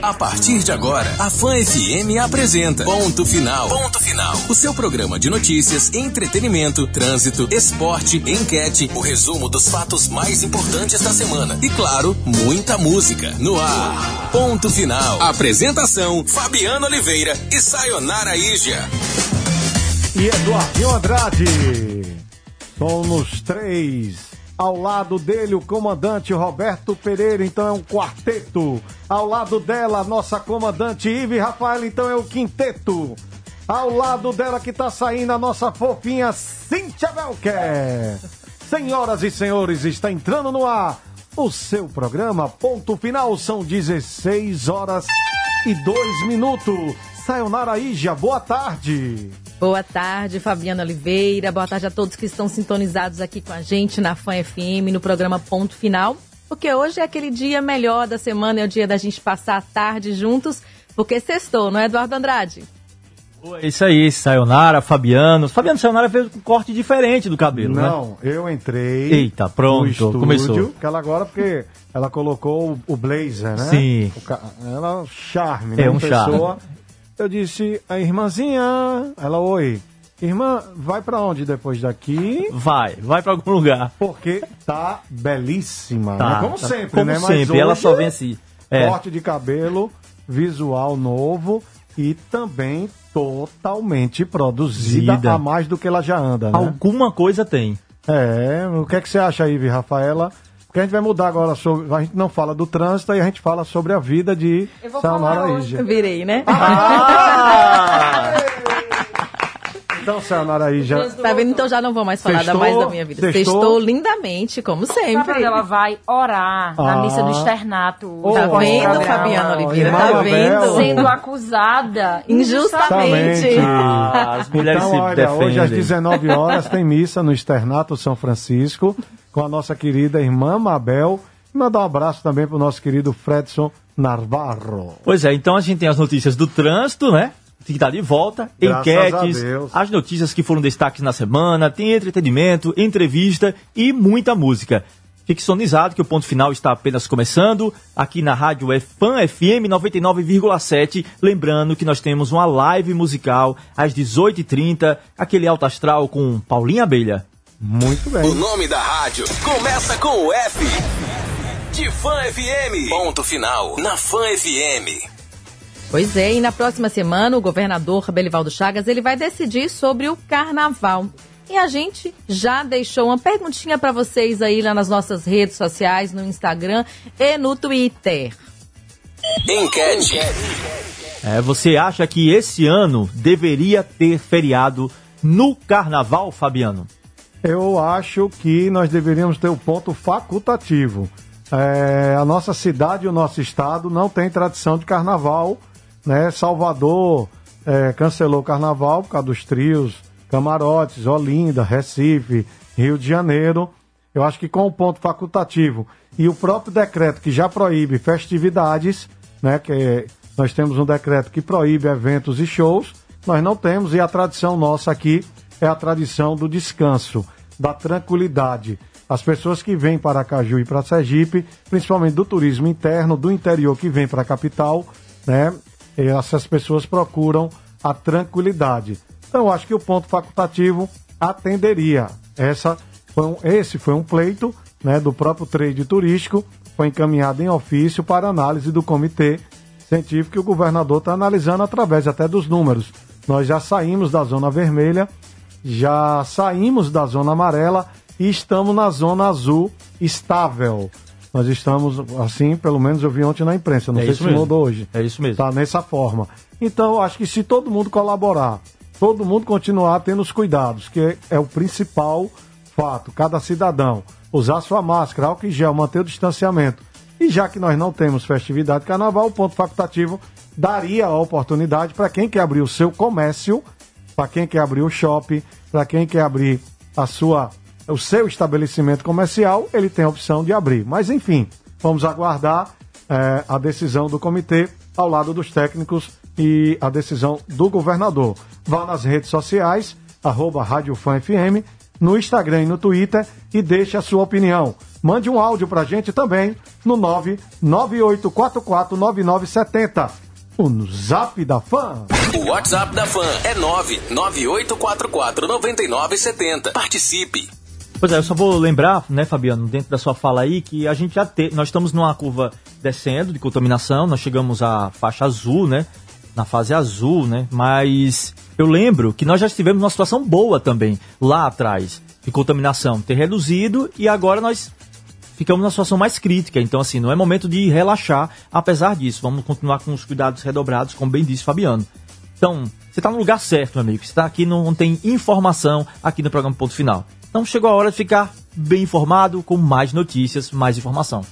A partir de agora, a Fã FM apresenta Ponto Final. Ponto Final. O seu programa de notícias, entretenimento, trânsito, esporte, enquete, o resumo dos fatos mais importantes da semana e, claro, muita música. No ar. Ponto Final. Apresentação: Fabiano Oliveira e Sayonara Ija. E Eduardinho Andrade. Somos três. Ao lado dele, o comandante Roberto Pereira, então é um quarteto. Ao lado dela, a nossa comandante Ive Rafael, então é o quinteto. Ao lado dela que tá saindo a nossa fofinha Cíntia Belker. Senhoras e senhores, está entrando no ar o seu programa. Ponto final, são 16 horas e 2 minutos. Sayonara Ija, boa tarde. Boa tarde, Fabiana Oliveira. Boa tarde a todos que estão sintonizados aqui com a gente na Fã FM, no programa Ponto Final. Porque hoje é aquele dia melhor da semana, é o dia da gente passar a tarde juntos, porque sextou, não é, Eduardo Andrade? É isso aí, Sayonara, Fabiano. Fabiano Sayonara fez um corte diferente do cabelo, né? Não, eu entrei. Eita, pronto, estúdio, começou. Que ela agora, porque ela colocou o, blazer, né? Sim. O ca- ela, charme, É né? um charme. Pessoa. Eu disse, a irmãzinha. Ela, oi. Irmã, vai pra onde depois daqui? Vai, vai pra algum lugar. Porque tá belíssima, Tá, né? Como tá. sempre, Como né? Mas sempre, ela só vem assim. É. Corte de cabelo, visual novo e também totalmente produzida Zida. a mais do que ela já anda, né? Alguma coisa tem. É, o que é que você acha aí, Rafaela? Porque a gente vai mudar agora sobre. A gente não fala do trânsito e a gente fala sobre a vida de Sayonara Ija. Virei, né? Ah! Então, Sayonara Ija. Tá vendo? Então já não vou mais falar da mais da minha vida. Sextou? Sextou lindamente, como sempre. ela vai orar Ah. na missa do externato? Tá Oh, vendo, Programa. Fabiana Oliveira? Irmã Tá Mabel. vendo? Sendo acusada Injustamente. Ah, as mulheres Então, se olha, defendem. hoje às 19 horas tem missa no Externato São Francisco com a nossa querida irmã Mabel. E mandar um abraço também pro nosso querido Fredson Narvarro. Pois é, então a gente tem as notícias do trânsito, né? Que tá de volta, Graças enquetes, as notícias que foram destaques na semana, tem entretenimento, entrevista e muita música. Fique sonizado que o ponto final está apenas começando aqui na rádio Fan FM 99,7. Lembrando que nós temos uma live musical às 18h30, aquele alto astral com Paulinha Abelha. Muito O bem. nome da rádio começa com o F. De Fã FM. Ponto final. Na Fã FM. Pois é, e na próxima semana o governador Belivaldo Chagas ele vai decidir sobre o carnaval. E a gente já deixou uma perguntinha para vocês aí lá nas nossas redes sociais, no Instagram e no Twitter. Enquete. É, você acha que esse ano deveria ter feriado no carnaval, Fabiano? Eu acho que nós deveríamos ter o ponto facultativo. É, a nossa cidade e o nosso estado não tem tradição de carnaval. Né? Salvador é, cancelou o carnaval por causa dos trios, camarotes, Olinda, Recife, Rio de Janeiro. Eu acho que com o ponto facultativo e o próprio decreto que já proíbe festividades, né, que é- nós temos um decreto que proíbe eventos e shows, nós não temos e a tradição nossa aqui é a tradição do descanso, da tranquilidade. As pessoas que vêm para Caju e para Sergipe, principalmente do turismo interno, do interior que vem para a capital, né, essas pessoas procuram a tranquilidade. Então, acho que o ponto facultativo atenderia. Essa foi um- esse foi um pleito né, do próprio trade turístico, foi encaminhado em ofício para análise do comitê científico que o governador está analisando através até dos números. Nós já saímos da zona vermelha, já saímos da zona amarela e estamos na zona azul estável. Nós estamos, assim, pelo menos eu vi ontem na imprensa, não É sei se mesmo. mudou hoje. É isso mesmo. Tá nessa forma. Então, acho que se todo mundo colaborar, todo mundo continuar tendo os cuidados, que é, é o principal fato, cada cidadão usar sua máscara, álcool em gel, manter o distanciamento. E já que nós não temos festividade de carnaval, o ponto facultativo daria a oportunidade para quem quer abrir o seu comércio, para quem quer abrir o shopping, para quem quer abrir a sua, o seu estabelecimento comercial, ele tem a opção de abrir. Mas enfim, vamos aguardar eh, a decisão do comitê ao lado dos técnicos e a decisão do governador. Vá nas redes sociais, arroba Rádio Fã FM, no Instagram e no Twitter e deixe a sua opinião. Mande um áudio pra gente também no 998449970. O Zap da Fã. O WhatsApp da Fã é 998449970. Participe. Pois é, eu só vou lembrar, né, Fabiano, dentro da sua fala aí, que a gente já tem. Nós estamos numa curva descendo de contaminação, nós chegamos à faixa azul, né? Na fase azul, né? Mas eu lembro que nós já estivemos numa situação boa também, lá atrás, de contaminação ter reduzido e agora nós ficamos numa situação mais crítica. Então, assim, não é momento de relaxar, apesar disso. Vamos continuar com os cuidados redobrados, como bem disse Fabiano. Então, você está no lugar certo, meu amigo. Você está aqui, não tem informação aqui no programa Ponto Final. Então chegou a hora de ficar bem informado, com mais notícias, mais informação.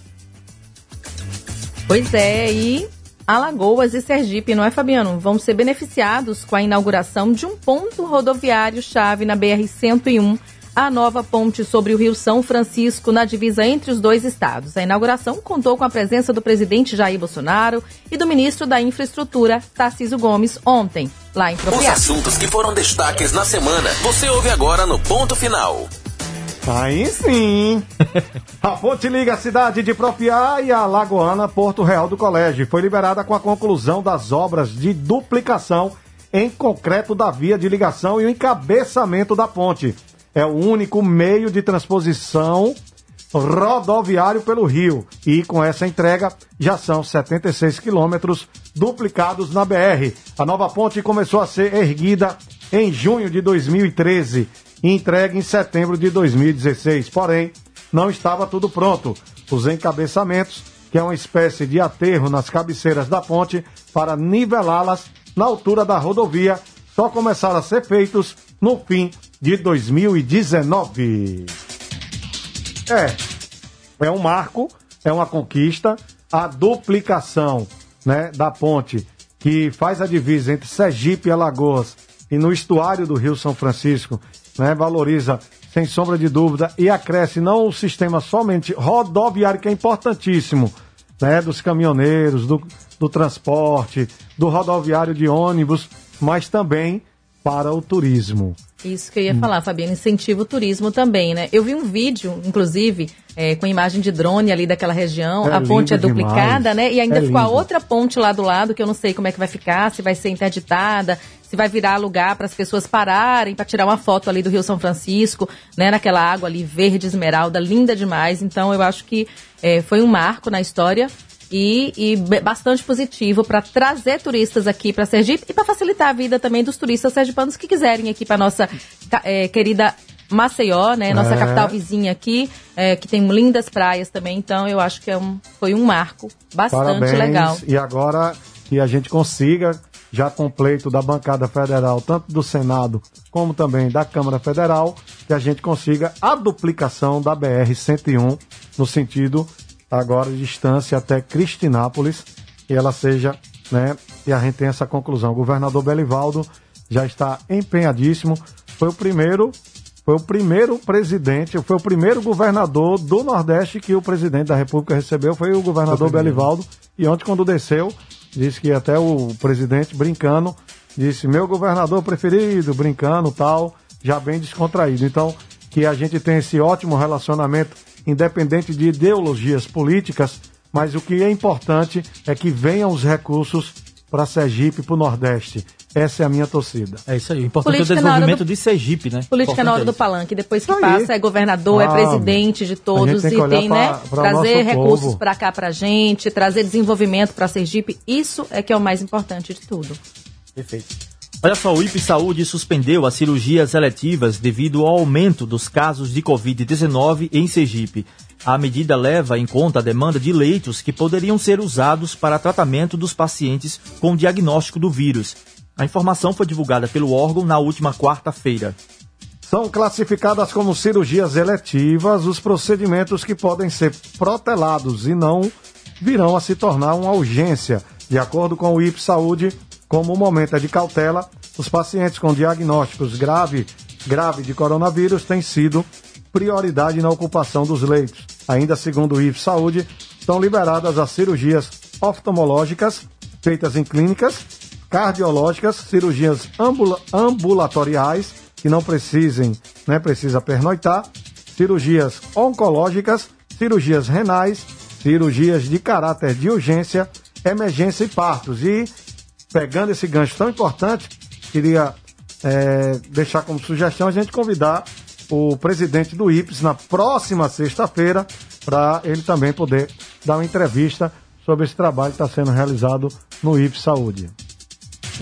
Pois é, e Alagoas e Sergipe, não é, Fabiano? Vão ser beneficiados com a inauguração de um ponto rodoviário-chave na BR-101, a nova ponte sobre o Rio São Francisco, na divisa entre os dois estados. A inauguração contou com a presença do presidente Jair Bolsonaro e do ministro da Infraestrutura, Tarcísio Gomes, ontem, lá em Os Propriá. assuntos que foram destaques na semana, você ouve agora no Ponto Final. Aí sim! A ponte liga a cidade de Propiá e a Lagoana Porto Real do Colégio. Foi liberada com a conclusão das obras de duplicação em concreto da via de ligação e o encabeçamento da ponte. É o único meio de transposição rodoviário pelo rio. E com essa entrega já são 76 quilômetros duplicados na BR. A nova ponte começou a ser erguida em junho de 2013 e entregue em setembro de 2016. Porém, não estava tudo pronto. Os encabeçamentos, que é uma espécie de aterro nas cabeceiras da ponte, para nivelá-las na altura da rodovia, só começaram a ser feitos no fim de 2019. É, é um marco, é uma conquista. A duplicação né, da ponte que faz a divisa entre Sergipe e Alagoas e no estuário do Rio São Francisco, né, valoriza sem sombra de dúvida e acresce não o sistema somente rodoviário, que é importantíssimo, né, dos caminhoneiros, do, do transporte, do rodoviário de ônibus, mas também para o turismo. Isso que eu ia falar, Fabiana, incentiva o turismo também, né? Eu vi um vídeo, inclusive, é, com imagem de drone ali daquela região, É a ponte é duplicada, demais. né? E ainda É ficou a lindo. outra ponte lá do lado, que eu não sei como é que vai ficar, se vai ser interditada, se vai virar lugar para as pessoas pararem para tirar uma foto ali do Rio São Francisco, né? Naquela água ali verde esmeralda, linda demais. Então eu acho que é, foi um marco na história e, e bastante positivo para trazer turistas aqui para Sergipe e para facilitar a vida também dos turistas sergipanos que quiserem aqui para nossa é, querida Maceió, né? Nossa É. capital vizinha aqui, é, que tem lindas praias também. Então eu acho que é um, foi um marco bastante Parabéns. legal. E agora que a gente consiga, já completo da bancada federal, tanto do Senado como também da Câmara Federal, que a gente consiga a duplicação da BR-101 no sentido agora de distância até Cristinápolis e ela seja, né, e a gente tem essa conclusão. O governador Belivaldo já está empenhadíssimo. Foi o primeiro foi o primeiro presidente, foi o primeiro governador do Nordeste que o presidente da República recebeu, foi o governador Belivaldo. E ontem, quando desceu, disse que até o presidente, brincando, disse: Meu governador preferido, brincando tal, já bem descontraído. Então, que a gente tem esse ótimo relacionamento, independente de ideologias políticas, mas o que é importante é que venham os recursos para Sergipe e para o Nordeste. Essa é a minha torcida. É isso aí. O importante Política é o desenvolvimento do- de Sergipe, né? Política na hora do Importante palanque, depois que passa é governador, é Ah, presidente de todos tem e tem, pra- né, pra trazer recursos pra cá pra gente, trazer desenvolvimento pra Sergipe, isso é que é o mais importante de tudo. Perfeito. Olha só, o IP Saúde suspendeu as cirurgias eletivas devido ao aumento dos casos de Covid-19 em Sergipe. A medida leva em conta a demanda de leitos que poderiam ser usados para tratamento dos pacientes com diagnóstico do vírus. A informação foi divulgada pelo órgão na última quarta-feira. São classificadas como cirurgias eletivas os procedimentos que podem ser protelados e não virão a se tornar uma urgência. De acordo com o IP Saúde, como o momento é de cautela, os pacientes com diagnósticos grave, grave de coronavírus têm sido prioridade na ocupação dos leitos. Ainda segundo o IP Saúde, estão liberadas as cirurgias oftalmológicas feitas em clínicas, cardiológicas, cirurgias ambula- ambulatoriais, que não precisem, né, precisa pernoitar, cirurgias oncológicas, cirurgias renais, cirurgias de caráter de urgência, emergência e partos. E pegando esse gancho tão importante, queria é, deixar como sugestão a gente convidar o presidente do IPS na próxima sexta-feira para ele também poder dar uma entrevista sobre esse trabalho que está sendo realizado no IPS Saúde.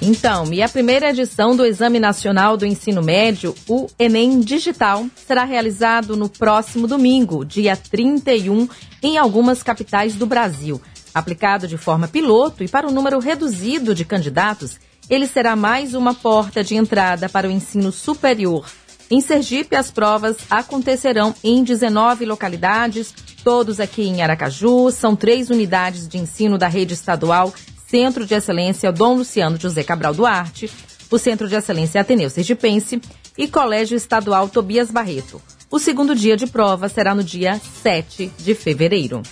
Então, e a primeira edição do Exame Nacional do Ensino Médio, o Enem Digital, será realizado no próximo domingo, dia 31, em algumas capitais do Brasil. Aplicado de forma piloto e para um número reduzido de candidatos, ele será mais uma porta de entrada para o ensino superior. Em Sergipe, as provas acontecerão em 19 localidades, todos aqui em Aracaju. São três unidades de ensino da rede estadual Centro de Excelência Dom Luciano José Cabral Duarte, o Centro de Excelência Ateneu Sergipense e Colégio Estadual Tobias Barreto. O segundo dia de prova será no dia 7 de fevereiro.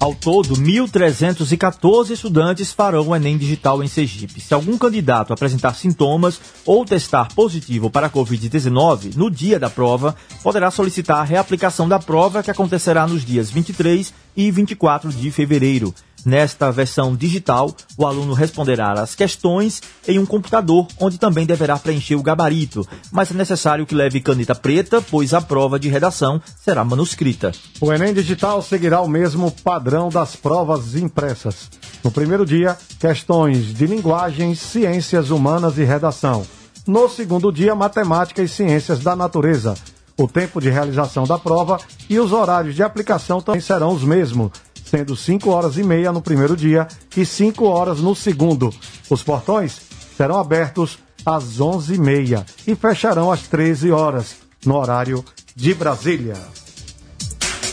Ao todo, 1.314 estudantes farão o Enem Digital em Sergipe. Se algum candidato apresentar sintomas ou testar positivo para a Covid-19 no dia da prova, poderá solicitar a reaplicação da prova que acontecerá nos dias 23 e 24 de fevereiro. Nesta versão digital, o aluno responderá às questões em um computador, onde também deverá preencher o gabarito, mas é necessário que leve caneta preta, pois a prova de redação será manuscrita. O Enem Digital seguirá o mesmo padrão das provas impressas. No primeiro dia, questões de linguagens, ciências humanas e redação. No segundo dia, matemática e ciências da natureza. O tempo de realização da prova e os horários de aplicação também serão os mesmos sendo 5 horas e meia no primeiro dia e 5 horas no segundo. Os portões serão abertos às 11h30 e fecharão às 13 horas, no horário de Brasília.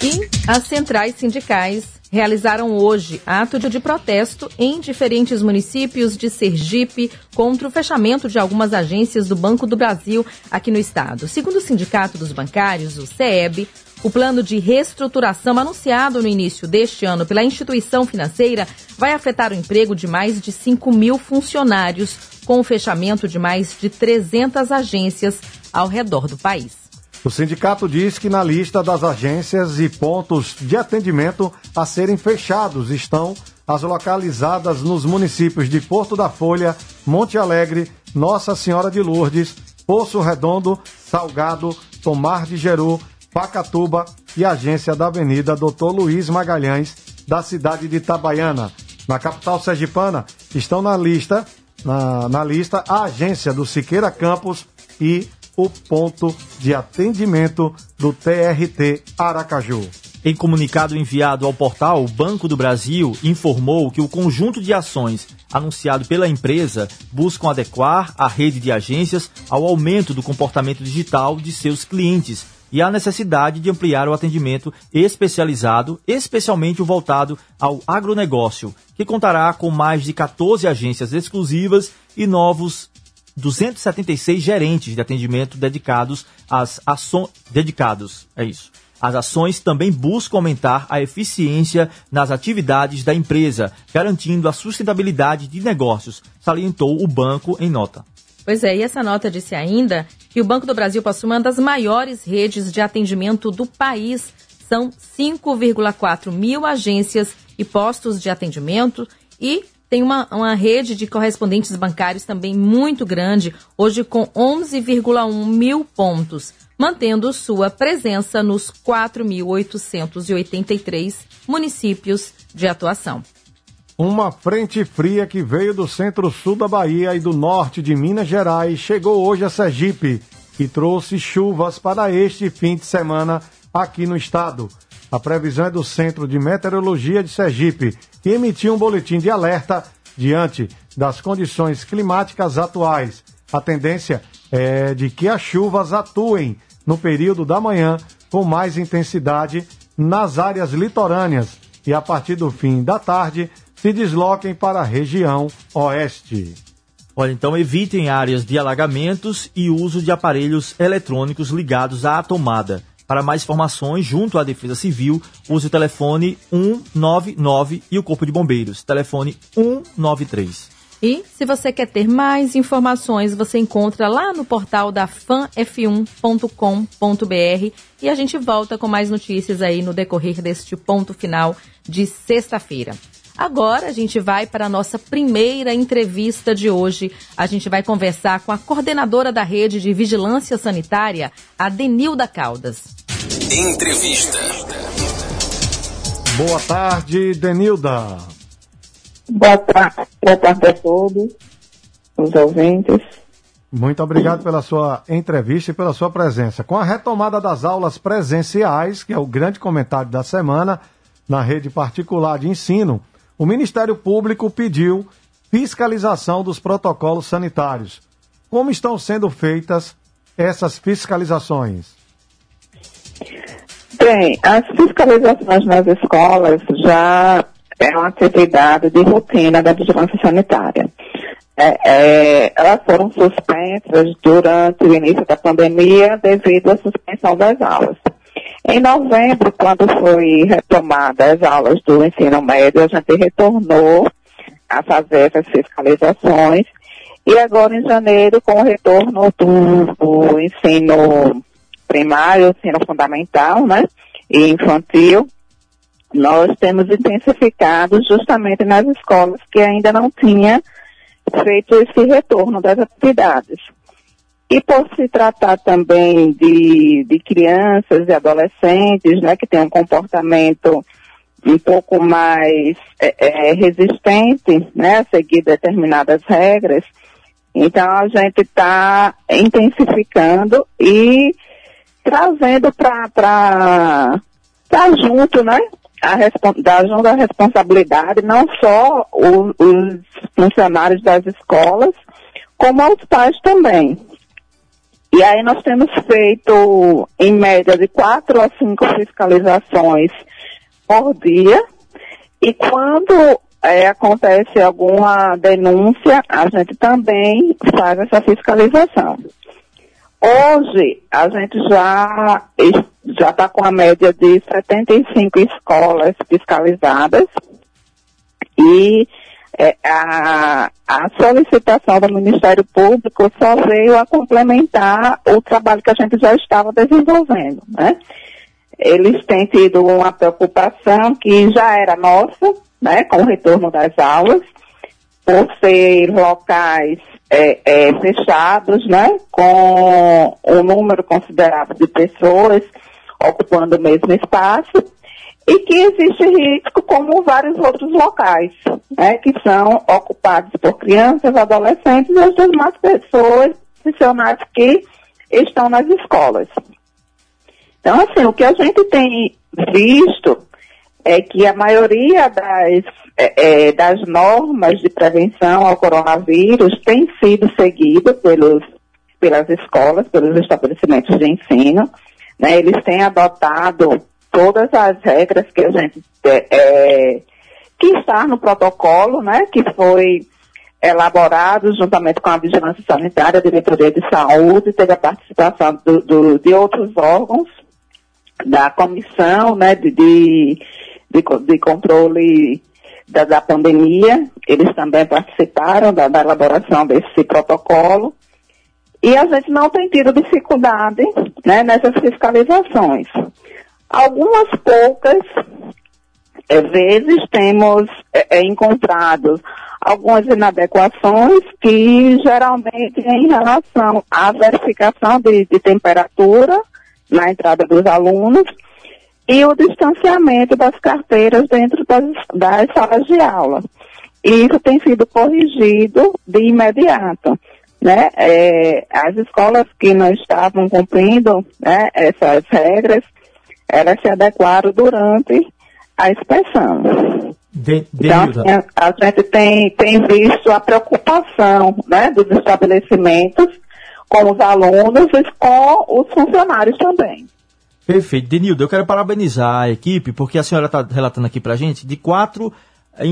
E as centrais sindicais realizaram hoje ato de protesto em diferentes municípios de Sergipe contra o fechamento de algumas agências do Banco do Brasil aqui no estado. Segundo o Sindicato dos Bancários, o CEB, o plano de reestruturação anunciado no início deste ano pela instituição financeira vai afetar o emprego de mais de 5 mil funcionários, com o fechamento de mais de 300 agências ao redor do país. O sindicato diz que na lista das agências e pontos de atendimento a serem fechados estão as localizadas nos municípios de Porto da Folha, Monte Alegre, Nossa Senhora de Lourdes, Poço Redondo, Salgado, Tomar de Geru, Pacatuba e agência da Avenida Doutor Luiz Magalhães, da cidade de Itabaiana. Na capital sergipana estão na lista, na, na lista a agência do Siqueira Campos e o ponto de atendimento do TRT Aracaju. Em comunicado enviado ao portal, o Banco do Brasil informou que o conjunto de ações anunciado pela empresa buscam adequar a rede de agências ao aumento do comportamento digital de seus clientes e a necessidade de ampliar o atendimento especializado, especialmente o voltado ao agronegócio, que contará com mais de 14 agências exclusivas e novos 276 gerentes de atendimento dedicados às ações dedicados, é isso. As ações também buscam aumentar a eficiência nas atividades da empresa, garantindo a sustentabilidade de negócios, salientou o banco em nota. Pois é, e essa nota disse ainda que o Banco do Brasil possui uma das maiores redes de atendimento do país. São 5,4 mil agências e postos de atendimento e tem uma, uma rede de correspondentes bancários também muito grande, hoje com 11,1 mil pontos, mantendo sua presença nos 4.883 municípios de atuação. Uma frente fria que veio do centro-sul da Bahia e do norte de Minas Gerais chegou hoje a Sergipe e trouxe chuvas para este fim de semana aqui no estado. A previsão é do Centro de Meteorologia de Sergipe, que emitiu um boletim de alerta diante das condições climáticas atuais. A tendência é de que as chuvas atuem no período da manhã com mais intensidade nas áreas litorâneas e a partir do fim da tarde se desloquem para a região oeste. Olha, então evitem áreas de alagamentos e uso de aparelhos eletrônicos ligados à tomada. Para mais informações, junto à Defesa Civil, use o telefone 199 e o Corpo de Bombeiros, telefone 193. E se você quer ter mais informações, você encontra lá no portal da fanf1.com.br e a gente volta com mais notícias aí no decorrer deste ponto final de sexta-feira. Agora a gente vai para a nossa primeira entrevista de hoje. A gente vai conversar com a coordenadora da rede de vigilância sanitária, a Denilda Caldas. Entrevista. Boa tarde, Denilda. Boa tarde, boa tarde a todos, os ouvintes. Muito obrigado pela sua entrevista e pela sua presença. Com a retomada das aulas presenciais, que é o grande comentário da semana, na rede particular de ensino, o Ministério Público pediu fiscalização dos protocolos sanitários. Como estão sendo feitas essas fiscalizações? Bem, as fiscalizações nas escolas já é uma atividade de rotina da vigilância sanitária. É, é, elas foram suspensas durante o início da pandemia devido à suspensão das aulas. Em novembro, quando foi retomada as aulas do ensino médio, a gente retornou a fazer essas fiscalizações. E agora em janeiro, com o retorno do, do ensino primário, ensino fundamental, né? E infantil, nós temos intensificado justamente nas escolas que ainda não tinha feito esse retorno das atividades. E por se tratar também de, de crianças e adolescentes, né, que têm um comportamento um pouco mais é, é, resistente, né, a seguir determinadas regras, então a gente está intensificando e trazendo para junto, né, a da junto a responsabilidade não só os, os funcionários das escolas, como aos pais também. E aí nós temos feito, em média, de quatro a cinco fiscalizações por dia. E quando é, acontece alguma denúncia, a gente também faz essa fiscalização. Hoje, a gente já já está com a média de 75 escolas fiscalizadas e é, a, a solicitação do Ministério Público só veio a complementar o trabalho que a gente já estava desenvolvendo, né? Eles têm tido uma preocupação que já era nossa, né, com o retorno das aulas, por ser locais é, é, fechados, né, com um número considerável de pessoas ocupando o mesmo espaço, e que existe risco como vários outros locais, né, que são ocupados por crianças, adolescentes e as demais pessoas, funcionários que estão nas escolas. Então, assim, o que a gente tem visto é que a maioria das, é, é das normas de prevenção ao coronavírus tem sido seguida pelos, pelas escolas, pelos estabelecimentos de ensino. Né, eles têm adotado todas as regras que a gente é, que está no protocolo, né, que foi elaborado juntamente com a Vigilância Sanitária, a Diretoria de Saúde, teve a participação do, do, de outros órgãos da comissão, né, de, de, de, de controle da, da, pandemia, eles também participaram da, da elaboração desse protocolo. E a gente não tem tido dificuldade né, nessas fiscalizações. Algumas poucas é, vezes temos é, encontrado algumas inadequações que geralmente em relação à verificação de, de temperatura na entrada dos alunos e o distanciamento das carteiras dentro das, das salas de aula. E isso tem sido corrigido de imediato. Né? É, as escolas que não estavam cumprindo né, essas regras elas se adequaram durante a inspeção. De, de então, assim, a, a, gente tem, tem visto a preocupação né, dos estabelecimentos com os alunos e com os funcionários também. Perfeito. Denildo, eu quero parabenizar a equipe, porque a senhora está relatando aqui para a gente de quatro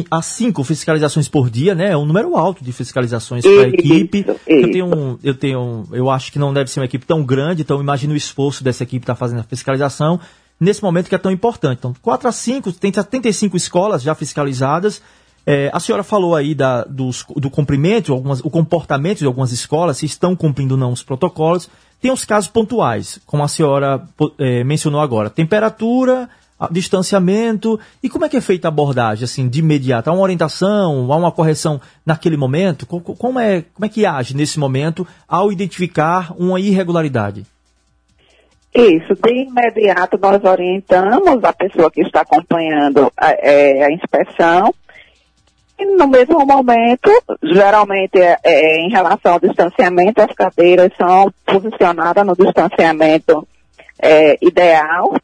a cinco fiscalizações por dia, né? É um número alto de fiscalizações para a equipe. Isso. Eu tenho, eu tenho, eu acho que não deve ser uma equipe tão grande, então imagino o esforço dessa equipe estar tá fazendo a fiscalização nesse momento que é tão importante. Então, 4 a 5, tem 75 escolas já fiscalizadas É, a senhora falou aí da, dos, do cumprimento, algumas, o comportamento de algumas escolas, se estão cumprindo ou não os protocolos. Tem os casos pontuais, como a senhora é, mencionou agora. Temperatura, distanciamento. E como é que é feita a abordagem, assim, de imediato? Há uma orientação, há uma correção naquele momento? Como é, como é que age nesse momento ao identificar uma irregularidade? Isso, de imediato nós orientamos a pessoa que está acompanhando a, é, a inspeção. E no mesmo momento, geralmente é, é, em relação ao distanciamento, as cadeiras são posicionadas no distanciamento é, ideal.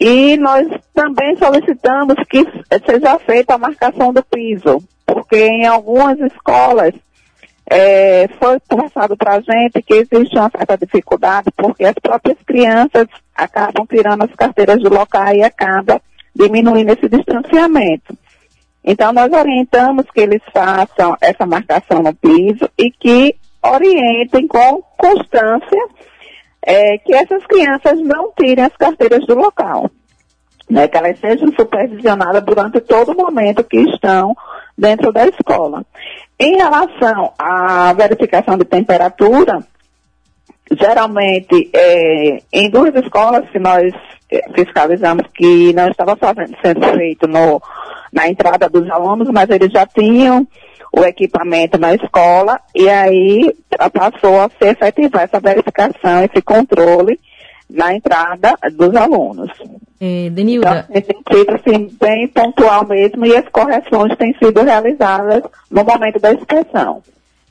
E nós também solicitamos que seja feita a marcação do piso, porque em algumas escolas é, foi passado para a gente que existe uma certa dificuldade, porque as próprias crianças acabam tirando as carteiras do local e acaba diminuindo esse distanciamento. Então, nós orientamos que eles façam essa marcação no piso e que orientem com constância é, que essas crianças não tirem as carteiras do local. Né, que elas sejam supervisionadas durante todo o momento que estão dentro da escola. Em relação à verificação de temperatura, geralmente é, em duas escolas que nós é, fiscalizamos que não estava fazendo, sendo feito no, na entrada dos alunos, mas eles já tinham o equipamento na escola e aí passou a ser efetivada essa verificação, esse controle na entrada dos alunos. É, Denilda. Então, tem sido assim, bem pontual mesmo e as correções têm sido realizadas no momento da inspeção.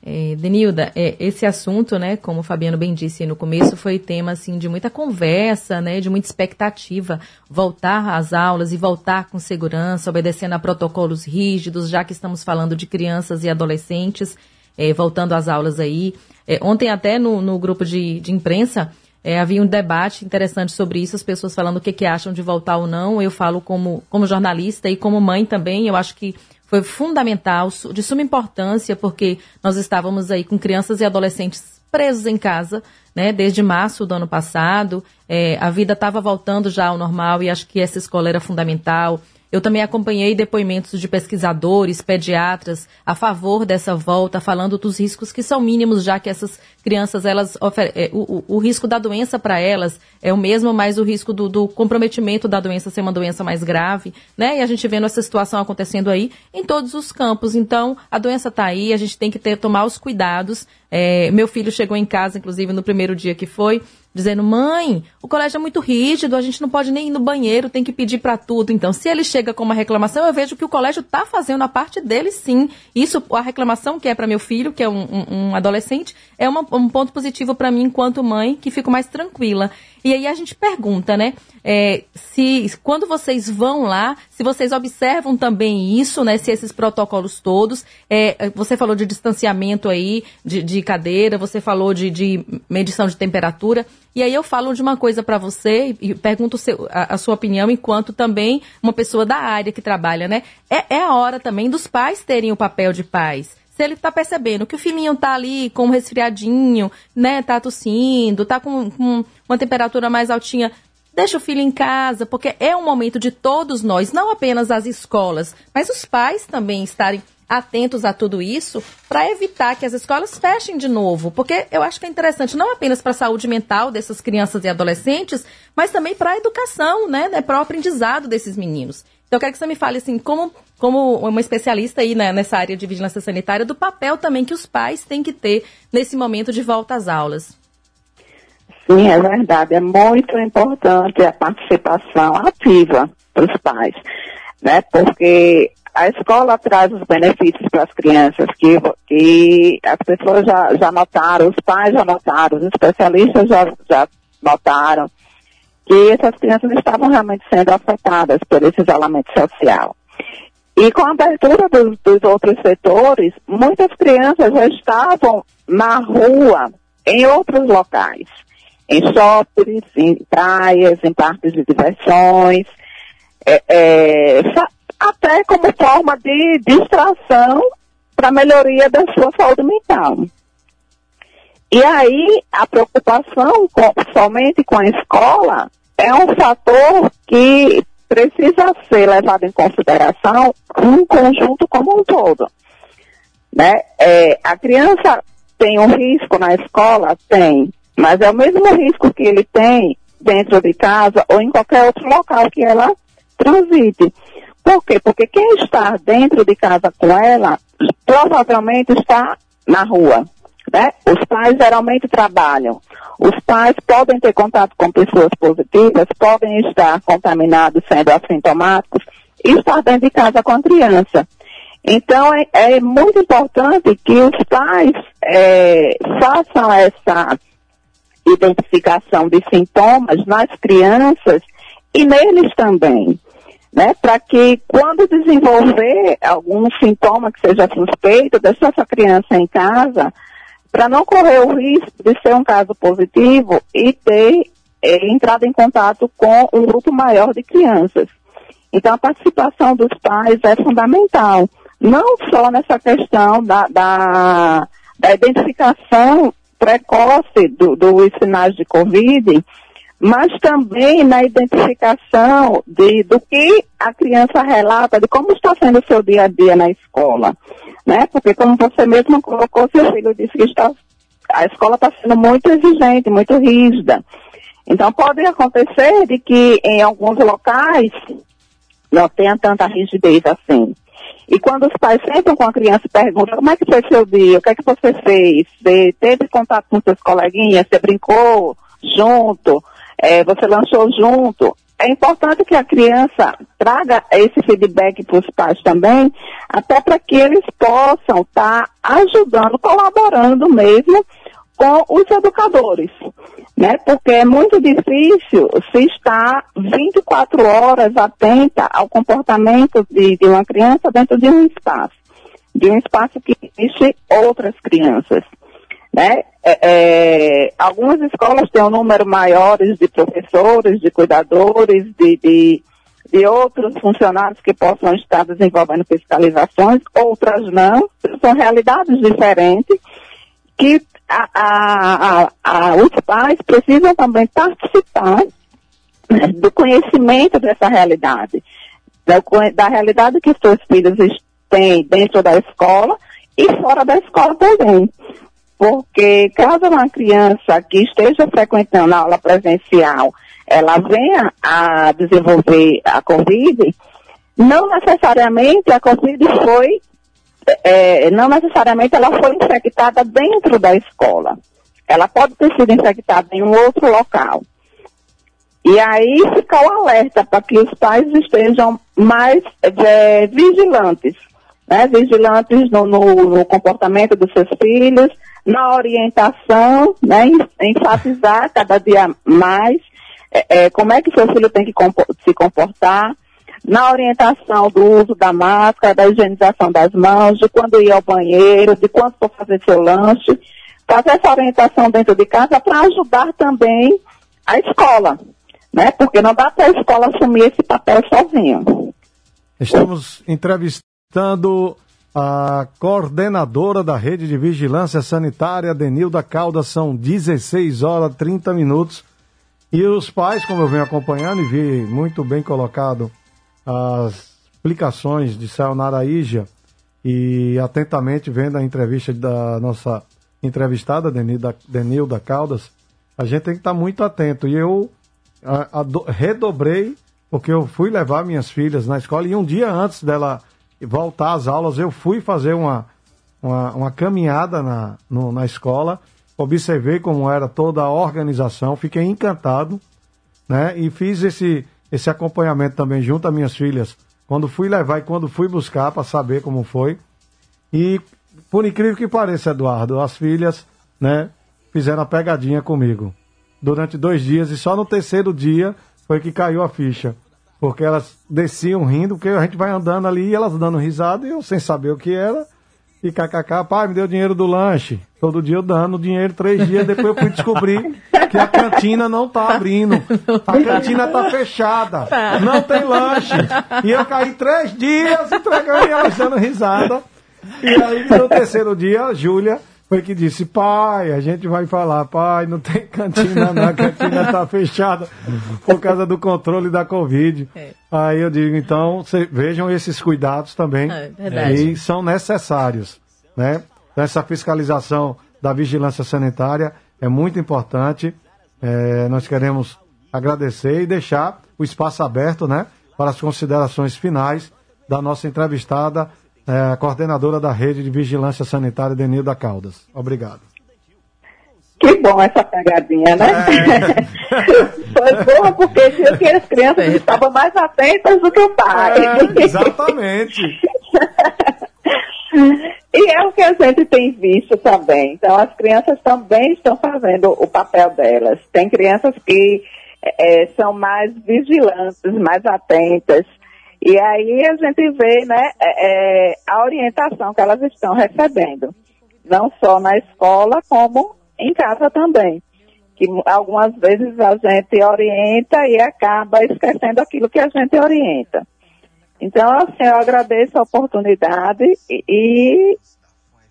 É, Denilda, é, esse assunto, né, como o Fabiano bem disse no começo, foi tema assim de muita conversa, né, de muita expectativa, voltar às aulas e voltar com segurança, obedecendo a protocolos rígidos, já que estamos falando de crianças e adolescentes, é, voltando às aulas aí. É, ontem até no, no grupo de, de imprensa é, havia um debate interessante sobre isso, as pessoas falando o que, que acham de voltar ou não. Eu falo como, como jornalista e como mãe também, eu acho que foi fundamental, de suma importância, porque nós estávamos aí com crianças e adolescentes presos em casa, né, desde março do ano passado. É, a vida estava voltando já ao normal e acho que essa escola era fundamental. Eu também acompanhei depoimentos de pesquisadores, pediatras a favor dessa volta, falando dos riscos que são mínimos, já que essas crianças, elas é, o, o, risco da doença para elas é o mesmo, mas o risco do, do, comprometimento da doença ser uma doença mais grave, né? E a gente vendo essa situação acontecendo aí em todos os campos. Então, a doença está aí, a gente tem que ter, tomar os cuidados. É, meu filho chegou em casa, inclusive, no primeiro dia que foi, dizendo: mãe, o colégio é muito rígido, a gente não pode nem ir no banheiro, tem que pedir para tudo. Então, se ele chega com uma reclamação, eu vejo que o colégio está fazendo a parte dele, sim. Isso, a reclamação que é para meu filho, que é um, um, um adolescente, é uma, um ponto positivo para mim enquanto mãe, que fico mais tranquila. E aí a gente pergunta, né? É, se quando vocês vão lá, se vocês observam também isso, né? Se esses protocolos todos, é, você falou de distanciamento aí, de, de cadeira, você falou de, de, medição de temperatura. E aí eu falo de uma coisa para você e pergunto seu, a, a, sua opinião enquanto também uma pessoa da área que trabalha, né? É, é a hora também dos pais terem o papel de pais se ele está percebendo que o filhinho está ali com um resfriadinho, né, tá tossindo, tá com, com uma temperatura mais altinha, deixa o filho em casa, porque é um momento de todos nós, não apenas as escolas, mas os pais também estarem atentos a tudo isso para evitar que as escolas fechem de novo, porque eu acho que é interessante não apenas para a saúde mental dessas crianças e adolescentes, mas também para a educação, né, né para o aprendizado desses meninos. Então eu quero que você me fale assim, como como uma especialista aí né, nessa área de vigilância sanitária, do papel também que os pais têm que ter nesse momento de volta às aulas. Sim, é verdade. É muito importante a participação ativa dos pais, né? Porque a escola traz os benefícios para as crianças que, que as pessoas já, já notaram, os pais já notaram, os especialistas já, já notaram que essas crianças estavam realmente sendo afetadas por esse isolamento social. E com a abertura dos, dos outros setores, muitas crianças já estavam na rua, em outros locais, em shoppings, em praias, em parques de diversões, é, é, até como forma de distração para melhoria da sua saúde mental. E aí, a preocupação com, somente com a escola é um fator que precisa ser levado em consideração um conjunto como um todo. Né? É, a criança tem um risco na escola? Tem. Mas é o mesmo risco que ele tem dentro de casa ou em qualquer outro local que ela transite. Por quê? Porque quem está dentro de casa com ela provavelmente está na rua. Né? Os pais geralmente trabalham. Os pais podem ter contato com pessoas positivas, podem estar contaminados, sendo assintomáticos, e estar dentro de casa com a criança. Então, é, é muito importante que os pais é, façam essa identificação de sintomas nas crianças e neles também, né? Para que quando desenvolver algum sintoma que seja suspeito, deixar essa criança em casa, para não correr o risco de ser um caso positivo e ter é, entrado em contato com um grupo maior de crianças. Então, a participação dos pais é fundamental, não só nessa questão da, da, da identificação precoce do, dos sinais de Covid, mas também na identificação de, do que a criança relata, de como está sendo o seu dia a dia na escola. Né? Porque, como você mesmo colocou, seu filho disse que está, a escola está sendo muito exigente, muito rígida. Então, pode acontecer de que em alguns locais não tenha tanta rigidez assim. E quando os pais sentam com a criança e perguntam como é que foi seu dia, o que é que você fez, você teve contato com seus coleguinhas, você brincou junto, é, você lançou junto, é importante que a criança traga esse feedback para os pais também, até para que eles possam estar tá ajudando, colaborando mesmo com os educadores, né? Porque é muito difícil se estar 24 horas atenta ao comportamento de, de uma criança dentro de um espaço, de um espaço que existe outras crianças. Né? É, é, algumas escolas têm um número maiores de professores, de cuidadores, de, de, de, outros funcionários que possam estar desenvolvendo fiscalizações, outras não, são realidades diferentes que a, a, a, os pais precisam também participar né, do conhecimento dessa realidade, da, da realidade que seus filhos têm dentro da escola e fora da escola também. Porque caso uma criança que esteja frequentando a aula presencial, ela venha a desenvolver a Covid, não necessariamente a Covid foi é, não necessariamente ela foi infectada dentro da escola. Ela pode ter sido infectada em um outro local. E aí fica o alerta para que os pais estejam mais é, vigilantes, né? vigilantes no, no, no, comportamento dos seus filhos, na orientação, né? enfatizar cada dia mais é, é, como é que seu filho tem que se comportar, na orientação do uso da máscara, da higienização das mãos, de quando ir ao banheiro, de quando for fazer seu lanche, fazer essa orientação dentro de casa para ajudar também a escola, né? Porque não dá para a escola assumir esse papel sozinho. Estamos entrevistando a coordenadora da Rede de Vigilância Sanitária, Denilda Caldas, são 16 horas 30 minutos. E os pais, como eu venho acompanhando e vi muito bem colocado as explicações de Sayonara Ija e atentamente vendo a entrevista da nossa entrevistada, Denilda, Denilda Caldas, a gente tem que estar muito atento. E eu a, a, redobrei, porque eu fui levar minhas filhas na escola e um dia antes dela voltar às aulas, eu fui fazer uma, uma, uma caminhada na, no, na escola, observei como era toda a organização, fiquei encantado, né? E fiz esse esse acompanhamento também junto às minhas filhas, quando fui levar e quando fui buscar para saber como foi. E por incrível que pareça, Eduardo, as filhas, né, fizeram a pegadinha comigo durante dois dias e só no terceiro dia foi que caiu a ficha. Porque elas desciam rindo, porque a gente vai andando ali e elas dando risada e eu sem saber o que era. E kkk, pai, me deu dinheiro do lanche. Todo dia eu dando dinheiro, três dias, depois eu fui descobrir que a cantina não tá abrindo. A cantina tá fechada. Tá. Não tem lanche. E eu caí três dias entregando e elas dando risada. E aí, no terceiro dia, a Júlia foi que disse, pai, a gente vai falar, pai, não tem cantina não, a cantina tá fechada por causa do controle da Covid. É. Aí eu digo, então, cê- vejam esses cuidados também, É, e são necessários, né? Essa fiscalização da vigilância sanitária é muito importante, É, nós queremos agradecer e deixar o espaço aberto, né, para as considerações finais da nossa entrevistada, é, a coordenadora da rede de vigilância sanitária, Denilda Caldas. Obrigado. Que bom essa pegadinha, né? Foi boa porque viu que as crianças estavam mais atentas do que o pai. É, exatamente. E é o que a gente tem visto também. Então, as crianças também estão fazendo o papel delas. Tem crianças que eh, são mais vigilantes, mais atentas. E aí a gente vê né, eh, eh, a orientação que elas estão recebendo. Não só na escola, como em casa também. Que algumas vezes a gente orienta e acaba esquecendo aquilo que a gente orienta. Então, assim, eu agradeço a oportunidade e, e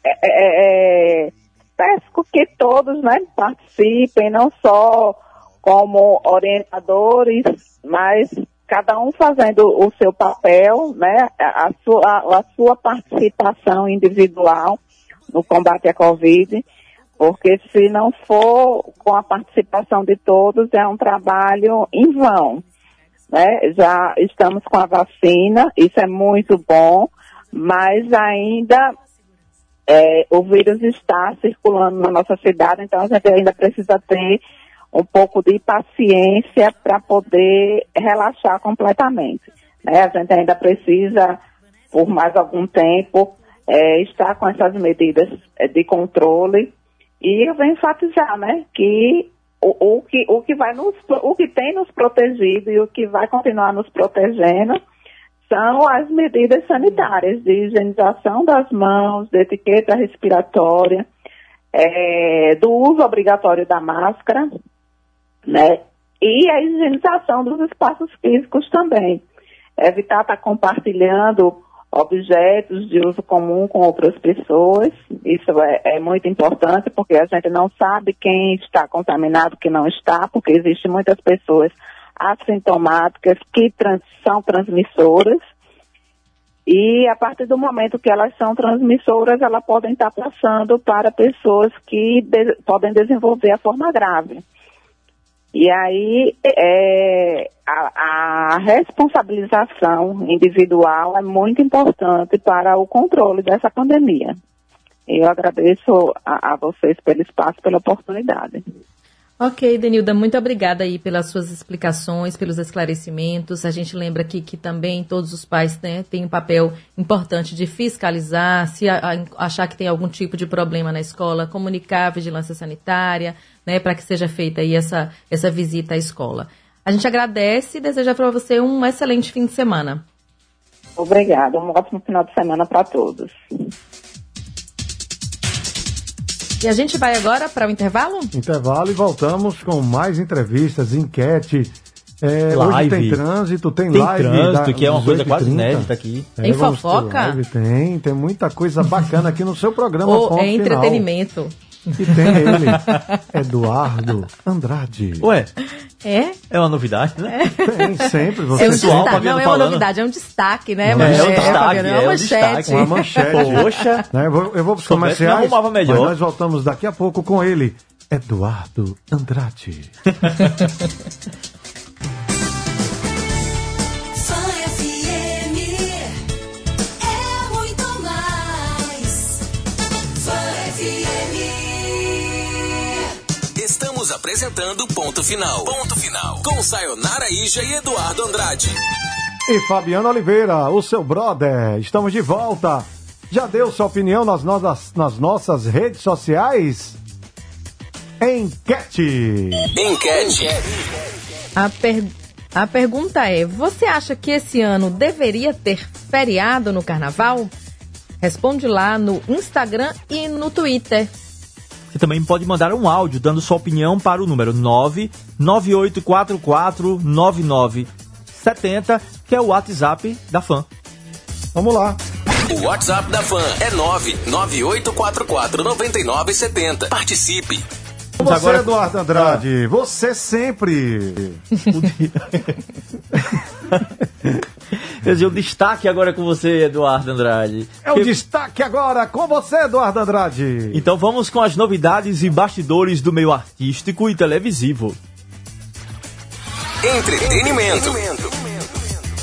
é, é, é, peço que todos né, participem, não só como orientadores, mas cada um fazendo o seu papel, né, a, a sua, a sua participação individual no combate à Covid, porque se não for com a participação de todos, é um trabalho em vão né? Já estamos com a vacina, isso é muito bom, mas ainda é, o vírus está circulando na nossa cidade, então a gente ainda precisa ter um pouco de paciência para poder relaxar completamente. Né? A gente ainda precisa, por mais algum tempo, é, estar com essas medidas é, de controle. E eu venho enfatizar, né, que o, o que o que vai nos o que tem nos protegido e o que vai continuar nos protegendo são as medidas sanitárias de higienização das mãos, de etiqueta respiratória, é, do uso obrigatório da máscara, né? E a higienização dos espaços físicos também. Evitar estar compartilhando objetos de uso comum com outras pessoas. Isso é, é muito importante porque a gente não sabe quem está contaminado, quem não está, porque existem muitas pessoas assintomáticas que trans- são transmissoras. E a partir do momento que elas são transmissoras, elas podem estar passando para pessoas que de- podem desenvolver a forma grave. E aí é, a, a responsabilização individual é muito importante para o controle dessa pandemia. Eu agradeço a, a vocês pelo espaço, pela oportunidade. Ok, Denilda, muito obrigada aí pelas suas explicações, pelos esclarecimentos. A gente lembra aqui que também todos os pais né, têm um papel importante de fiscalizar, se achar que tem algum tipo de problema na escola, comunicar a vigilância sanitária, né, para que seja feita aí essa, essa visita à escola. A gente agradece e deseja para você um excelente fim de semana. Obrigada. Um ótimo final de semana para todos. E a gente vai agora para o intervalo? Intervalo e voltamos com mais entrevistas, enquete. É, hoje Live. tem trânsito, tem, Tem live. trânsito, da- que é uma coisa quase 8h30. inédita aqui. É, Tem fofoca? live, tem, tem muita coisa bacana aqui no seu programa. Ou é Final. E tem ele, Eduardo Andrade. Ué, É? é uma novidade, né? Tem sempre, você É um Pessoal, destaque, Fabiano não é uma falando. novidade, é um destaque, né? Não, É, é um destaque, Fabiano, é uma um manchete. destaque. Uma manchete. Poxa. Né, eu vou, eu vou pros comerciais, melhor. mas nós voltamos daqui a pouco com ele, Eduardo Andrade. Estamos apresentando Ponto Final. Ponto Final. Com Sayonara Ija e Eduardo Andrade. E Fabiano Oliveira, o seu brother, estamos de volta. Já deu sua opinião nas, nossas- nas nossas redes sociais? Enquete! Enquete. A, per- a pergunta é: você acha que esse ano deveria ter feriado no carnaval? Responde lá no Instagram e no Twitter. Você também pode mandar um áudio dando sua opinião para o número 998449970, que é o WhatsApp da fã. Vamos lá. O WhatsApp da Fan é 998449970. Participe. Você, Agora- Eduardo Andrade, você sempre. Quer dizer, o destaque agora é com você, Eduardo Andrade. É o Que- destaque agora com você, Eduardo Andrade. Então vamos com as novidades e bastidores do meio artístico e televisivo. Entretenimento.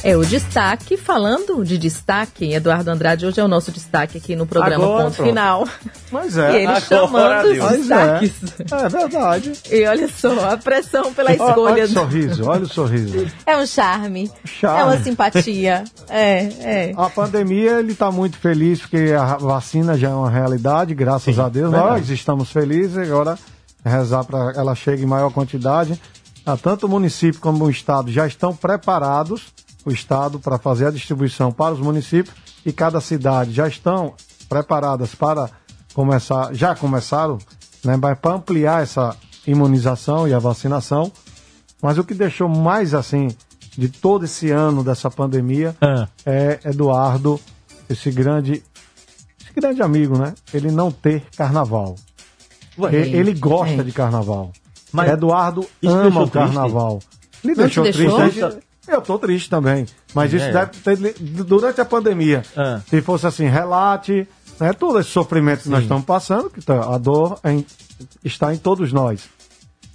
É o destaque, falando de destaque, Eduardo Andrade hoje é o nosso destaque aqui no programa Agora, Ponto pronto. Final. Mas E é. ele Agora chamando deu. os é. destaques. É verdade. E olha só, a pressão pela Olha, olha escolha. o sorriso, olha o sorriso. É um charme, Charme. é uma simpatia. É, é. A pandemia, ele está muito feliz porque a vacina já é uma realidade, graças a Deus. Nós estamos felizes, agora rezar para ela chegue em maior quantidade. Ah, tanto o município como o estado já estão preparados, o estado para fazer a distribuição para os municípios e cada cidade já estão preparadas para começar, já começaram, né, mas para ampliar essa imunização e a vacinação. Mas o que deixou mais assim de todo esse ano dessa pandemia Ah. é Eduardo, esse grande, esse grande amigo, né? Ele não ter carnaval. Ué, ele gosta é. de carnaval. Mas Eduardo ama o carnaval. Ele Não te deixou deixou? triste. Eu tô triste também. Mas isso É. deve ter. Durante a pandemia, Ah. se fosse assim, relate, né? Todo esse sofrimento que nós estamos passando, que tá- a dor em- está em todos nós.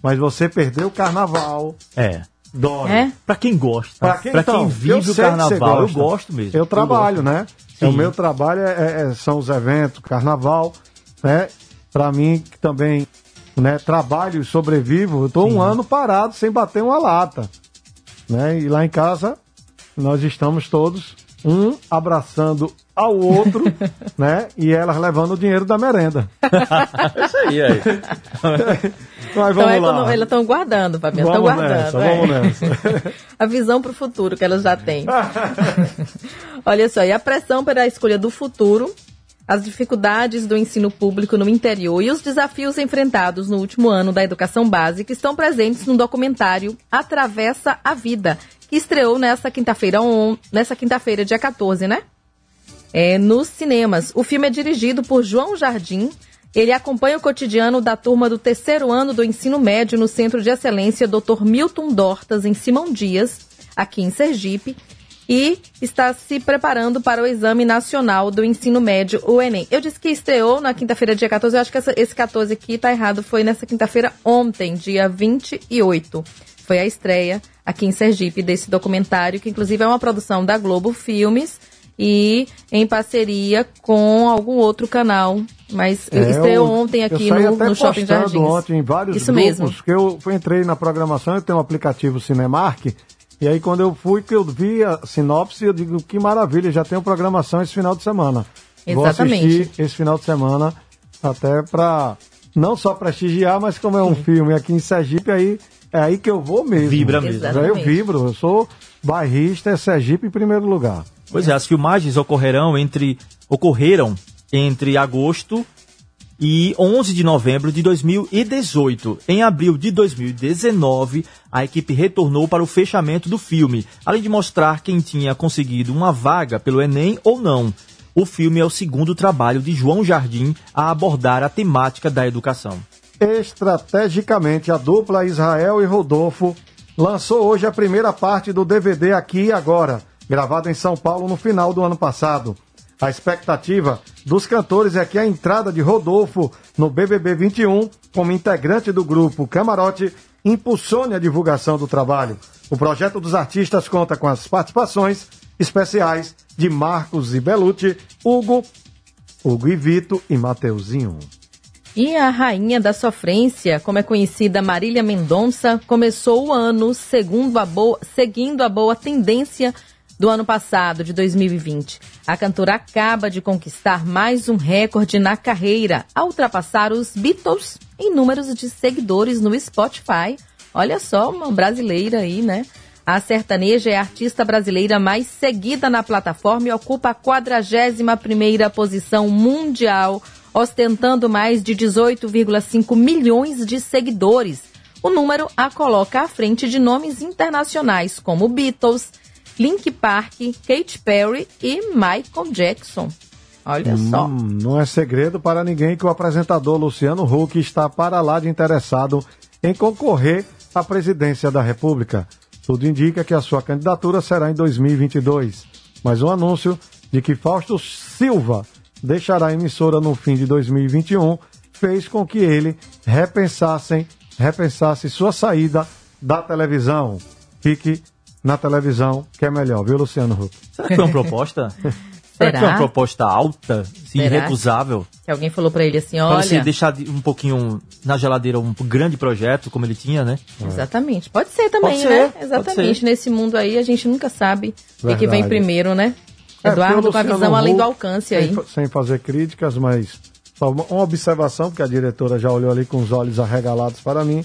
Mas você perdeu o carnaval, É. dói. É? Pra quem gosta, Pra quem, pra então, quem eu vive o carnaval, eu gosto mesmo. Eu trabalho, gosto. né? Sim. O meu trabalho é- é- são os eventos, carnaval, né? Pra mim, que também né, trabalho e sobrevivo, eu tô um ano parado sem bater uma lata. Né? E lá em casa, nós estamos todos, um abraçando ao outro, né? E elas levando o dinheiro da merenda. É isso aí, aí. Mas Então vamos é lá. quando elas estão guardando, Fabiano, estão guardando. nessa, é. vamos nessa. a visão para o futuro que elas já têm. Olha só, e a pressão pela escolha do futuro, as dificuldades do ensino público no interior e os desafios enfrentados no último ano da educação básica estão presentes no documentário Atravessa a Vida, que estreou nessa quinta-feira, nessa quinta-feira, dia 14, né? É, nos cinemas. O filme é dirigido por João Jardim. Ele acompanha o cotidiano da turma do terceiro ano do ensino médio no Centro de Excelência Dr. Milton Dortas, em Simão Dias, aqui em Sergipe, e está se preparando para o Exame Nacional do Ensino Médio, o Enem. Eu disse que estreou na quinta-feira, dia 14, eu acho que essa- esse 14 aqui tá errado, foi nessa quinta-feira ontem, dia 28. Foi a estreia aqui em Sergipe desse documentário, que inclusive é uma produção da Globo Filmes e em parceria com algum outro canal. Mas É, estreou eu- ontem aqui eu no, até no Shopping Jardins. ontem em vários Isso grupos, mesmo. que eu entrei na programação, eu tenho um aplicativo Cinemark, e aí quando eu fui, que eu vi a sinopse, eu digo, que maravilha, já tenho programação esse final de semana. Vou Exatamente. assistir esse final de semana, até para não só prestigiar, mas como é um filme aqui em Sergipe, aí é aí que eu vou mesmo. Vibra mesmo. Eu Exatamente. vibro, eu sou bairrista, é Sergipe em primeiro lugar. Pois é, as filmagens ocorrerão entre ocorreram entre agosto e 11 de novembro de 2018. Em abril de 2019, a equipe retornou para o fechamento do filme, além de mostrar quem tinha conseguido uma vaga pelo Enem ou não. O filme é o segundo trabalho de João Jardim a abordar a temática da educação. Estrategicamente, a dupla Israel e Rodolfo lançou hoje a primeira parte do DVD Aqui e Agora, gravado em São Paulo no final do ano passado. A expectativa dos cantores é que a entrada de Rodolfo no BBB 21, como integrante do grupo Camarote, impulsione a divulgação do trabalho. O projeto dos artistas conta com as participações especiais de Marcos e Belucci, Hugo, Hugo e Vito e Mateuzinho. E a rainha da sofrência, como é conhecida Marília Mendonça, começou o ano segundo a boa, seguindo a boa tendência do ano passado, de 2020. A cantora acaba de conquistar mais um recorde na carreira, ao ultrapassar os Beatles em números de seguidores no Spotify. Olha só, uma brasileira aí, né? A sertaneja é a artista brasileira mais seguida na plataforma e ocupa a 41ª posição mundial, ostentando mais de 18,5 milhões de seguidores. O número a coloca à frente de nomes internacionais como Beatles, Link Park, Katy Perry e Michael Jackson. Olha só. Hum, não é segredo para ninguém que o apresentador Luciano Huck está para lá de interessado em concorrer à presidência da República. Tudo indica que a sua candidatura será em 2022. Mas o anúncio de que Fausto Silva deixará a emissora no fim de 2021 fez com que ele repensassem, repensasse sua saída da televisão. Fique na televisão, que é melhor, viu, Luciano Huck? Será que foi uma proposta? Será que foi uma proposta alta, assim, Será? irrecusável? Que alguém falou pra ele assim, olha... você deixar de- um pouquinho na geladeira um grande projeto, como ele tinha, né? Exatamente. Pode ser também, Pode ser, né? Exatamente. ser. Nesse mundo aí, a gente nunca sabe o que, vem primeiro, né? É, Eduardo com a visão além do alcance sem, aí. fa- Sem fazer críticas, mas só uma, uma observação, porque a diretora já olhou ali com os olhos arregalados para mim.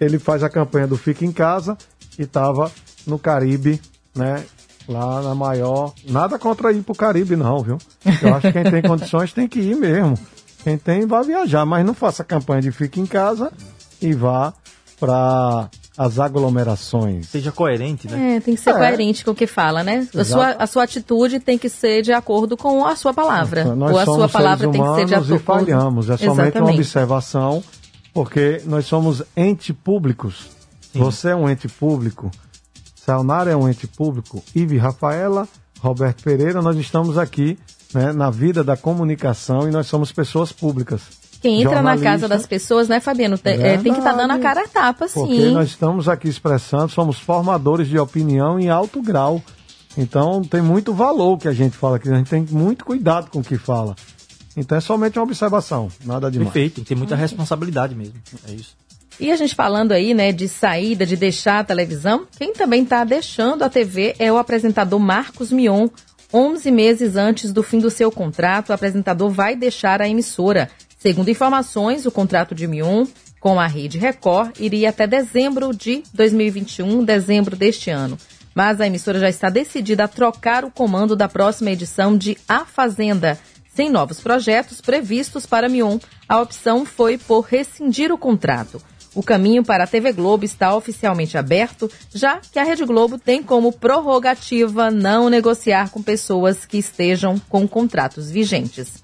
Ele faz a campanha do Fica em Casa e estava no Caribe, né? Lá na maior. Nada contra ir pro Caribe, não, viu? Eu acho que quem tem condições tem que ir mesmo. Quem tem, vai viajar, mas não faça campanha de Fica em Casa e vá para as aglomerações. Seja coerente, né? É, tem que ser É. coerente com o que fala, né? A sua, a sua atitude tem que ser de acordo com a sua palavra. Nós Ou a somos sua palavra seres tem que ser de humanos acordo. e falhamos. É somente uma Exatamente. observação, porque nós somos ente públicos. Você é um ente público. Sayonara é um ente público. Ive Rafaela, Roberto Pereira, nós estamos aqui né, na vida da comunicação e nós somos pessoas públicas. Quem entra na casa das pessoas, né, Fabiano? Tem, é, tem que estar dando a cara a tapa, Porque sim. nós estamos aqui expressando, somos formadores de opinião em alto grau. Então tem muito valor o que a gente fala aqui. A gente tem muito cuidado com o que fala. Então é somente uma observação, nada demais. Perfeito, tem muita responsabilidade mesmo. É isso. E a gente falando aí, né, de saída, de deixar a televisão, quem também está deixando a TV é o apresentador Marcos Mion. 11 meses antes do fim do seu contrato, o apresentador vai deixar a emissora. Segundo informações, o contrato de Mion com a Rede Record iria até dezembro de 2021, dezembro deste ano. Mas a emissora já está decidida a trocar o comando da próxima edição de A Fazenda. Sem novos projetos previstos para Mion, a opção foi por rescindir o contrato. O caminho para a TV Globo está oficialmente aberto, já que a Rede Globo tem como prorrogativa não negociar com pessoas que estejam com contratos vigentes.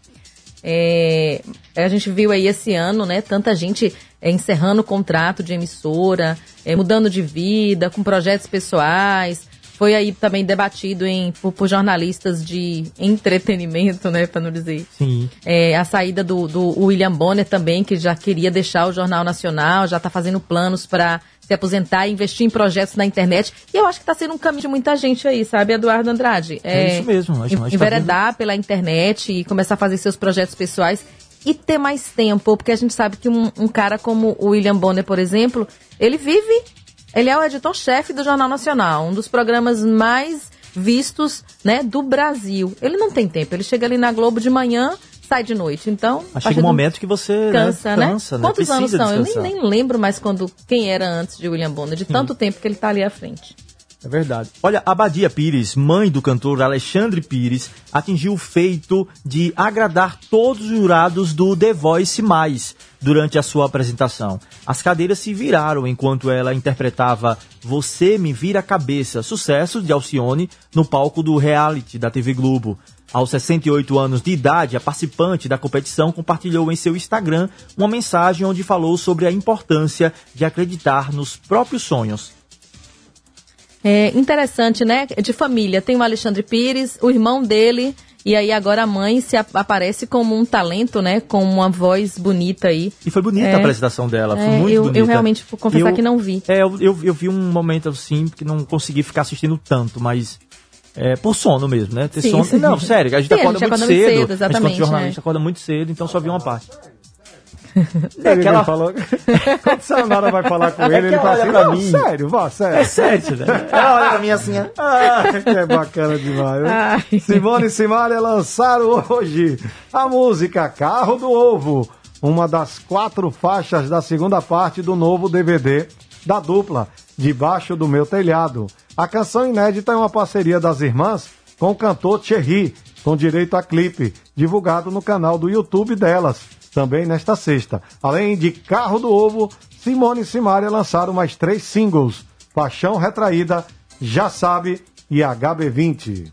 É, a gente viu aí esse ano, né, tanta gente é, encerrando o contrato de emissora, é, mudando de vida, com projetos pessoais. Foi aí também debatido em, por, por jornalistas de entretenimento, né, para não dizer. Sim. É, a saída do, do William Bonner também, que já queria deixar o Jornal Nacional, já está fazendo planos para se aposentar e investir em projetos na internet. E eu acho que está sendo um caminho de muita gente aí, sabe, Eduardo Andrade? É isso mesmo, a gente- a gente tá enveredar pela internet e começar a fazer seus projetos pessoais e ter mais tempo, porque a gente sabe que um, um cara como o William Bonner, por exemplo, ele vive, ele é o editor-chefe do Jornal Nacional, um dos programas mais vistos, né, do Brasil. Ele não tem tempo, ele chega ali na Globo de manhã, sai de noite. Então, Mas chega um momento que você né, cansa, né? cansa, né? Quantos Precisa anos são? Eu nem, descansar. nem lembro mais quando quem era antes de William Bonner, de tanto tempo que ele tá ali à frente. É verdade. Olha, a Badia Pires, mãe do cantor Alexandre Pires, atingiu o feito de agradar todos os jurados do The Voice Mais durante a sua apresentação. As cadeiras se viraram enquanto ela interpretava Você Me Vira a Cabeça, sucesso de Alcione, no palco do reality da TV Globo. Aos 68 anos de idade, a participante da competição compartilhou em seu Instagram uma mensagem onde falou sobre a importância de acreditar nos próprios sonhos. É interessante, né? De família. Tem o Alexandre Pires, o irmão dele, e aí agora a mãe se ap- aparece como um talento, né? Com uma voz bonita aí. E foi bonita É. a apresentação dela, foi É, muito eu- eu bonita. realmente vou confessar Eu- que não vi. É, eu, eu, eu vi um momento assim que não consegui ficar assistindo tanto, mas é, por sono mesmo, né? Ter Sim, sono. sim. Não, sério, a gente Sim, a acorda gente muito acorda muito cedo. cedo, a gente, exatamente, jornalista, é. acorda muito cedo, então só vi uma parte. Ele aquela- me falou. Quando a Sayonara vai falar com ele, ele ela fala assim: pra "Não, mim." sério, vá, sério. É sério, né? Ela olha pra mim assim, Ah, que é bacana demais. Ai. Simone e Simaria lançaram hoje a música Carro do Ovo, uma das quatro faixas da segunda parte do novo DVD da dupla, Debaixo do Meu Telhado. A canção inédita é uma parceria das irmãs com o cantor Thierry, com direito a clipe, divulgado no canal do YouTube delas, também nesta sexta. Além de Carro do Ovo, Simone e Simaria lançaram mais três singles, Paixão Retraída, Já Sabe e HB20.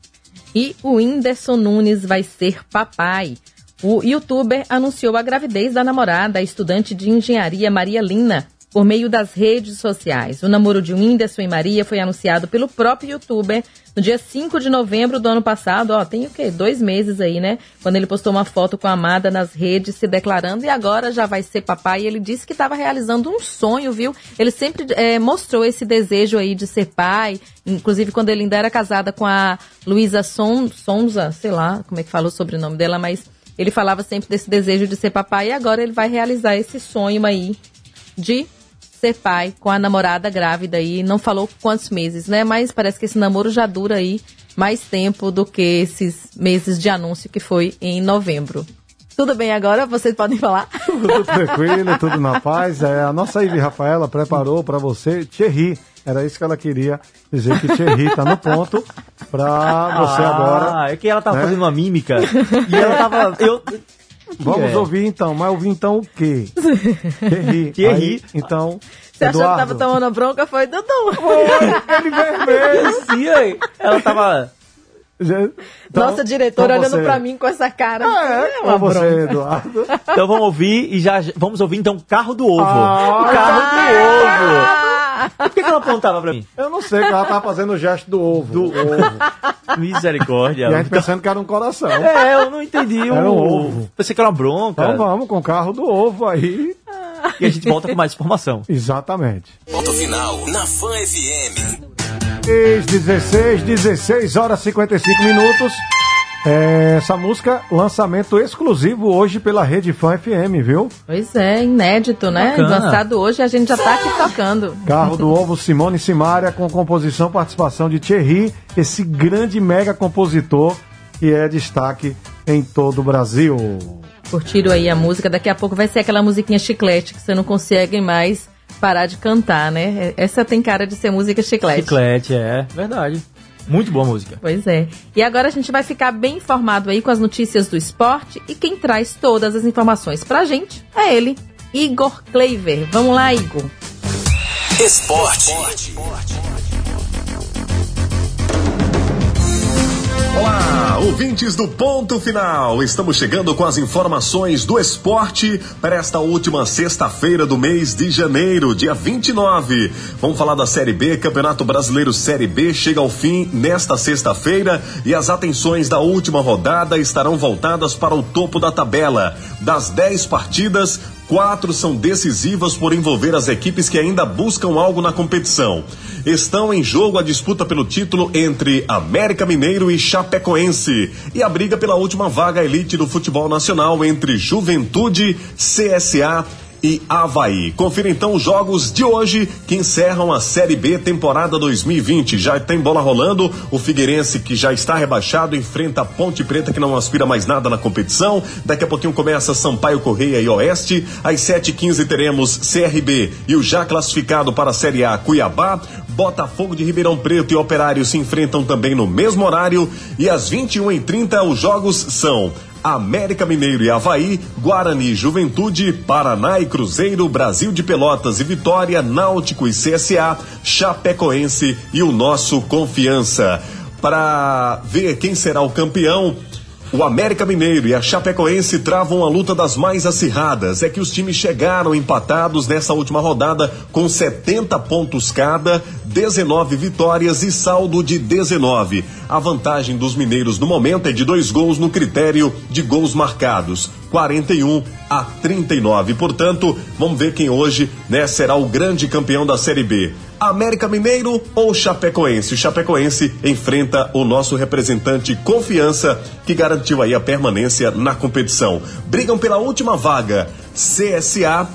E o Whindersson Nunes vai ser papai. O youtuber anunciou a gravidez da namorada, estudante de engenharia Maria Lina, por meio das redes sociais. O namoro de Whindersson e Maria foi anunciado pelo próprio youtuber no dia 5 de novembro do ano passado. Ó, tem o quê? Dois meses aí, né? Quando ele postou uma foto com a amada nas redes se declarando e agora já vai ser papai. E ele disse que estava realizando um sonho, viu? Ele sempre eh, mostrou esse desejo aí de ser pai. Inclusive, quando ele ainda era casada com a Luísa Son, Sonza, sei lá como é que falou o sobrenome dela, mas ele falava sempre desse desejo de ser papai e agora ele vai realizar esse sonho aí de ser pai com a namorada grávida aí. Não falou quantos meses, né? Mas parece que esse namoro já dura aí mais tempo do que esses meses de anúncio que foi em novembro. Tudo bem agora? Vocês podem falar? Tudo tranquilo, tudo na paz. É, a nossa Ivy Rafaela preparou para você Thierry. Era isso que ela queria dizer que Thierry está no ponto para você agora. Ah, é que ela tava né? fazendo uma mímica. e ela tava. Eu, Vamos é? ouvir então, mas ouvir então o quê? Thierry. Thierry. Então, Você achou que Eduardo. tava tomando bronca? Foi Dudu. Ele vermelho. Sim, ela tava. Então, Nossa diretora então olhando você- pra mim com essa cara. É, uma com você, bronca. Eduardo. Então vamos ouvir e já. Vamos ouvir então Carro do Ovo. Ah, Carro do Ovo. Ah, Por que, que ela apontava pra mim? Eu não sei, que ela tava fazendo o gesto do ovo. Do ovo. Misericórdia. E a gente pensando que era um coração. É, eu não entendi. Era o um ovo. Pensei que era uma bronca. Então vamos com o carro do ovo aí. E a gente volta com mais informação. Exatamente. Ponto final na Fan FM. 16, 16 horas e 55 minutos. É, essa música, lançamento exclusivo hoje pela Rede Fã FM, viu? Pois é, inédito, né? Bacana. Lançado hoje, a gente já tá aqui tocando. Carro do Ovo, Simone Simaria, com composição e participação de Thierry, esse grande mega compositor que é destaque em todo o Brasil. Curtiram aí a música. Daqui a pouco vai ser aquela musiquinha chiclete que você não consegue mais parar de cantar, né? Essa tem cara de ser música chiclete. Chiclete, é. Verdade. Muito boa música. Pois é. E agora a gente vai ficar bem informado aí com as notícias do esporte e quem traz todas as informações pra gente é ele, Igor Kleiver. Vamos lá, Igor. Esporte. Olá, ouvintes do Ponto Final. Estamos chegando com as informações do esporte para esta última sexta-feira do mês de janeiro, dia 29. Vamos falar da Série B, Campeonato Brasileiro Série B chega ao fim nesta sexta-feira e as atenções da última rodada estarão voltadas para o topo da tabela. Das 10 partidas, Quatro são decisivas por envolver as equipes que ainda buscam algo na competição. Estão em jogo a disputa pelo título entre América Mineiro e Chapecoense e a briga pela última vaga elite do futebol nacional entre Juventude, CSA e Havaí. Confira então os jogos de hoje que encerram a Série B temporada 2020. Já tem bola rolando. O Figueirense, que já está rebaixado, enfrenta a Ponte Preta, que não aspira mais nada na competição. Daqui a pouquinho começa Sampaio Correia e Oeste. Às 7h15 teremos CRB e o já classificado para a Série A Cuiabá. Botafogo de Ribeirão Preto e Operário se enfrentam também no mesmo horário. E às 21h30 os jogos são. América Mineiro e Havaí, Guarani, Juventude, Paraná e Cruzeiro, Brasil de Pelotas e Vitória, Náutico e CSA, Chapecoense e o nosso Confiança. Para ver quem será o campeão, o América Mineiro e a Chapecoense travam a luta das mais acirradas. É que os times chegaram empatados nessa última rodada com 70 pontos cada, 19 vitórias e saldo de 19. A vantagem dos mineiros no momento é de dois gols no critério de gols marcados. 41 a 39. Portanto, vamos ver quem hoje né, será o grande campeão da Série B. América Mineiro ou Chapecoense? O Chapecoense enfrenta o nosso representante Confiança, que garantiu aí a permanência na competição. Brigam pela última vaga. CSA,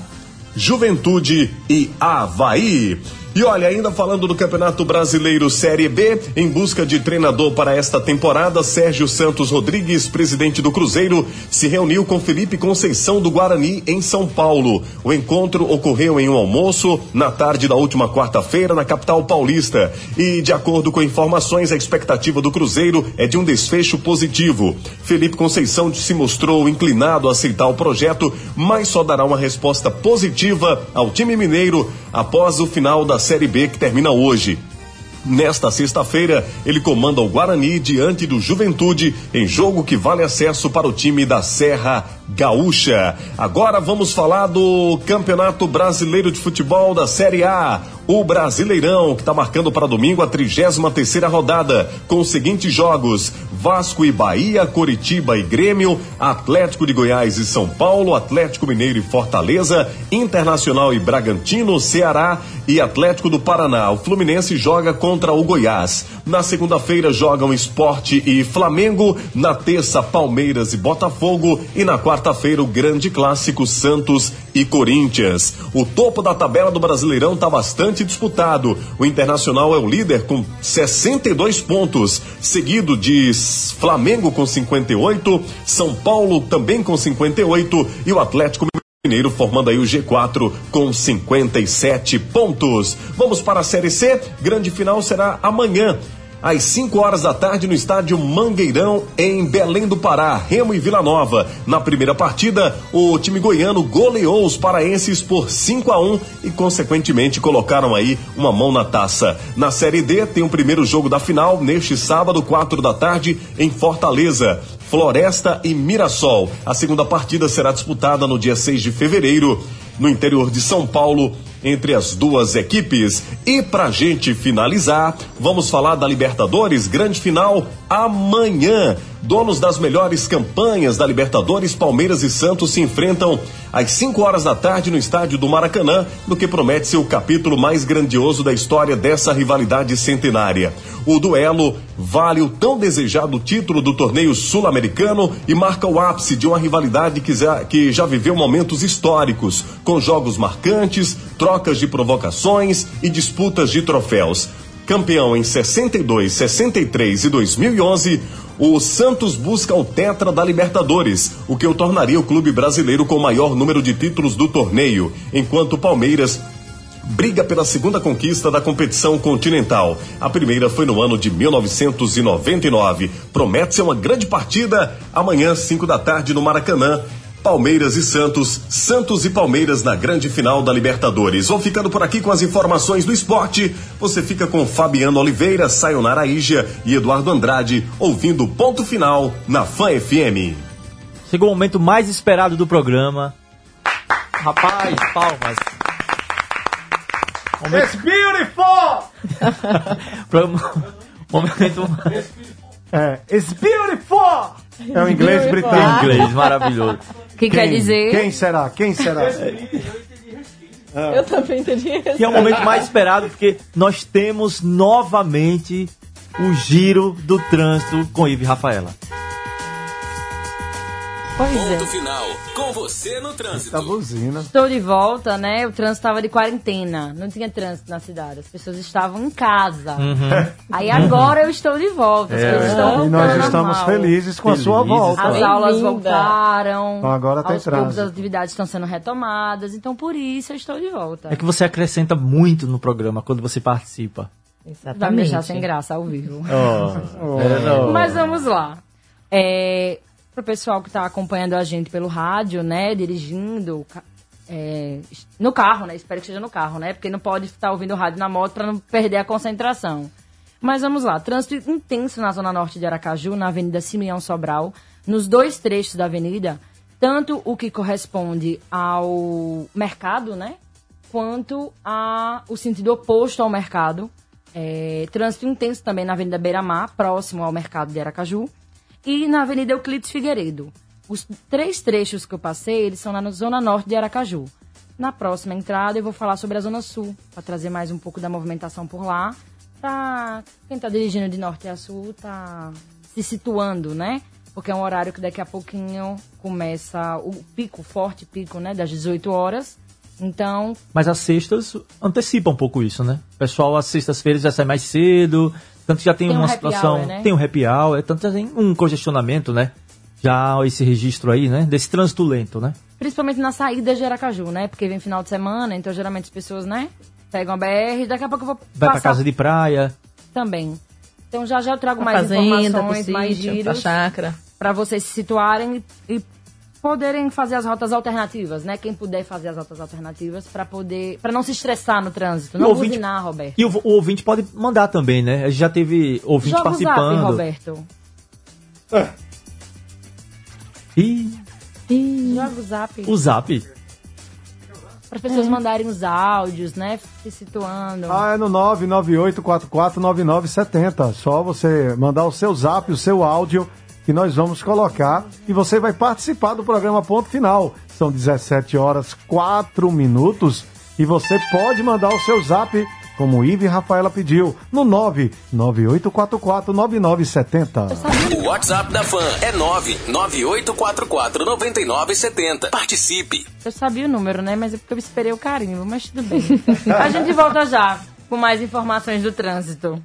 Juventude e Havaí. E olha, ainda falando do Campeonato Brasileiro Série B, em busca de treinador para esta temporada, Sérgio Santos Rodrigues, presidente do Cruzeiro, se reuniu com Felipe Conceição do Guarani em São Paulo. O encontro ocorreu em um almoço na tarde da última quarta-feira na capital paulista. E, de acordo com informações, a expectativa do Cruzeiro é de um desfecho positivo. Felipe Conceição se mostrou inclinado a aceitar o projeto, mas só dará uma resposta positiva ao time mineiro após o final da Série B que termina hoje. Nesta sexta-feira, ele comanda o Guarani diante do Juventude em jogo que vale acesso para o time da Serra Gaúcha. Agora vamos falar do Campeonato Brasileiro de Futebol da Série A. O Brasileirão, que está marcando para domingo a 33 terceira rodada, com os seguintes jogos: Vasco e Bahia, Coritiba e Grêmio, Atlético de Goiás e São Paulo, Atlético Mineiro e Fortaleza, Internacional e Bragantino, Ceará e Atlético do Paraná. O Fluminense joga contra o Goiás. Na segunda-feira jogam Esporte e Flamengo, na terça Palmeiras e Botafogo e na quarta-feira o grande clássico Santos e Corinthians. O topo da tabela do Brasileirão está bastante disputado. O Internacional é o líder com 62 pontos, seguido de Flamengo com 58, São Paulo também com 58 e o Atlético Mineiro formando aí o G4 com 57 pontos. Vamos para a Série C. Grande final será amanhã. Às 5 horas da tarde no estádio Mangueirão, em Belém do Pará, Remo e Vila Nova. Na primeira partida, o time goiano goleou os paraenses por 5 a 1 e, consequentemente, colocaram aí uma mão na taça. Na Série D, tem o primeiro jogo da final, neste sábado, 4 da tarde, em Fortaleza. Floresta e Mirassol. A segunda partida será disputada no dia 6 de fevereiro, no interior de São Paulo, entre as duas equipes. E pra gente finalizar, vamos falar da Libertadores, grande final amanhã. Donos das melhores campanhas da Libertadores, Palmeiras e Santos se enfrentam às 5 horas da tarde no estádio do Maracanã, no que promete ser o capítulo mais grandioso da história dessa rivalidade centenária. O duelo vale o tão desejado título do torneio sul-americano e marca o ápice de uma rivalidade que já, viveu momentos históricos, com jogos marcantes, trocas de provocações e disputas de troféus. Campeão em 62, 63 e 2011, o Santos busca o tetra da Libertadores, o que o tornaria o clube brasileiro com o maior número de títulos do torneio, enquanto o Palmeiras briga pela segunda conquista da competição continental. A primeira foi no ano de 1999. Promete ser uma grande partida amanhã, 5 da tarde, no Maracanã. Palmeiras e Santos, Santos e Palmeiras na grande final da Libertadores. Vou ficando por aqui com as informações do esporte. Você fica com Fabiano Oliveira, Sayonara Ija e Eduardo Andrade, ouvindo ponto final na Fã FM. Chegou o momento mais esperado do programa. Rapaz, palmas. Momento, It's beautiful! momento É, it's beautiful! É o inglês britânico. inglês maravilhoso. Que quer dizer. Quem será? Quem será? Eu também entendi. Que é o momento mais esperado porque nós temos novamente o giro do trânsito com Ive e Rafaela. Pois é. Ponto final. Com você no trânsito. buzina. Estou de volta, né? O trânsito estava de quarentena. Não tinha trânsito na cidade. As pessoas estavam em casa. Aí agora eu estou de volta. As É. coisas estão E nós estamos normal. felizes com a sua Felizes, volta. As aulas voltaram. Então agora tem Aos poucos trânsito. as atividades estão sendo retomadas. Então por isso eu estou de volta. É que você acrescenta muito no programa quando você participa. Exatamente. Vai me deixar sem graça ao vivo. Oh, é, não. Mas vamos lá. É, Pro pessoal que está acompanhando a gente pelo rádio, né? Dirigindo. é, no carro, né? Espero que seja no carro, né? Porque não pode estar ouvindo o rádio na moto para não perder a concentração. Mas vamos lá. Trânsito intenso na zona norte de Aracaju, na Avenida Simeão Sobral, nos dois trechos da avenida, tanto o que corresponde ao mercado, né? Quanto a, o sentido oposto ao mercado. É, trânsito intenso também na Avenida Beira Mar, próximo ao mercado de Aracaju. E na Avenida Euclides Figueiredo. Os três trechos que eu passei, eles são na zona norte de Aracaju. Na próxima entrada eu vou falar sobre a zona sul, para trazer mais um pouco da movimentação por lá. Pra quem tá dirigindo de norte a sul, tá se situando, né? Porque é um horário que daqui a pouquinho começa o pico, forte pico, né? Das 18 horas. Então, Mas as sextas antecipam um pouco isso, né? O pessoal, às sextas-feiras já sai mais cedo, tanto que já tem, Tem um uma happy situação. hour, né? Tem um happy hour, é, tanto que já tem um congestionamento, né? Já esse registro aí, né? Desse trânsito lento, né? Principalmente na saída de Aracaju, né? Porque vem final de semana, então geralmente as pessoas, né? Pegam a BR, daqui a pouco eu vou Vai pra casa de praia. também. Então já já eu trago Pra mais fazenda, informações, mais sítio, pra giros chácara. para vocês se situarem e, e poderem fazer as rotas alternativas, né? Quem puder fazer as rotas alternativas para poder, para não se estressar no trânsito, E não ouvinte- buzinar, Roberto. E o, o ouvinte pode mandar também, né? A gente já teve ouvinte Joga o zap, participando. Roberto. E Joga o zap. o zap. Para as pessoas mandarem os áudios, né? Se situando. Ah, é no 998449970. Só você mandar o seu zap, o seu áudio, que nós vamos colocar. E você vai participar do programa Ponto Final. São 17 horas 4 minutos. E você pode mandar o seu zap, como o Ive Rafaela pediu, no 998449970. O WhatsApp da Fan é 998449970. Participe. Eu sabia o número, né? Mas é porque eu esperei o carimbo, mas tudo bem. a gente volta já com mais informações do trânsito.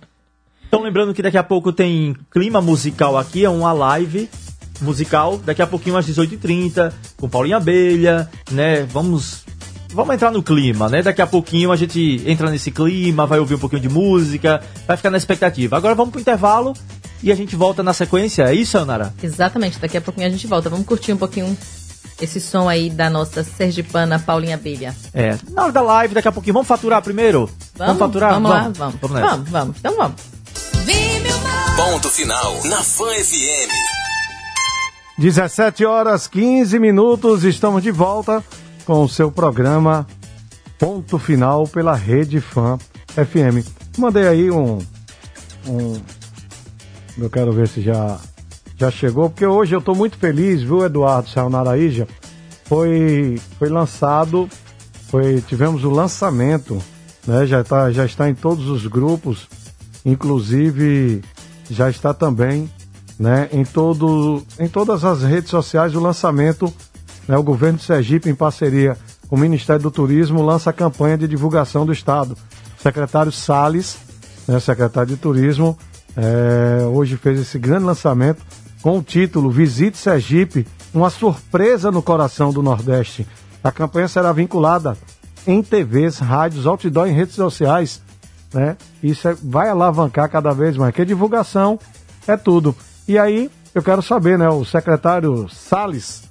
Então lembrando que daqui a pouco tem clima musical aqui, é uma live musical, daqui a pouquinho às 18h30, com Paulinha Abelha, né? Vamos vamos entrar no clima, né? Daqui a pouquinho a gente entra nesse clima, vai ouvir um pouquinho de música, vai ficar na expectativa. Agora vamos pro intervalo e a gente volta na sequência, é isso, Nara? Exatamente, daqui a pouquinho a gente volta. Vamos curtir um pouquinho esse som aí da nossa sergipana Paulinha Abelha. É, na hora da live, daqui a pouquinho, vamos faturar primeiro? Vamos, faturar? Vamos lá, vamos. Vamos. Vamos, vamos. Então vamos. Ponto final na Fan FM. 17 horas 15 minutos, estamos de volta com o seu programa Ponto Final pela Rede Fã FM. Mandei aí um, um. Eu quero ver se já, já chegou, porque hoje eu estou muito feliz, viu, Eduardo Sayonaraíja? Foi, foi lançado, foi, tivemos o lançamento, né? Já, tá, já está em todos os grupos, inclusive já está também né, em, todo, em todas as redes sociais o lançamento, né, o governo de Sergipe, em parceria com o Ministério do Turismo, lança a campanha de divulgação do Estado. O secretário Salles, né, secretário de Turismo, eh, hoje fez esse grande lançamento com o título Visite Sergipe, uma surpresa no coração do Nordeste. A campanha será vinculada em TVs, rádios, outdoor e redes sociais. Né? Isso é- vai alavancar cada vez mais, que divulgação é tudo. E aí, eu quero saber, né, o secretário Salles,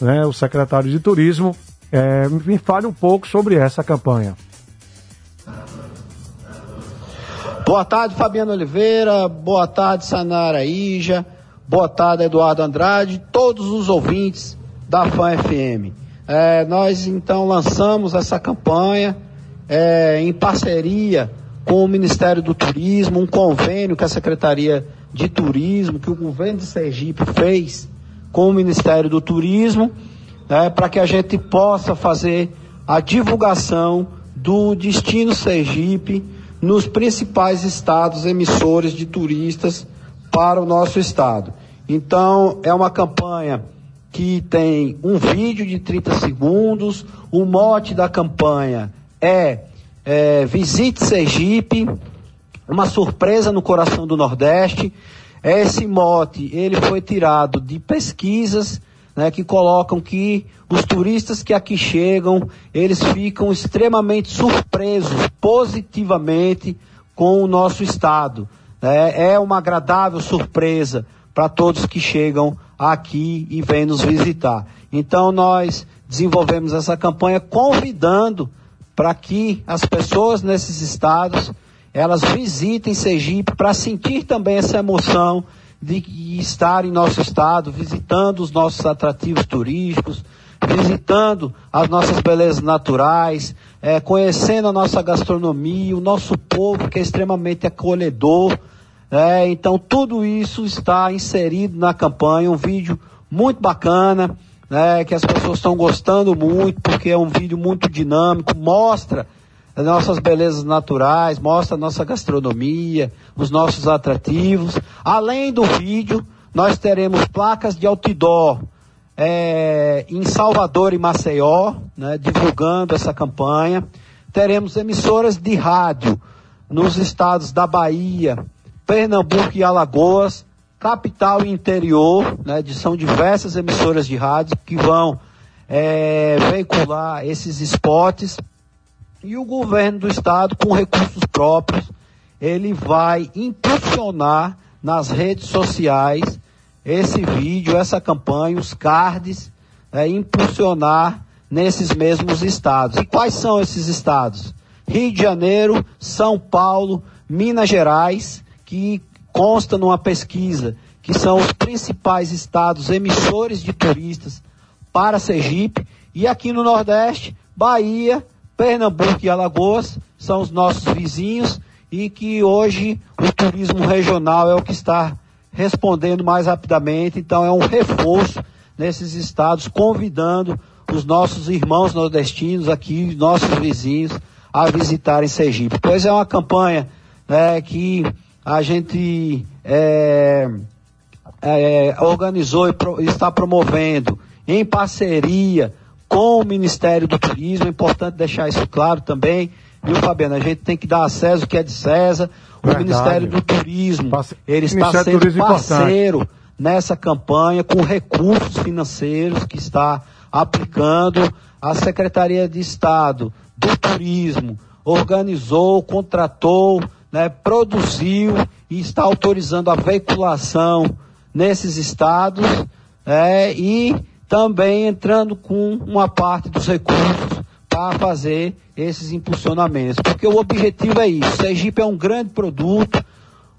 né, o secretário de Turismo, eh, me fale um pouco sobre essa campanha. Boa tarde, Fabiano Oliveira. Boa tarde, Sanara Ija. Boa tarde, Eduardo Andrade. Todos os ouvintes da Fã FM. É, nós então lançamos essa campanha é, em parceria com o Ministério do Turismo, um convênio que a Secretaria de Turismo, que o governo de Sergipe fez com o Ministério do Turismo, né, para que a gente possa fazer a divulgação do destino Sergipe nos principais estados emissores de turistas para o nosso estado. Então, é uma campanha que tem um vídeo de 30 segundos, o mote da campanha é, é Visite Sergipe, uma surpresa no coração do Nordeste. Esse mote, ele foi tirado de pesquisas né, que colocam que os turistas que aqui chegam, eles ficam extremamente surpresos positivamente com o nosso estado. né? é uma agradável surpresa para todos que chegam aqui e vêm nos visitar. Então nós desenvolvemos essa campanha convidando para que as pessoas nesses estados elas visitem Sergipe para sentir também essa emoção de estar em nosso estado, visitando os nossos atrativos turísticos, visitando as nossas belezas naturais, eh, conhecendo a nossa gastronomia, o nosso povo que é extremamente acolhedor. É, então tudo isso está inserido na campanha, um vídeo muito bacana, né, que as pessoas estão gostando muito, porque é um vídeo muito dinâmico, mostra as nossas belezas naturais, mostra a nossa gastronomia, os nossos atrativos. Além do vídeo, nós teremos placas de outdoor é, em Salvador e Maceió, né, divulgando essa campanha. Teremos emissoras de rádio nos estados da Bahia, Pernambuco e Alagoas, capital e interior, né, de, são diversas emissoras de rádio que vão é, veicular esses spots e o governo do estado, com recursos próprios, ele vai impulsionar nas redes sociais esse vídeo, essa campanha, os cards, é, impulsionar nesses mesmos estados. E quais são esses estados? Rio de Janeiro, São Paulo, Minas Gerais, que consta numa pesquisa que são os principais estados emissores de turistas para Sergipe, e aqui no Nordeste, Bahia, Pernambuco e Alagoas são os nossos vizinhos e que hoje o turismo regional é o que está respondendo mais rapidamente, então é um reforço nesses estados, convidando os nossos irmãos nordestinos aqui, nossos vizinhos, a visitarem Sergipe. Pois é uma campanha né, que a gente é, é, organizou e pro, está promovendo em parceria com o Ministério do Turismo. É importante deixar isso claro também. Viu, Fabiano? A gente tem que dar a César o que é de César. O Verdade. Ministério do Turismo, ele está Ministério do sendo é parceiro nessa campanha com recursos financeiros que está aplicando. A Secretaria de Estado do Turismo organizou, contratou, né, produziu e está autorizando a veiculação nesses estados é, e também entrando com uma parte dos recursos para fazer esses impulsionamentos. Porque o objetivo é isso. Sergipe é um grande produto,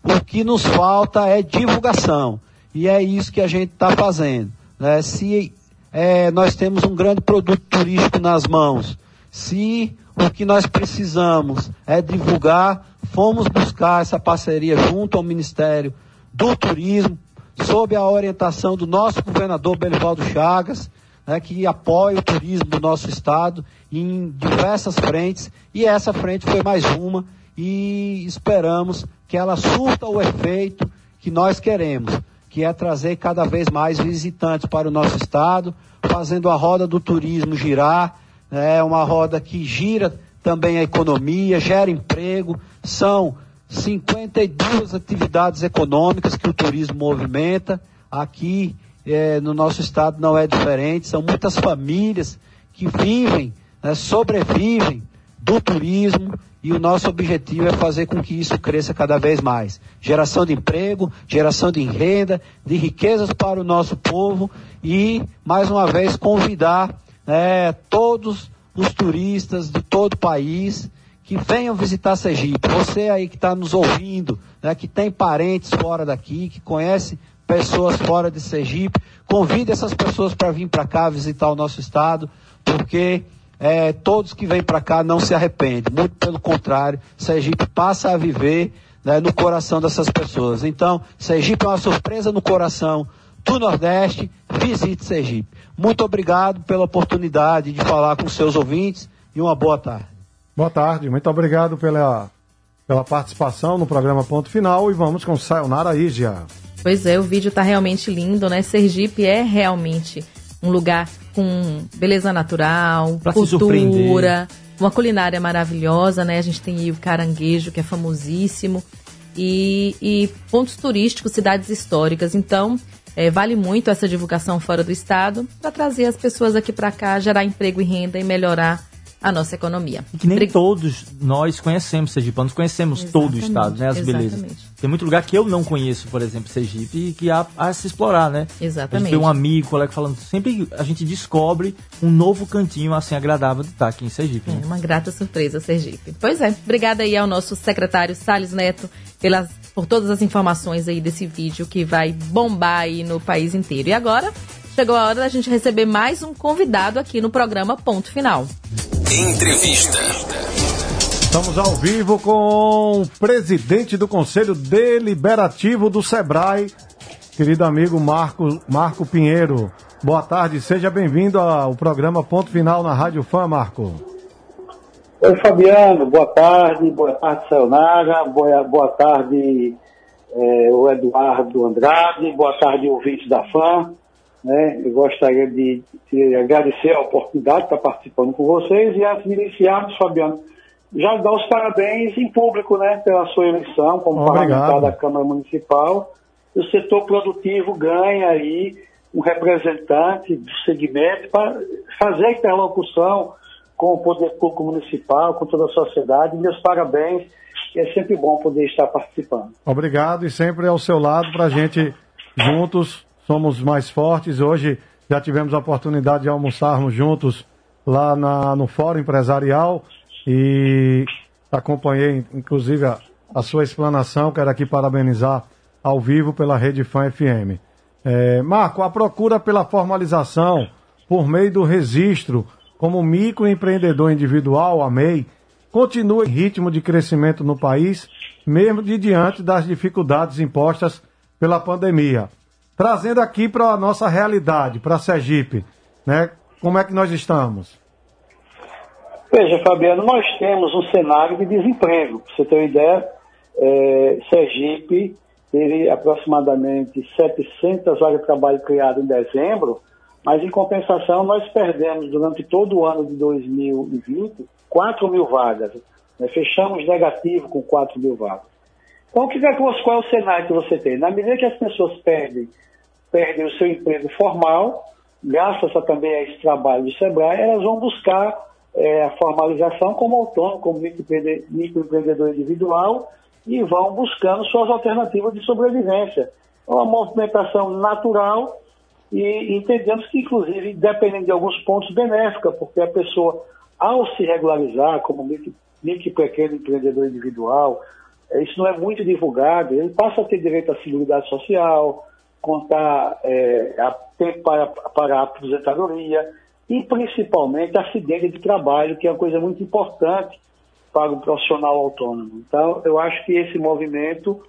o que nos falta é divulgação. E é isso que a gente está fazendo. Né? Se é, nós temos um grande produto turístico nas mãos, se o que nós precisamos é divulgar, fomos buscar essa parceria junto ao Ministério do Turismo, sob a orientação do nosso governador Belivaldo Chagas, né, que apoia o turismo do nosso estado em diversas frentes, e essa frente foi mais uma, e esperamos que ela surta o efeito que nós queremos, que é trazer cada vez mais visitantes para o nosso estado, fazendo a roda do turismo girar, é uma roda que gira também a economia, gera emprego, são 52 atividades econômicas que o turismo movimenta. Aqui eh, no nosso estado não é diferente, são muitas famílias que vivem, né, sobrevivem do turismo e o nosso objetivo é fazer com que isso cresça cada vez mais. Geração de emprego, geração de renda, de riquezas para o nosso povo e, mais uma vez, convidar né, todos os turistas de todo o país que venham visitar Sergipe. Você aí que está nos ouvindo, né, que tem parentes fora daqui, que conhece pessoas fora de Sergipe, convide essas pessoas para vir para cá visitar o nosso estado, porque é, todos que vêm para cá não se arrependem. Muito pelo contrário, Sergipe passa a viver né, no coração dessas pessoas. Então, Sergipe é uma surpresa no coração do Nordeste. Visite Sergipe. Muito obrigado pela oportunidade de falar com seus ouvintes e uma boa tarde. Boa tarde, muito obrigado pela, pela participação no programa Ponto Final e vamos com Sayonara Ija. Pois é, o vídeo tá realmente lindo, né? Sergipe é realmente um lugar com beleza natural, Pra cultura, uma culinária maravilhosa, né? A gente tem aí o caranguejo, que é famosíssimo, e, e pontos turísticos, cidades históricas. Então, é, vale muito essa divulgação fora do estado para trazer as pessoas aqui para cá, gerar emprego e renda e melhorar a nossa economia. E que nem Bri- todos nós conhecemos Sergipanos, conhecemos todo o Exatamente, estado, né? As belezas. exatamente. Tem muito lugar que eu não conheço, por exemplo, Sergipe, e que há a se explorar, né? A Exatamente. gente tem um amigo, colega falando, sempre a gente descobre um novo cantinho assim agradável de estar aqui em Sergipe. né? É uma grata surpresa, Sergipe. Pois é, obrigada aí ao nosso secretário Salles Neto pelas, por todas as informações aí desse vídeo que vai bombar aí no país inteiro. E agora, chegou a hora da gente receber mais um convidado aqui no programa Ponto Final. Entrevista. Estamos ao vivo com o presidente do Conselho Deliberativo do Sebrae, querido amigo Marco, Marco Pinheiro. Boa tarde, seja bem-vindo ao programa Ponto Final na Rádio Fã, Marco. Oi, Fabiano, boa tarde, boa tarde, Sayonara, boa, boa tarde, eh, o Eduardo Andrade, boa tarde, ouvintes da FAM. Né? Eu gostaria de, de agradecer a oportunidade de estar participando com vocês e antes de iniciarmos, Fabiano, já dar os parabéns em público né, pela sua eleição como Obrigado. parlamentar da Câmara Municipal. O setor produtivo ganha aí um representante do segmento para fazer a interlocução com o poder público municipal, com toda a sociedade. Meus parabéns. É sempre bom poder estar participando. Obrigado e sempre ao seu lado para a gente juntos somos mais fortes. Hoje Já tivemos a oportunidade de almoçarmos juntos lá na, no Fórum Empresarial e acompanhei, inclusive, a, a sua explanação. Quero aqui parabenizar ao vivo pela Rede Fã FM. É, Marco, a procura pela formalização por meio do registro como microempreendedor individual, a MEI, continua em ritmo de crescimento no país, mesmo de diante das dificuldades impostas pela pandemia. Trazendo aqui para a nossa realidade, para a Sergipe, né? Como é que nós estamos? Veja, Fabiano, nós temos um cenário de desemprego. Para você ter uma ideia, é, Sergipe teve aproximadamente 700 vagas de trabalho criadas em dezembro, mas em compensação nós perdemos durante todo o ano de 2020 4 mil vagas. Né? Fechamos negativo com 4 mil vagas. Então, o que é, qual é o cenário que você tem? Na medida que as pessoas perdem, perdem o seu emprego formal, graças a, também a esse trabalho do SEBRAE, elas vão buscar é, a formalização como autônomo, como microempreendedor individual e vão buscando suas alternativas de sobrevivência. É uma movimentação natural e entendemos que, inclusive, dependendo de alguns pontos, benéfica, porque a pessoa, ao se regularizar como micro, micro pequeno empreendedor individual, é, isso não é muito divulgado, ele passa a ter direito à seguridade social, contar é, a tempo para, para a aposentadoria e, principalmente, acidente de trabalho, que é uma coisa muito importante para o profissional autônomo. Então, eu acho que esse movimento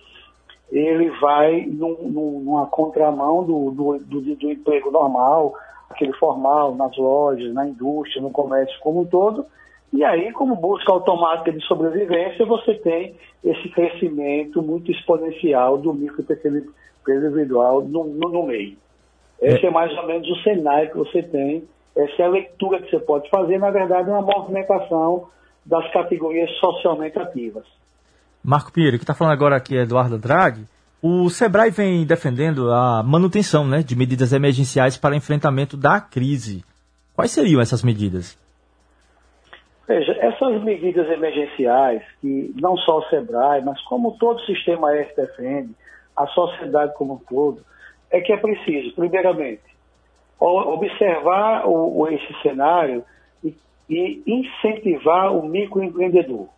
ele vai num, numa contramão do, do, do, do, emprego normal, aquele formal, nas lojas, na indústria, no comércio como um todo. E aí, como busca automática de sobrevivência, você tem esse crescimento muito exponencial do micro e pequeno individual no, no, no meio. Esse é mais ou menos o cenário que você tem, essa é a leitura que você pode fazer, na verdade, é uma movimentação das categorias socialmente ativas. Marco Pinheiro, que está falando agora aqui é Eduardo Andrade. O Sebrae vem defendendo a manutenção né, de medidas emergenciais para enfrentamento da crise. Quais seriam essas medidas? Veja, essas medidas emergenciais, que não só o Sebrae, mas como todo o sistema S defende, a sociedade como um todo, é que é preciso, primeiramente, observar o, esse cenário e, e incentivar o microempreendedor.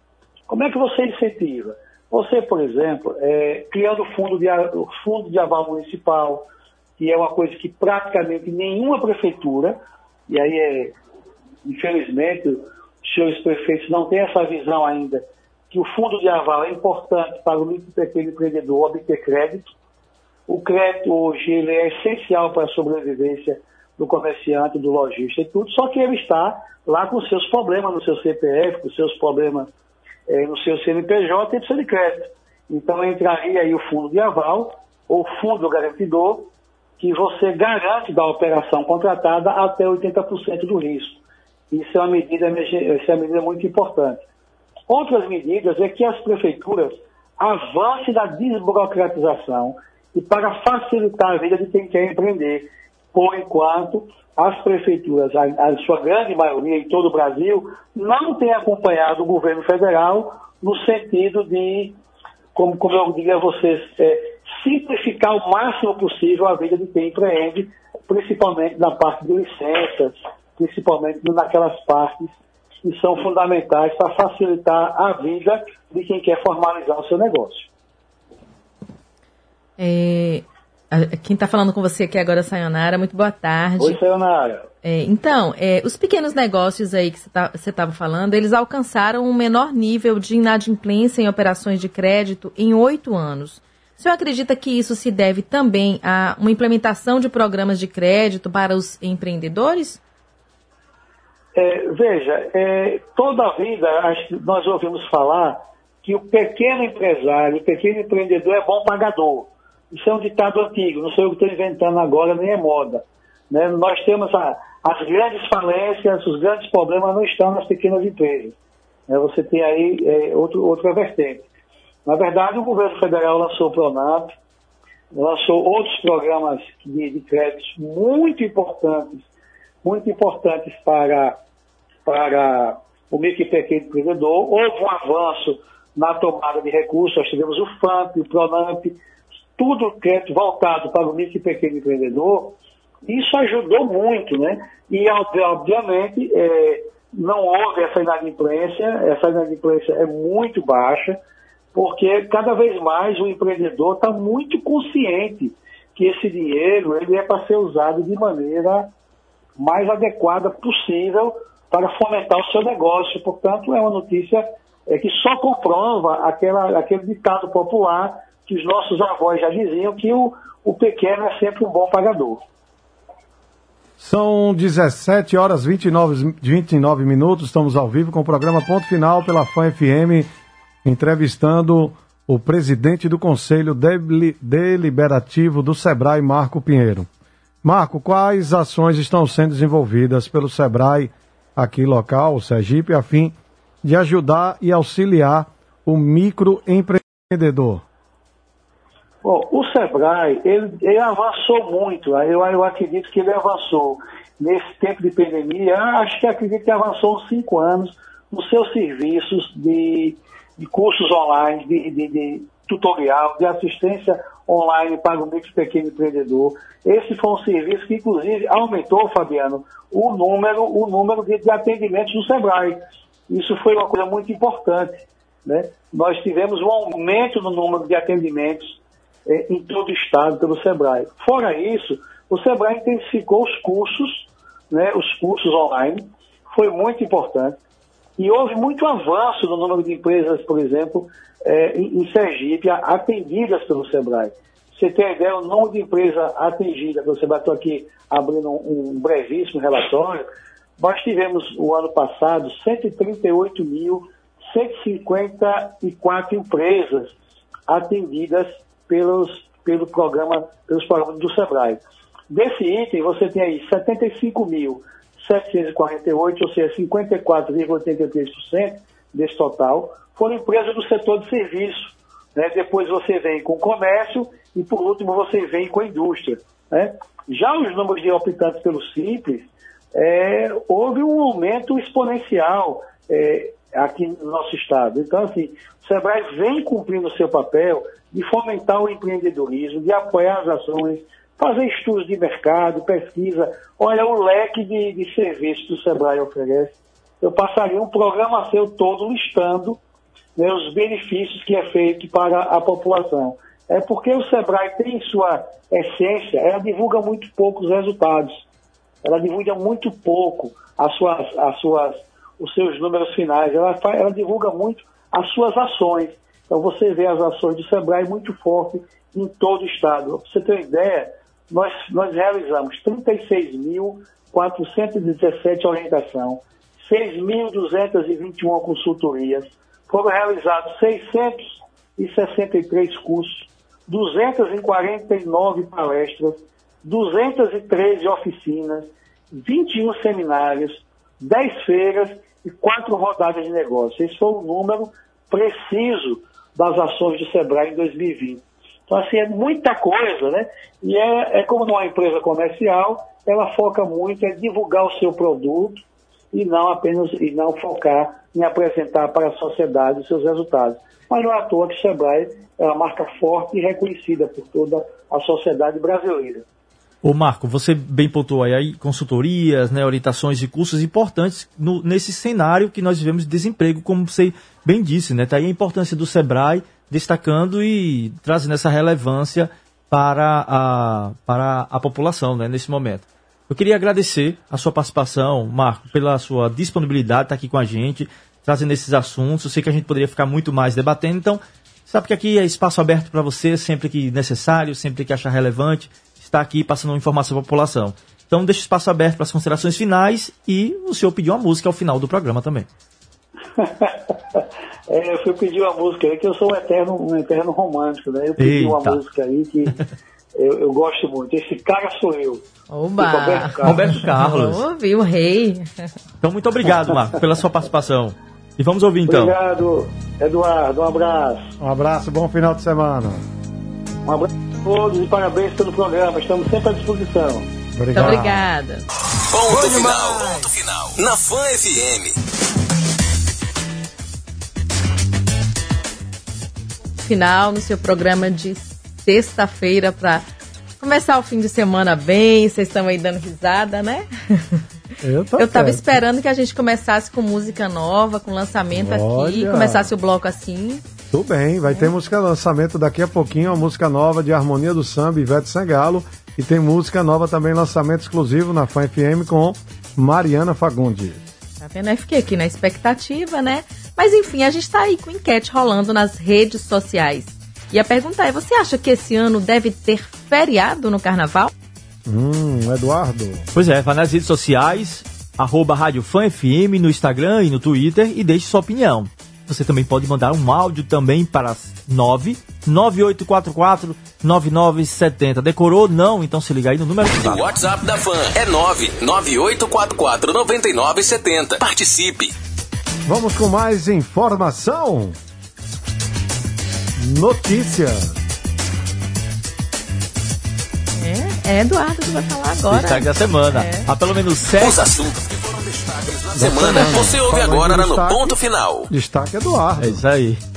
Como é que você incentiva? Você, por exemplo, é, criando fundo de, fundo de aval municipal, que é uma coisa que praticamente nenhuma prefeitura, e aí é, infelizmente, os senhores prefeitos não têm essa visão ainda, que o fundo de aval é importante para o micro pequeno empreendedor obter crédito. O crédito hoje ele é essencial para a sobrevivência do comerciante, do lojista e tudo, só que ele está lá com seus problemas no seu CPF, com seus problemas é, no seu CNPJ e precisa de crédito. Então entraria aí o fundo de aval ou fundo garantidor, que você garante da operação contratada até 80% do risco. Isso é uma medida, isso é uma medida muito importante. Outras medidas é que as prefeituras avancem na desburocratização e para facilitar a vida de quem quer empreender. Por enquanto, as prefeituras, a, a, sua grande maioria em todo o Brasil, não tem acompanhado o governo federal no sentido de, como, como eu digo a vocês, é, simplificar o máximo possível a vida de quem empreende, principalmente na parte de licenças, principalmente naquelas partes que são fundamentais para facilitar a vida de quem quer formalizar o seu negócio. É, quem está falando com você aqui agora é a Sayonara. Muito boa tarde. Oi, Sayonara. É, então, é, os pequenos negócios aí que você estava tá, falando, eles alcançaram um menor nível de inadimplência em operações de crédito em oito anos. O senhor acredita que isso se deve também a uma implementação de programas de crédito para os empreendedores? É, veja, é, toda a vida nós ouvimos falar que o pequeno empresário, o pequeno empreendedor é bom pagador. Isso é um ditado antigo, não sou eu que estou inventando agora, nem é moda. Né? Nós temos a, as grandes falências, os grandes problemas não estão nas pequenas empresas. Né? Você tem aí é, outro, outra vertente. Na verdade, o governo federal lançou o Pronamp, lançou outros programas de, de créditos muito importantes, muito importantes para, para o micro e pequeno empreendedor. Houve um avanço na tomada de recursos, nós tivemos o FAMP, o Pronamp, tudo crédito voltado para o micro e pequeno empreendedor, Isso ajudou muito, né? E, obviamente, é, não houve essa inadimplência, essa inadimplência é muito baixa, porque cada vez mais o empreendedor está muito consciente que esse dinheiro ele é para ser usado de maneira mais adequada possível para fomentar o seu negócio. Portanto, é uma notícia é, que só comprova aquela, aquele ditado popular que os nossos avós já diziam que o, o pequeno é sempre um bom pagador. São 17 horas 29, 29 minutos, estamos ao vivo com o programa Ponto Final pela FAM FM, entrevistando o presidente do Conselho Deliberativo do SEBRAE, Marco Pinheiro. Marco, quais ações estão sendo desenvolvidas pelo SEBRAE aqui local, Sergipe, a fim de ajudar e auxiliar o microempreendedor? Bom, o Sebrae, ele, ele avançou muito, eu, eu acredito que ele avançou nesse tempo de pandemia, acho que acredito que avançou uns cinco anos nos seus serviços de, de cursos online, de, de, de tutorial, de assistência online para o micro pequeno empreendedor. Esse foi um serviço que, inclusive, aumentou, Fabiano, o número, o número de, de atendimentos no Sebrae. Isso foi uma coisa muito importante. Né? Nós tivemos um aumento no número de atendimentos é, em todo o estado pelo SEBRAE. Fora isso, o SEBRAE intensificou os cursos, né, os cursos online, foi muito importante. E houve muito avanço no número de empresas, por exemplo, é, em, Sergipe, atendidas pelo SEBRAE. Você tem ideia, o número de empresas atendidas pelo SEBRAE, estou aqui abrindo um, um brevíssimo relatório, nós tivemos o ano passado 138.154 empresas atendidas pelos, pelo programa, pelos programas do SEBRAE. Desse item, você tem aí 75.748, ou seja, 54,83% desse total, foram empresas do setor de serviço. Né? Depois você vem com comércio e, por último, você vem com a indústria. Né? Já os números de optantes pelo Simples, é, houve um aumento exponencial. É, aqui no nosso estado. Então, assim, o SEBRAE vem cumprindo o seu papel de fomentar o empreendedorismo, de apoiar as ações, fazer estudos de mercado, pesquisa. Olha o leque de, de serviços que o SEBRAE oferece. Eu passaria um programa seu todo listando né, os benefícios que é feito para a população. É porque o SEBRAE tem sua essência, ela divulga muito pouco os resultados. Ela divulga muito pouco as suas, as suas os seus números finais, ela, ela divulga muito as suas ações. Então você vê as ações do Sebrae muito forte em todo o estado. Para você ter uma ideia, nós, nós realizamos 36.417 orientação, 6.221 consultorias, foram realizados 663 cursos, 249 palestras, 213 oficinas, 21 seminários, 10 feiras e quatro rodadas de negócio. Esse foi o número preciso das ações do Sebrae em 2020. Então, assim, é muita coisa, né? E é, é como numa empresa comercial, ela foca muito em divulgar o seu produto e não apenas e não focar em apresentar para a sociedade os seus resultados. Mas não é à toa que o Sebrae é uma marca forte e reconhecida por toda a sociedade brasileira. Ô Marco, você bem pontuou aí consultorias, né, orientações e cursos importantes no, nesse cenário que nós vivemos de desemprego, como você bem disse, né? Tá aí a importância do Sebrae destacando e trazendo essa relevância para a, para a população, né, nesse momento. Eu queria agradecer a sua participação, Marco, pela sua disponibilidade, estar tá aqui com a gente, trazendo esses assuntos. Eu sei que a gente poderia ficar muito mais debatendo, então, sabe que aqui é espaço aberto para você, sempre que necessário, sempre que achar relevante está aqui passando informação para a população. Então, deixa o espaço aberto para as considerações finais e o senhor pediu uma música ao final do programa também. é, eu fui pedir uma música aí, que eu sou um eterno, um eterno romântico, né? Eu pedi Eita. uma música aí que eu, eu, gosto muito. Esse cara sou eu. Oba! Roberto Carlos. Roberto Carlos. Ouvi o rei. Então, muito obrigado, Marco, pela sua participação. E vamos ouvir então. Obrigado, Eduardo. Um abraço. Um abraço, bom final de semana. Um abraço todos e parabéns pelo programa. Estamos sempre à disposição. Obrigado. Muito obrigada. Ponto final. Ponto final. Na Fã FM. Final no seu programa de sexta-feira para Começar o fim de semana bem, vocês estão aí dando risada, né? Eu, tô Eu tava certo. esperando que a gente começasse com música nova, com lançamento aqui, Olha. começasse o bloco assim. Tudo bem, vai ter música lançamento daqui a pouquinho, uma música nova de Harmonia do Samba, Ivete Sangalo. E tem música nova também, lançamento exclusivo na Fã FM com Mariana Fagundes. Tá vendo? Eu fiquei aqui na expectativa, né? Mas enfim, a gente tá aí com enquete rolando nas redes sociais. E a pergunta é: você acha que esse ano deve ter feriado no carnaval? Hum, Eduardo. Pois é, vá nas redes sociais, arroba Rádio Fã FM, no Instagram e no Twitter e deixe sua opinião. Você também pode mandar um áudio também para 99844 9970. Decorou? Não? Então se liga aí no número do O. WhatsApp da Fã é 998449970. Participe. Vamos com mais informação. Notícia. É, é Eduardo que vai falar agora. Destaque da semana. É. Há pelo menos Os sete. assuntos na semana, você ouve Falando agora no destaque. ponto final. Destaque Eduardo. É isso aí.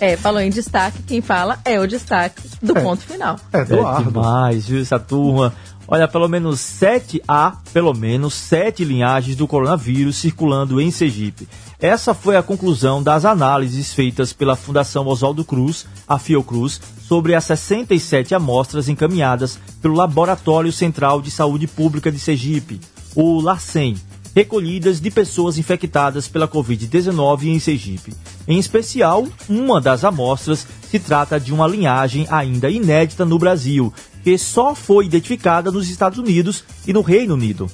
É, falou em destaque, quem fala é o destaque do É. ponto final. É Eduardo. demais, viu, essa turma. Olha, pelo menos sete há, pelo menos sete linhagens do coronavírus circulando em Sergipe. Essa foi a conclusão das análises feitas pela Fundação Oswaldo Cruz, a Fiocruz, sobre as 67 amostras encaminhadas pelo Laboratório Central de Saúde Pública de Sergipe, o LACEN, recolhidas de pessoas infectadas pela Covid-19 em Sergipe. Em especial, uma das amostras se trata de uma linhagem ainda inédita no Brasil, que só foi identificada nos Estados Unidos e no Reino Unido.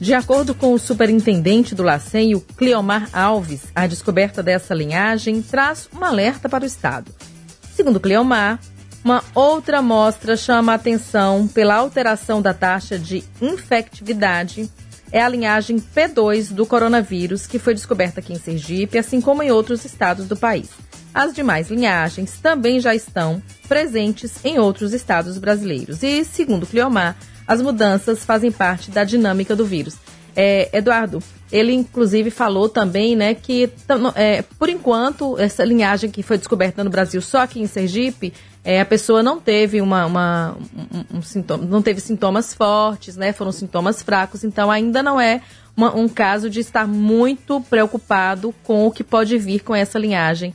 De acordo com o superintendente do LACEN, o Cleomar Alves, a descoberta dessa linhagem traz um alerta para o Estado. Segundo Cleomar, uma outra amostra chama a atenção pela alteração da taxa de infectividade. É a linhagem P2 do coronavírus, que foi descoberta aqui em Sergipe, assim como em outros estados do país. As demais linhagens também já estão presentes em outros estados brasileiros. E, segundo Cleomar, as mudanças fazem parte da dinâmica do vírus. É, Eduardo, ele inclusive falou também, né, que é, por enquanto essa linhagem que foi descoberta no Brasil só aqui em Sergipe, é, a pessoa não teve uma, uma- um, um sintoma, não teve sintomas fortes, né, foram sintomas fracos, então ainda não é uma- um caso de estar muito preocupado com o que pode vir com essa linhagem,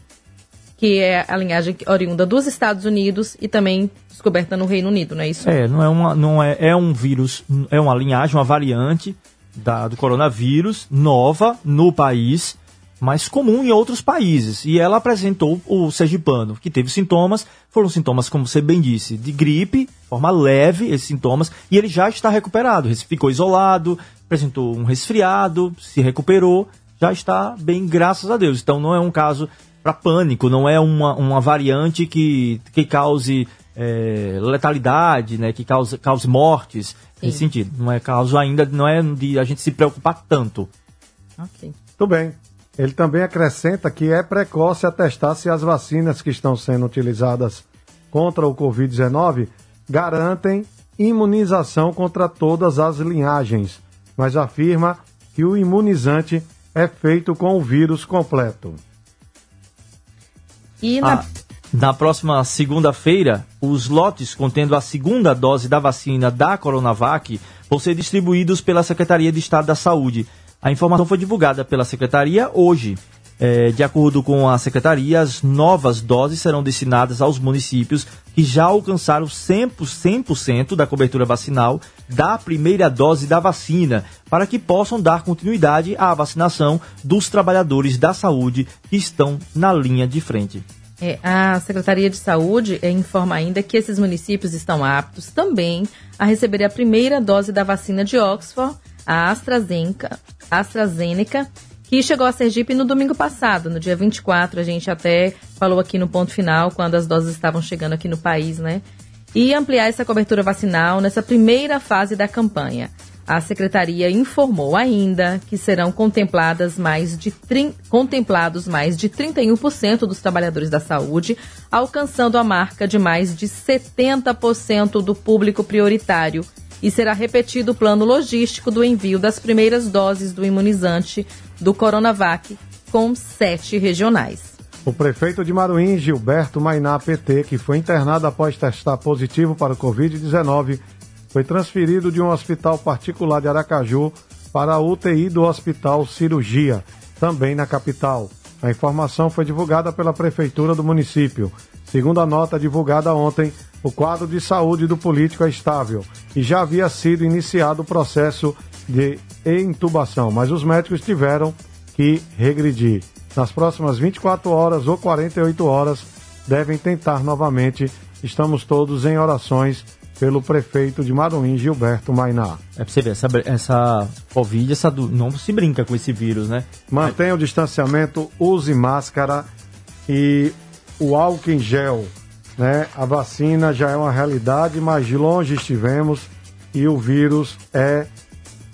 que é a linhagem oriunda dos Estados Unidos e também descoberta no Reino Unido, não é isso? É, não é uma, não é, é um vírus, é uma linhagem, uma variante da, do coronavírus, nova no país, mas comum em outros países. E ela apresentou o sergipano, que teve sintomas, foram sintomas, como você bem disse, de gripe, forma leve, esses sintomas, e ele já está recuperado, ficou isolado, apresentou um resfriado, se recuperou, já está bem, graças a Deus. Então não é um caso para pânico, não é uma, uma variante que, que cause é, letalidade, né, que cause, cause mortes, nesse sentido. Não é caso ainda, não é de a gente se preocupar tanto. Ok. Tudo bem. Ele também acrescenta que é precoce atestar se as vacinas que estão sendo utilizadas contra o Covid-19 garantem imunização contra todas as linhagens, mas afirma que o imunizante é feito com o vírus completo. E na Ah, na próxima segunda-feira, os lotes contendo a segunda dose da vacina da Coronavac vão ser distribuídos pela Secretaria de Estado da Saúde. A informação foi divulgada pela Secretaria hoje. É, de acordo com a Secretaria, as novas doses serão destinadas aos municípios que já alcançaram 100%, 100% da cobertura vacinal da primeira dose da vacina, para que possam dar continuidade à vacinação dos trabalhadores da saúde que estão na linha de frente. É, a Secretaria de Saúde eh, informa ainda que esses municípios estão aptos também a receber a primeira dose da vacina de Oxford, a AstraZeneca, AstraZeneca, que chegou a Sergipe no domingo passado, no dia 24. A gente até falou aqui no ponto final, quando as doses estavam chegando aqui no país, né? E ampliar essa cobertura vacinal nessa primeira fase da campanha. A secretaria informou ainda que serão contempladas mais de contemplados mais de 31% dos trabalhadores da saúde, alcançando a marca de mais de 70% do público prioritário. E será repetido o plano logístico do envio das primeiras doses do imunizante do Coronavac com sete regionais. O prefeito de Maruim, Gilberto Mainá PT, que foi internado após testar positivo para o Covid-19, foi transferido de um hospital particular de Aracaju para a UTI do Hospital Cirurgia, também na capital. A informação foi divulgada pela Prefeitura do município. Segundo a nota divulgada ontem, o quadro de saúde do político é estável e já havia sido iniciado o processo de intubação, mas os médicos tiveram que regredir. Nas próximas 24 horas ou 48 horas, devem tentar novamente. Estamos todos em orações pelo prefeito de Maruim, Gilberto Mainá. É pra você ver, essa, essa Covid, essa não se brinca com esse vírus, né? Mantenha o distanciamento, use máscara e o álcool em gel. Né? A vacina já é uma realidade, mas de longe estivemos e o vírus é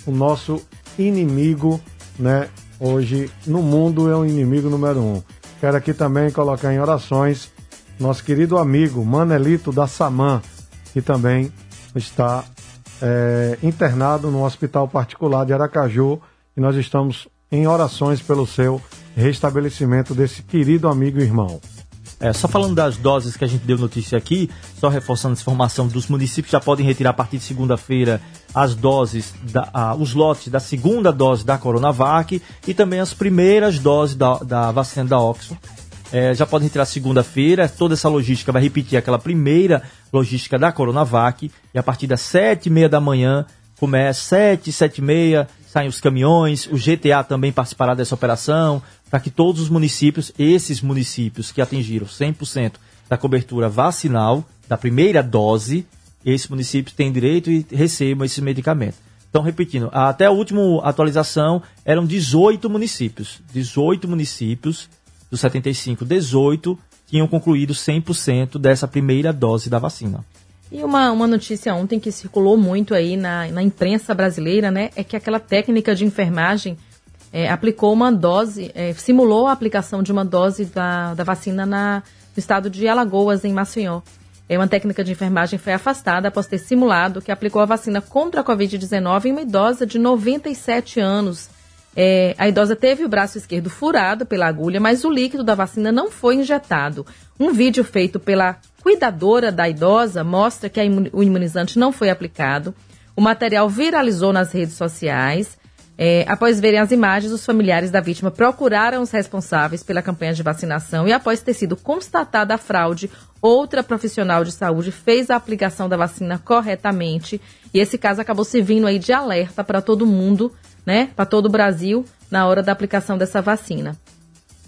o nosso inimigo, né? Hoje no mundo é o inimigo número um. Quero aqui também colocar em orações nosso querido amigo Manelito da Samã, que também está é, internado no hospital particular de Aracaju e nós estamos em orações pelo seu restabelecimento desse querido amigo e irmão. É, só falando das doses que a gente deu notícia aqui, só reforçando essa informação dos municípios já podem retirar a partir de segunda-feira as doses, da, os lotes da segunda dose da Coronavac e também as primeiras doses da, da vacina da Oxford. É, já podem retirar segunda-feira, toda essa logística vai repetir aquela primeira logística da Coronavac e a partir das sete e meia da manhã começa sete, sete e meia, saem os caminhões, o GTA também participará dessa operação, para que todos os municípios, esses municípios que atingiram 100% da cobertura vacinal, da primeira dose, esses municípios têm direito e recebam esse medicamento. Então, repetindo, até a última atualização eram 18 municípios. 18 municípios, dos 75, 18 tinham concluído 100% dessa primeira dose da vacina. E uma, uma notícia ontem que circulou muito aí na, na imprensa brasileira, né, é que aquela técnica de enfermagem é, aplicou uma dose, é, simulou a aplicação de uma dose da, da vacina na, no estado de Alagoas, em Maceió. É, uma técnica de enfermagem foi afastada após ter simulado que aplicou a vacina contra a Covid-19 em uma idosa de 97 anos. É, a idosa teve o braço esquerdo furado pela agulha, mas o líquido da vacina não foi injetado. Um vídeo feito pela cuidadora da idosa mostra que o imunizante não foi aplicado. O material viralizou nas redes sociais. É, após verem as imagens, os familiares da vítima procuraram os responsáveis pela campanha de vacinação e, após ter sido constatada a fraude, outra profissional de saúde fez a aplicação da vacina corretamente. E esse caso acabou servindo aí de alerta para todo mundo, né, para todo o Brasil, na hora da aplicação dessa vacina.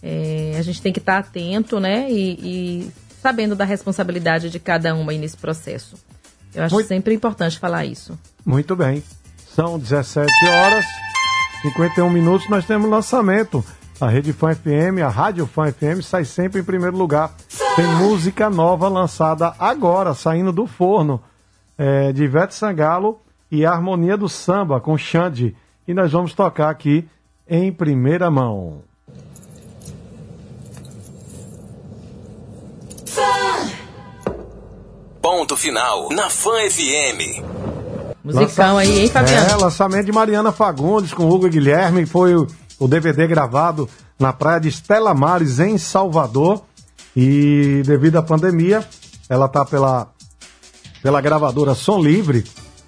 É, a gente tem que estar atento, né, e, e sabendo da responsabilidade de cada uma aí nesse processo. Eu acho Muito... sempre importante falar isso. Muito bem. São 17 horas, 51 minutos, nós temos lançamento. A Rede Fã FM, a Rádio Fã FM sai sempre em primeiro lugar. Tem música nova lançada agora, saindo do forno, é, de Ivete Sangalo e a Harmonia do Samba com Xande. E nós vamos tocar aqui em primeira mão. Ponto final na Fã FM. Musicão aí, hein, Fabiano? É, lançamento de Mariana Fagundes com Hugo Guilherme. Foi o, o DVD gravado na praia de Estela Mares, em Salvador. E devido à pandemia, ela tá pela, pela gravadora Som Livre.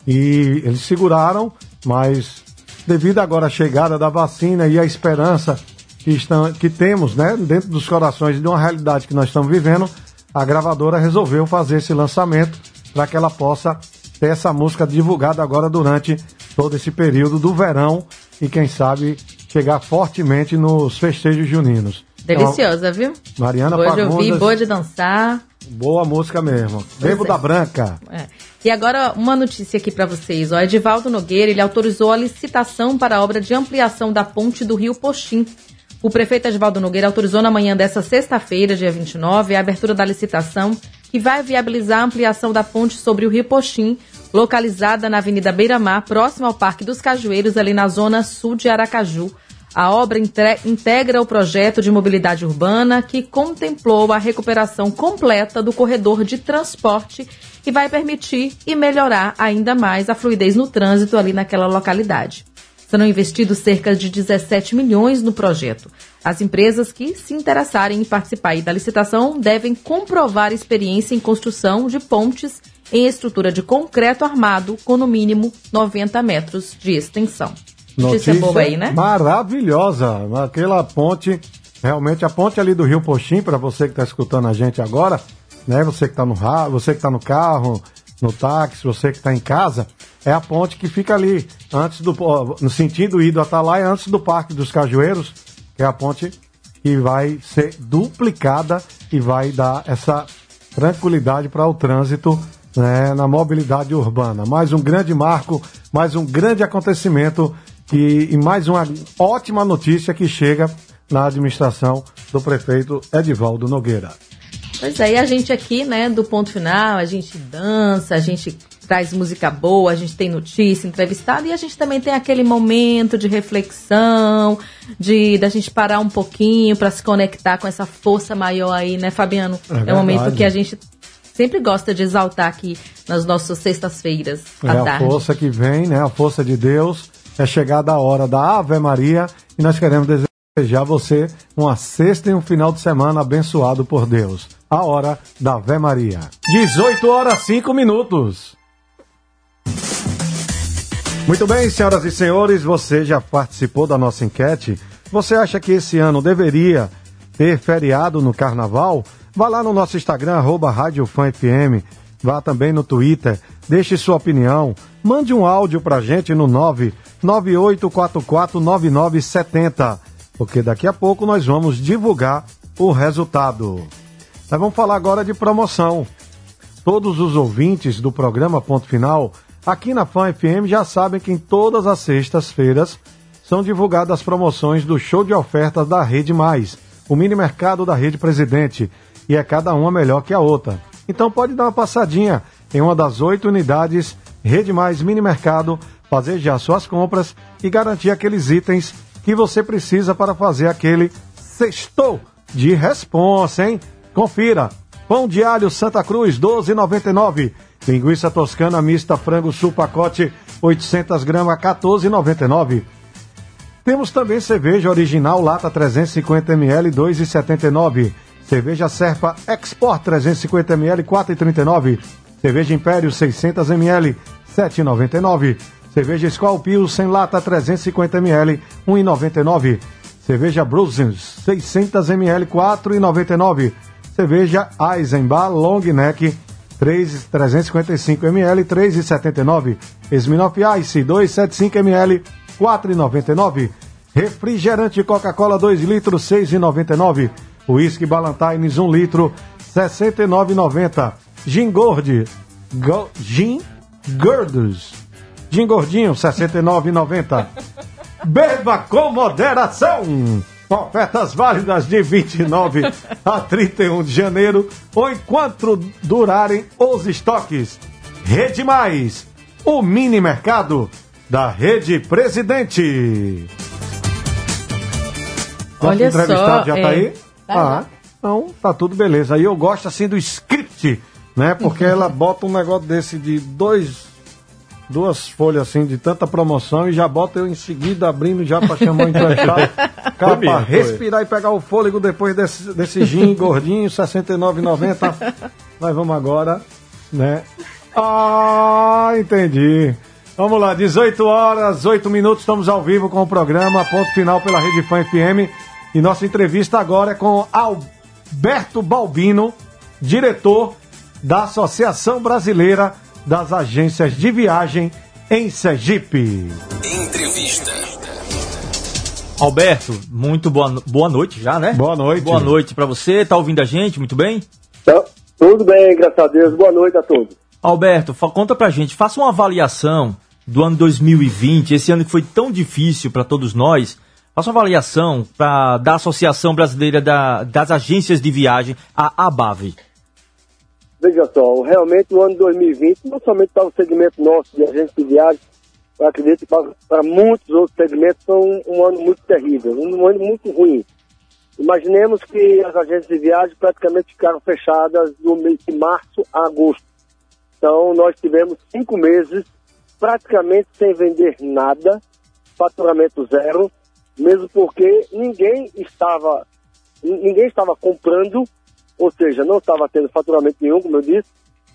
E eles seguraram, mas devido agora à chegada da vacina e a esperança que, estão, que temos né, dentro dos corações de uma realidade que nós estamos vivendo, a gravadora resolveu fazer esse lançamento para que ela possa ter essa música divulgada agora durante todo esse período do verão e quem sabe chegar fortemente nos festejos juninos. Deliciosa, viu? Mariana boa Fagundes. de ouvir, boa de dançar. Boa música mesmo. Bebo é. da Branca. É. E agora uma notícia aqui para vocês. O Edivaldo Nogueira ele autorizou a licitação para a obra de ampliação da ponte do Rio Poxim. O prefeito Edvaldo Nogueira autorizou na manhã dessa sexta-feira, dia 29, a abertura da licitação que vai viabilizar a ampliação da ponte sobre o Rio Poxim, localizada na Avenida Beira Mar, próximo ao Parque dos Cajueiros, ali na zona sul de Aracaju. A obra integra o projeto de mobilidade urbana que contemplou a recuperação completa do corredor de transporte e vai permitir e melhorar ainda mais a fluidez no trânsito ali naquela localidade. Serão investidos cerca de 17 milhões no projeto. As empresas que se interessarem em participar da licitação devem comprovar experiência em construção de pontes em estrutura de concreto armado com no mínimo 90 metros de extensão. Notícia, boa aí, né? Maravilhosa. Aquela ponte, realmente a ponte ali do Rio Poxim, para você que está escutando a gente agora, né? Você que está no você que tá no carro, no táxi, você que está em casa, é a ponte que fica ali, antes do, no sentido ido Atalaia, antes do Parque dos Cajueiros, que é a ponte que vai ser duplicada e vai dar essa tranquilidade para o trânsito né, na mobilidade urbana. Mais um grande marco, mais um grande acontecimento e, e mais uma ótima notícia que chega na administração do prefeito Edivaldo Nogueira. Pois é, e a gente aqui, né, do ponto final, a gente dança, a gente traz música boa, a gente tem notícia, entrevistado, e a gente também tem aquele momento de reflexão, de da gente parar um pouquinho para se conectar com essa força maior aí, né, Fabiano? É, é um momento que a gente sempre gosta de exaltar aqui nas nossas sextas-feiras é à tarde. a força que vem, né? A força de Deus. É chegada a hora da Ave Maria e nós queremos desejar a você uma sexta e um final de semana abençoado por Deus. A hora da Ave Maria. 18 horas 5 minutos. Muito bem, senhoras e senhores, você já participou da nossa enquete? Você acha que esse ano deveria ter feriado no carnaval? Vá lá no nosso Instagram, arroba Rádio Fã FM. Vá também no Twitter, deixe sua opinião. Mande um áudio pra gente no 998449970, porque daqui a pouco nós vamos divulgar o resultado. Nós vamos falar agora de promoção. Todos os ouvintes do programa Ponto Final, aqui na Fã FM, já sabem que em todas as sextas-feiras são divulgadas as promoções do show de ofertas da Rede Mais, o mini mercado da Rede Presidente e é cada uma melhor que a outra. Então pode dar uma passadinha em uma das oito unidades Rede Mais Mini Mercado, fazer já suas compras e garantir aqueles itens que você precisa para fazer aquele sextou de responsa, hein? Confira. Pão de alho Santa Cruz, 12,99. Linguiça toscana mista frango sul pacote, 800 gramas, 14,99. Temos também cerveja original lata 350 ml, 2,79. Cerveja Serpa Export 350 ml 4,39. Cerveja Império 600 ml 7,99. Cerveja Skol sem lata 350 ml 1,99. Cerveja Brusens 600 ml 4,99. Cerveja Eisenbach Long Neck 3, 355 ml 3,79. Smirnoff Ice 275 ml 4,99. Refrigerante Coca-Cola 2 litros 6,99. Whisky Ballantines 1 litro, 69,90. Gin Gordi, go, Gin Gordos. Gin Gordinho, 69,90. Beba com moderação. Ofertas válidas de 29 a 31 de janeiro ou enquanto durarem os estoques. Rede Mais, o mini mercado da Rede Presidente. Nosso Olha entrevistado só, já está é... aí? Tá ah, então tá tudo beleza. Aí eu gosto assim do script, né? Porque ela bota um negócio desse de dois duas folhas assim de tanta promoção e já bota eu em seguida abrindo já para chamar o emprestado. Cara, para respirar e pegar o fôlego depois desse, desse gin gordinho, R$ 69,90. Nós vamos agora, né? Ah, entendi. Vamos lá, 18 horas, 8 minutos, estamos ao vivo com o programa, ponto final pela Rede Fã FM. E nossa entrevista agora é com Alberto Balbino, diretor da Associação Brasileira das Agências de Viagem em Sergipe. Entrevista. Alberto, muito boa, boa noite já, né? Boa noite. Boa noite para você. Tá ouvindo a gente? Muito bem? Tá, tudo bem, graças a Deus. Boa noite a todos. Alberto, conta pra gente, faça uma avaliação do ano 2020, esse ano que foi tão difícil para todos nós. Faça uma avaliação pra, da Associação Brasileira da, das Agências de Viagem, a ABAV. Veja só, realmente o ano 2020, não somente para o segmento nosso de agência de viagem, eu acredito que para, para muitos outros segmentos foi um, um, ano muito terrível, um ano muito ruim. Imaginemos que as agências de viagem praticamente ficaram fechadas do mês de março a agosto. Então nós tivemos cinco meses praticamente sem vender nada, faturamento zero, mesmo porque ninguém estava, ninguém estava comprando, ou seja, não estava tendo faturamento nenhum, como eu disse,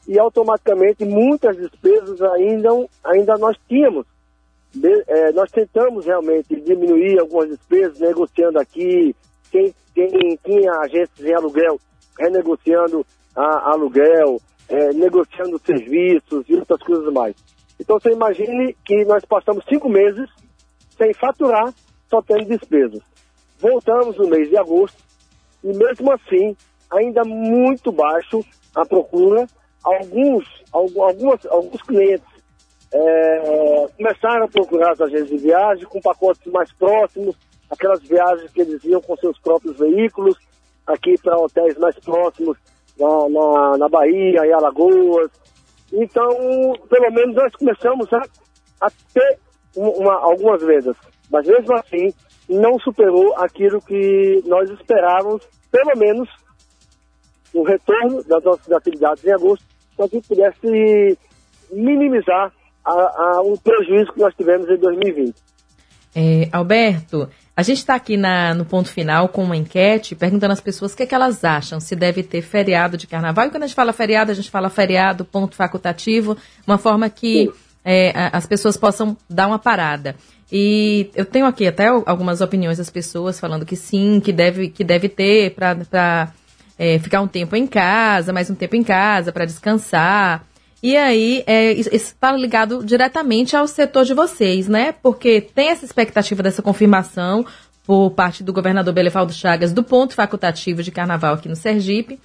e automaticamente muitas despesas ainda, ainda nós tínhamos. De, é, nós tentamos realmente diminuir algumas despesas, negociando aqui, quem, quem tinha agências em aluguel, renegociando a, aluguel, é, negociando serviços e outras coisas mais. Então você imagine que nós passamos cinco meses sem faturar, só tendo despesas. Voltamos no mês de agosto e mesmo assim, ainda muito baixo a procura. Alguns, algumas, alguns clientes é, começaram a procurar as agências de viagem com pacotes mais próximos, aquelas viagens que eles iam com seus próprios veículos, aqui para hotéis mais próximos, na, na, na Bahia, em Alagoas. Então, pelo menos nós começamos a, a ter uma, algumas vendas. Mas mesmo assim, não superou aquilo que nós esperávamos, pelo menos no retorno das nossas atividades em agosto, para que pudesse minimizar a, a, o prejuízo que nós tivemos em 2020. É, Alberto, a gente está aqui na, no ponto final com uma enquete perguntando às pessoas o que, é que elas acham, se deve ter feriado de carnaval. E quando a gente fala feriado, a gente fala feriado, ponto facultativo, uma forma que é, as pessoas possam dar uma parada. E eu tenho aqui até algumas opiniões das pessoas falando que sim, que deve, que deve ter para é, ficar um tempo em casa, mais um tempo em casa, para descansar. E aí, é, isso está ligado diretamente ao setor de vocês, né? Porque tem essa expectativa dessa confirmação por parte do governador Belevaldo Chagas do ponto facultativo de carnaval aqui no Sergipe.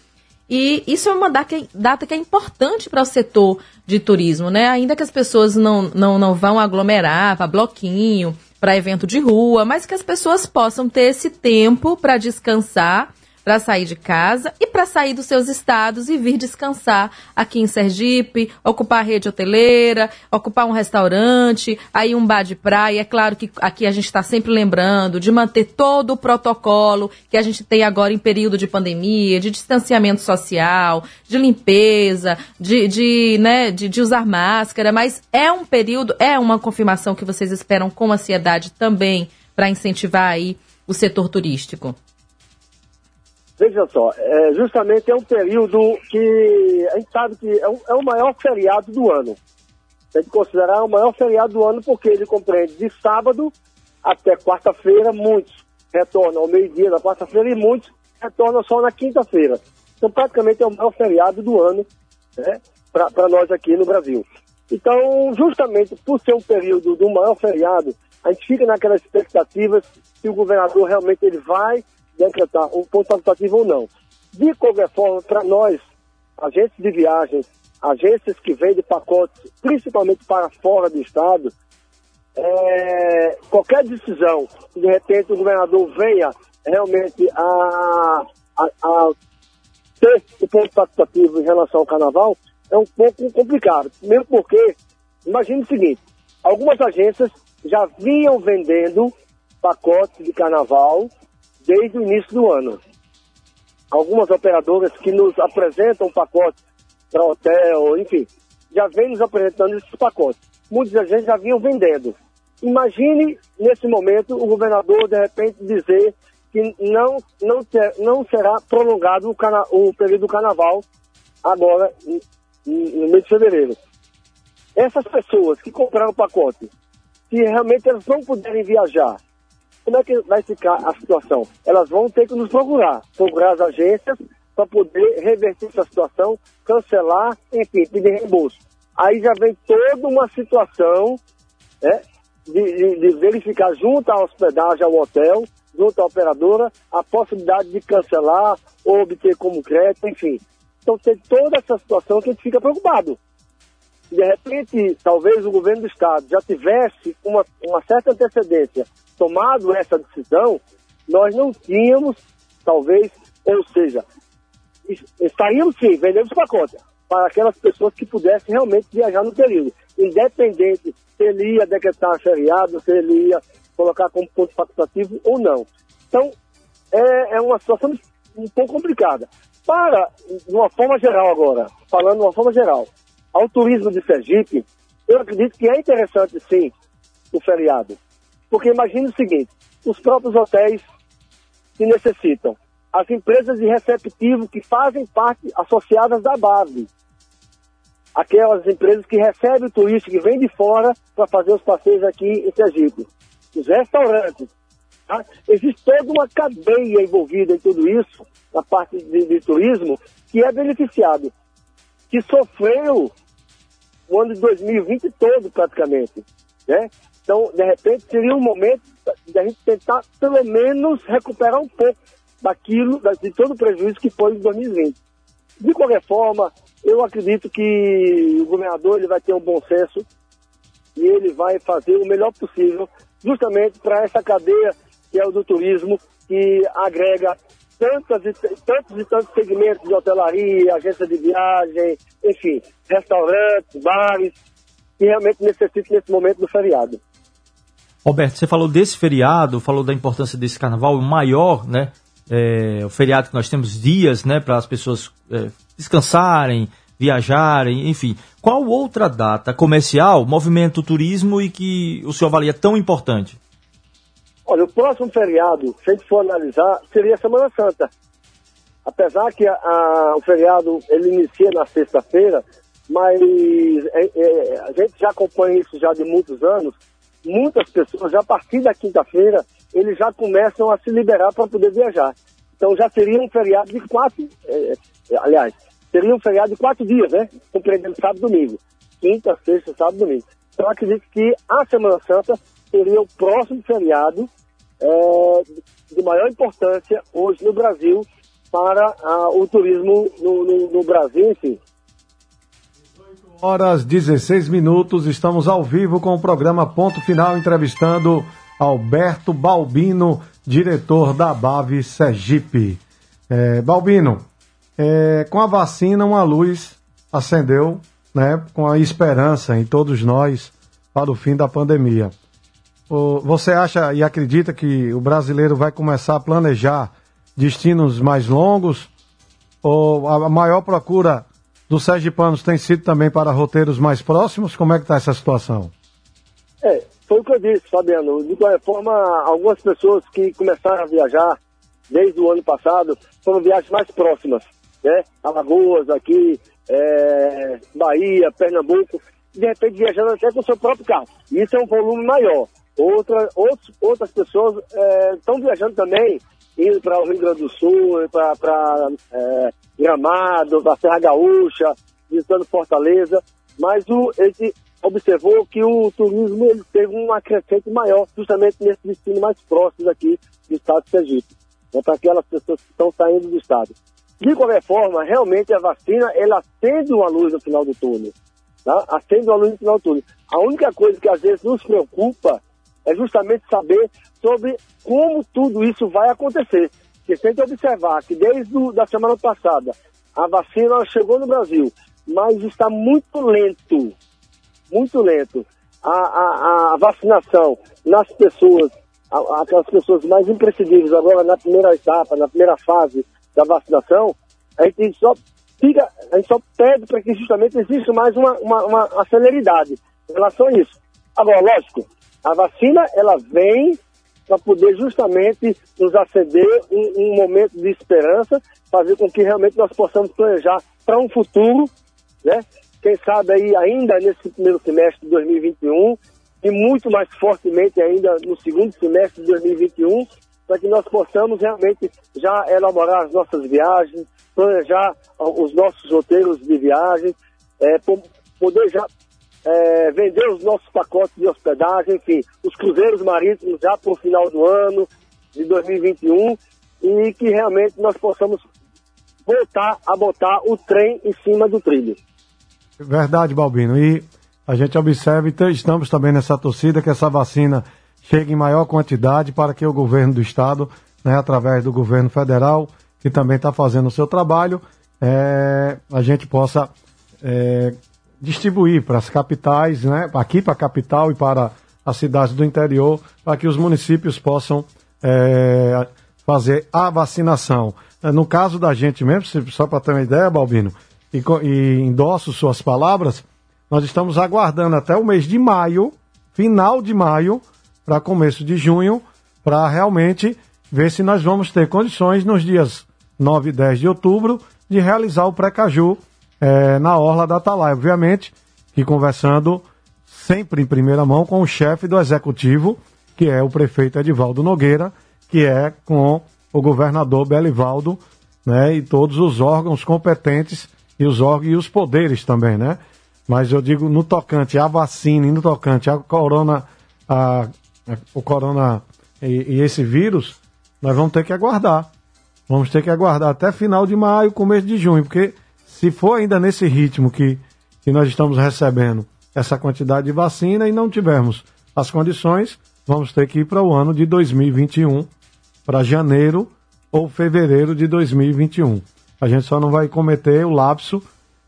E isso é uma data que é importante para o setor de turismo, né? Ainda que as pessoas não, não, não vão aglomerar para bloquinho, para evento de rua, mas que as pessoas possam ter esse tempo para descansar para sair de casa e para sair dos seus estados e vir descansar aqui em Sergipe, ocupar a rede hoteleira, ocupar um restaurante, aí um bar de praia. É claro que aqui a gente está sempre lembrando de manter todo o protocolo que a gente tem agora em período de pandemia, de distanciamento social, de limpeza, de, de, né, de, de usar máscara, mas é um período, é uma confirmação que vocês esperam com ansiedade também para incentivar aí o setor turístico. Veja só, é, justamente é um período que a gente sabe que é, um, é o maior feriado do ano. Tem que considerar o maior feriado do ano porque ele compreende de sábado até quarta-feira, muitos retornam ao meio-dia da quarta-feira e muitos retornam só na quinta-feira. Então, praticamente é o maior feriado do ano né, para nós aqui no Brasil. Então, justamente por ser um período do maior feriado, a gente fica naquelas expectativas que o governador realmente ele vai decretar um ponto facultativo ou não. De qualquer forma, para nós, agências de viagens, agências que vendem pacotes, principalmente para fora do estado, é, qualquer decisão, de repente o governador venha realmente a, a, a ter o ponto facultativo em relação ao carnaval, é um pouco complicado. Mesmo porque, imagine o seguinte, algumas agências já vinham vendendo pacotes de carnaval desde o início do ano. Algumas operadoras que nos apresentam pacotes para hotel, enfim, já vêm nos apresentando esses pacotes. Muitas vezes já vinham vendendo. Imagine, nesse momento, o governador, de repente, dizer que não, não, ter, não será prolongado o, cana, o período do carnaval agora, no mês de fevereiro. Essas pessoas que compraram o pacote, se realmente elas não puderem viajar, como é que vai ficar a situação? Elas vão ter que nos procurar, procurar as agências para poder reverter essa situação, cancelar, enfim, pedir reembolso. Aí já vem toda uma situação né, de, de, de verificar junto à hospedagem, ao hotel, junto à operadora, a possibilidade de cancelar ou obter como crédito, enfim. Então tem toda essa situação que a gente fica preocupado. De repente, talvez o governo do estado já tivesse uma, uma certa antecedência tomado essa decisão, nós não tínhamos, talvez, ou seja, estaríamos sim, vendendo pacote para aquelas pessoas que pudessem realmente viajar no período, independente se ele ia decretar feriado, se ele ia colocar como ponto facultativo ou não. Então, é, é uma situação um pouco complicada. Para, de uma forma geral agora, falando de uma forma geral, ao turismo de Sergipe, eu acredito que é interessante sim o feriado. Porque imagine o seguinte, os próprios hotéis que necessitam, as empresas de receptivo que fazem parte associadas da base, aquelas empresas que recebem o turista que vem de fora para fazer os passeios aqui em Sergipe, os restaurantes. Tá? Existe toda uma cadeia envolvida em tudo isso, na parte de, de turismo, que é beneficiado, que sofreu o ano de 2020 todo praticamente, né? Então, de repente, seria um momento de a gente tentar, pelo menos, recuperar um pouco daquilo, de todo o prejuízo que foi em 2020. De qualquer forma, eu acredito que o governador ele vai ter um bom senso e ele vai fazer o melhor possível, justamente para essa cadeia que é o do turismo, que agrega tantos e, tantos e tantos segmentos de hotelaria, agência de viagem, enfim, restaurantes, bares, que realmente necessitam nesse momento do feriado. Roberto, você falou desse feriado, falou da importância desse carnaval, o maior, né? É, o feriado que nós temos dias, né, para as pessoas é, descansarem, viajarem, enfim. Qual outra data comercial, movimento turismo e que o senhor avalia tão importante? Olha, o próximo feriado, se a gente for analisar, seria a Semana Santa. Apesar que a, a, o feriado ele inicia na sexta-feira, mas é, é, a gente já acompanha isso já de muitos anos. Muitas pessoas, já a partir da quinta-feira, eles já começam a se liberar para poder viajar. Então já seria um feriado de quatro, é, é, aliás, seria um feriado de quatro dias, né? Compreendendo sábado e domingo. Quinta, sexta, sábado e domingo. Então acredito que a Semana Santa seria o próximo feriado é, de maior importância hoje no Brasil para a, o turismo no, no, no Brasil, enfim. Horas 16 minutos, estamos ao vivo com o programa Ponto Final, entrevistando Alberto Balbino, diretor da BAV Sergipe. É, Balbino, é, com a vacina uma luz acendeu, né, com a esperança em todos nós para o fim da pandemia. Você acha e acredita que o brasileiro vai começar a planejar destinos mais longos? Ou a maior procura dos sergipanos tem sido também para roteiros mais próximos? Como é que está essa situação? É, foi o que eu disse, Fabiano. De qualquer forma, algumas pessoas que começaram a viajar desde o ano passado foram viagens mais próximas, né? Alagoas, aqui, é, Bahia, Pernambuco, de repente viajando até com o seu próprio carro. Isso é um volume maior. Outra, outros, outras pessoas estão é, viajando também, indo para o Rio Grande do Sul, para é, Gramado, para Serra Gaúcha, visitando Fortaleza, mas o, ele observou que o turismo ele teve um acrescente maior, justamente nesse destino mais próximo aqui do estado de Sergipe, né, para aquelas pessoas que estão saindo do estado. De qualquer forma, realmente a vacina, ela acende uma luz no final do túnel. Tá? Acende uma luz no final do túnel. A única coisa que às vezes nos preocupa é justamente saber sobre como tudo isso vai acontecer. Porque a gente observar que desde a da semana passada a vacina chegou no Brasil, mas está muito lento, muito lento, a, a, a vacinação nas pessoas, aquelas pessoas mais imprescindíveis agora na primeira etapa, na primeira fase da vacinação, a gente só fica, a gente só pede para que justamente exista mais uma, uma, uma celeridade em relação a isso. Agora, lógico, a vacina, ela vem para poder justamente nos acender um, um, momento de esperança, fazer com que realmente nós possamos planejar para um futuro, né? Quem sabe aí ainda nesse primeiro semestre de 2021 e muito mais fortemente ainda no segundo semestre de 2021, para que nós possamos realmente já elaborar as nossas viagens, planejar os nossos roteiros de viagem, é, poder já é, vender os nossos pacotes de hospedagem, enfim, os cruzeiros marítimos já para o final do ano de 2021 e que realmente nós possamos voltar a botar o trem em cima do trilho. Verdade, Balbino. E a gente observa e estamos também nessa torcida que essa vacina chegue em maior quantidade para que o governo do estado, né, através do governo federal, que também está fazendo o seu trabalho, é, a gente possa é, distribuir para as capitais, né, aqui para a capital e para as cidades do interior, para que os municípios possam é, fazer a vacinação. É, no caso da gente mesmo, só para ter uma ideia, Balbino, e, e endosso suas palavras, nós estamos aguardando até o mês de maio, final de maio, para começo de junho, para realmente ver se nós vamos ter condições nos dias 9 e 10 de outubro de realizar o pré-caju eh, na Orla da Atalaia. Obviamente que conversando sempre em primeira mão com o chefe do executivo, que é o prefeito Edivaldo Nogueira, que é com o governador Belivaldo, né, e todos os órgãos competentes e os órgãos e os poderes também, né? Mas eu digo no tocante à vacina e no tocante à corona, a, a- o corona e, e esse vírus, nós vamos ter que aguardar. Vamos ter que aguardar até final de maio, começo de junho, porque se for ainda nesse ritmo que, que nós estamos recebendo essa quantidade de vacina e não tivermos as condições, vamos ter que ir para o ano de 2021, para janeiro ou fevereiro de 2021. A gente só não vai cometer o lapso